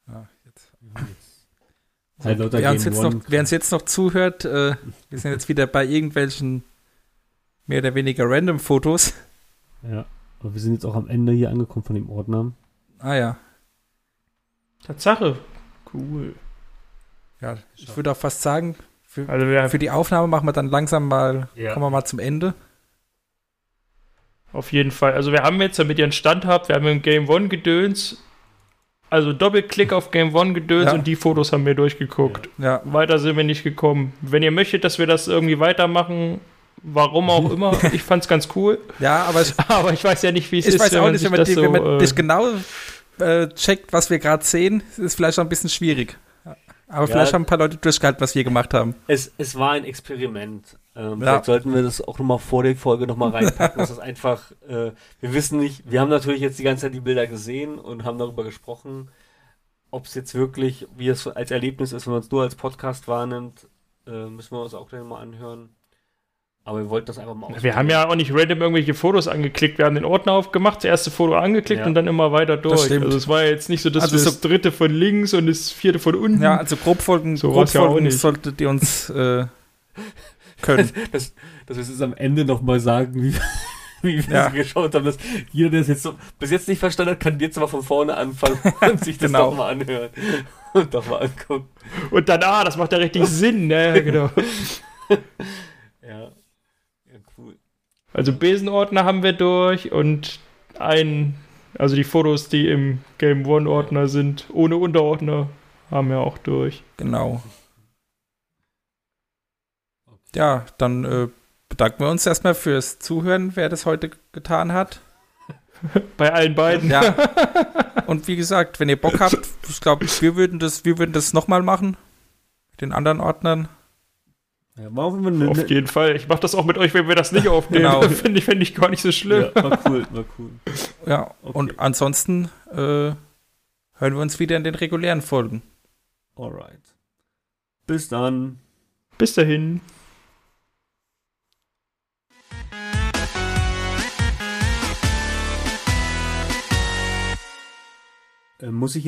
Ja, jetzt. Lauter wer, uns jetzt noch, wer uns jetzt noch zuhört, äh, wir sind jetzt wieder bei irgendwelchen mehr oder weniger random Fotos. Ja, aber wir sind jetzt auch am Ende hier angekommen von dem Ordner. Ah ja. Tatsache. Cool. Ja, ich würde auch fast sagen, für, Also wir für die Aufnahme machen wir dann langsam mal, Ja. kommen wir mal zum Ende. Auf jeden Fall. Also wir haben jetzt, damit ihr einen Stand habt, wir haben im Game One Gedöns, also Doppelklick auf Game One Gedöns Ja. und die Fotos haben wir durchgeguckt. Ja, Weiter sind wir nicht gekommen. Wenn ihr möchtet, dass wir das irgendwie weitermachen, warum auch immer, ich fand's ganz cool. ja aber ich, Aber ich weiß ja nicht, wie es ich ist, weiß auch nicht, wenn man, das die, so, wenn man äh, nicht genau äh, checkt, was wir gerade sehen, ist vielleicht auch ein bisschen schwierig. Aber Ja. vielleicht haben ein paar Leute durchgehalten, was wir gemacht haben. Es, es war ein Experiment. Ähm, Ja. Vielleicht sollten wir das auch nochmal vor der Folge nochmal reinpacken. das ist einfach, äh, wir wissen nicht, wir haben natürlich jetzt die ganze Zeit die Bilder gesehen und haben darüber gesprochen, ob es jetzt wirklich, wie es als Erlebnis ist, wenn man es nur als Podcast wahrnimmt, äh, müssen wir uns auch gleich mal anhören. Aber wir wollten das einfach mal Wir haben ja auch nicht random irgendwelche Fotos angeklickt. Wir haben den Ordner aufgemacht, das erste Foto angeklickt Ja. und dann immer weiter durch. stimmt. Also es war ja jetzt nicht so, dass Also wir so- das dritte von links und das vierte von unten. Ja, also Grobfolgen, So war's ja auch Grobfolgen nicht. solltet ihr uns äh, können. dass, dass wir es jetzt am Ende nochmal sagen, wie, wie wir Ja. sie geschaut haben. Dass jeder, der es jetzt so, bis jetzt nicht verstanden hat, kann jetzt mal von vorne anfangen und sich das Genau. doch mal anhören und doch mal angucken. Und dann, ah, das macht ja richtig Sinn. Ja, genau. Ja, ja cool. Also Besenordner haben wir durch und ein, also die Fotos, die im Game One Ordner sind, ohne Unterordner, haben wir auch durch. Genau. Ja, dann äh, bedanken wir uns erstmal fürs Zuhören, wer das heute getan hat. Bei allen beiden. Ja. Und wie gesagt, wenn ihr Bock habt, ich glaube, wir würden das, wir würden das nochmal machen. Mit den anderen Ordnern. Ja, war auf jeden Fall eine, Auf jeden Fall. Ich mache das auch mit euch, wenn wir das nicht aufnehmen. Genau. Finde ich, find ich gar nicht so schlimm. ja, war cool, war cool. Ja. Okay. Und ansonsten äh, hören wir uns wieder in den regulären Folgen. Alright. Bis dann. Bis dahin. Muss ich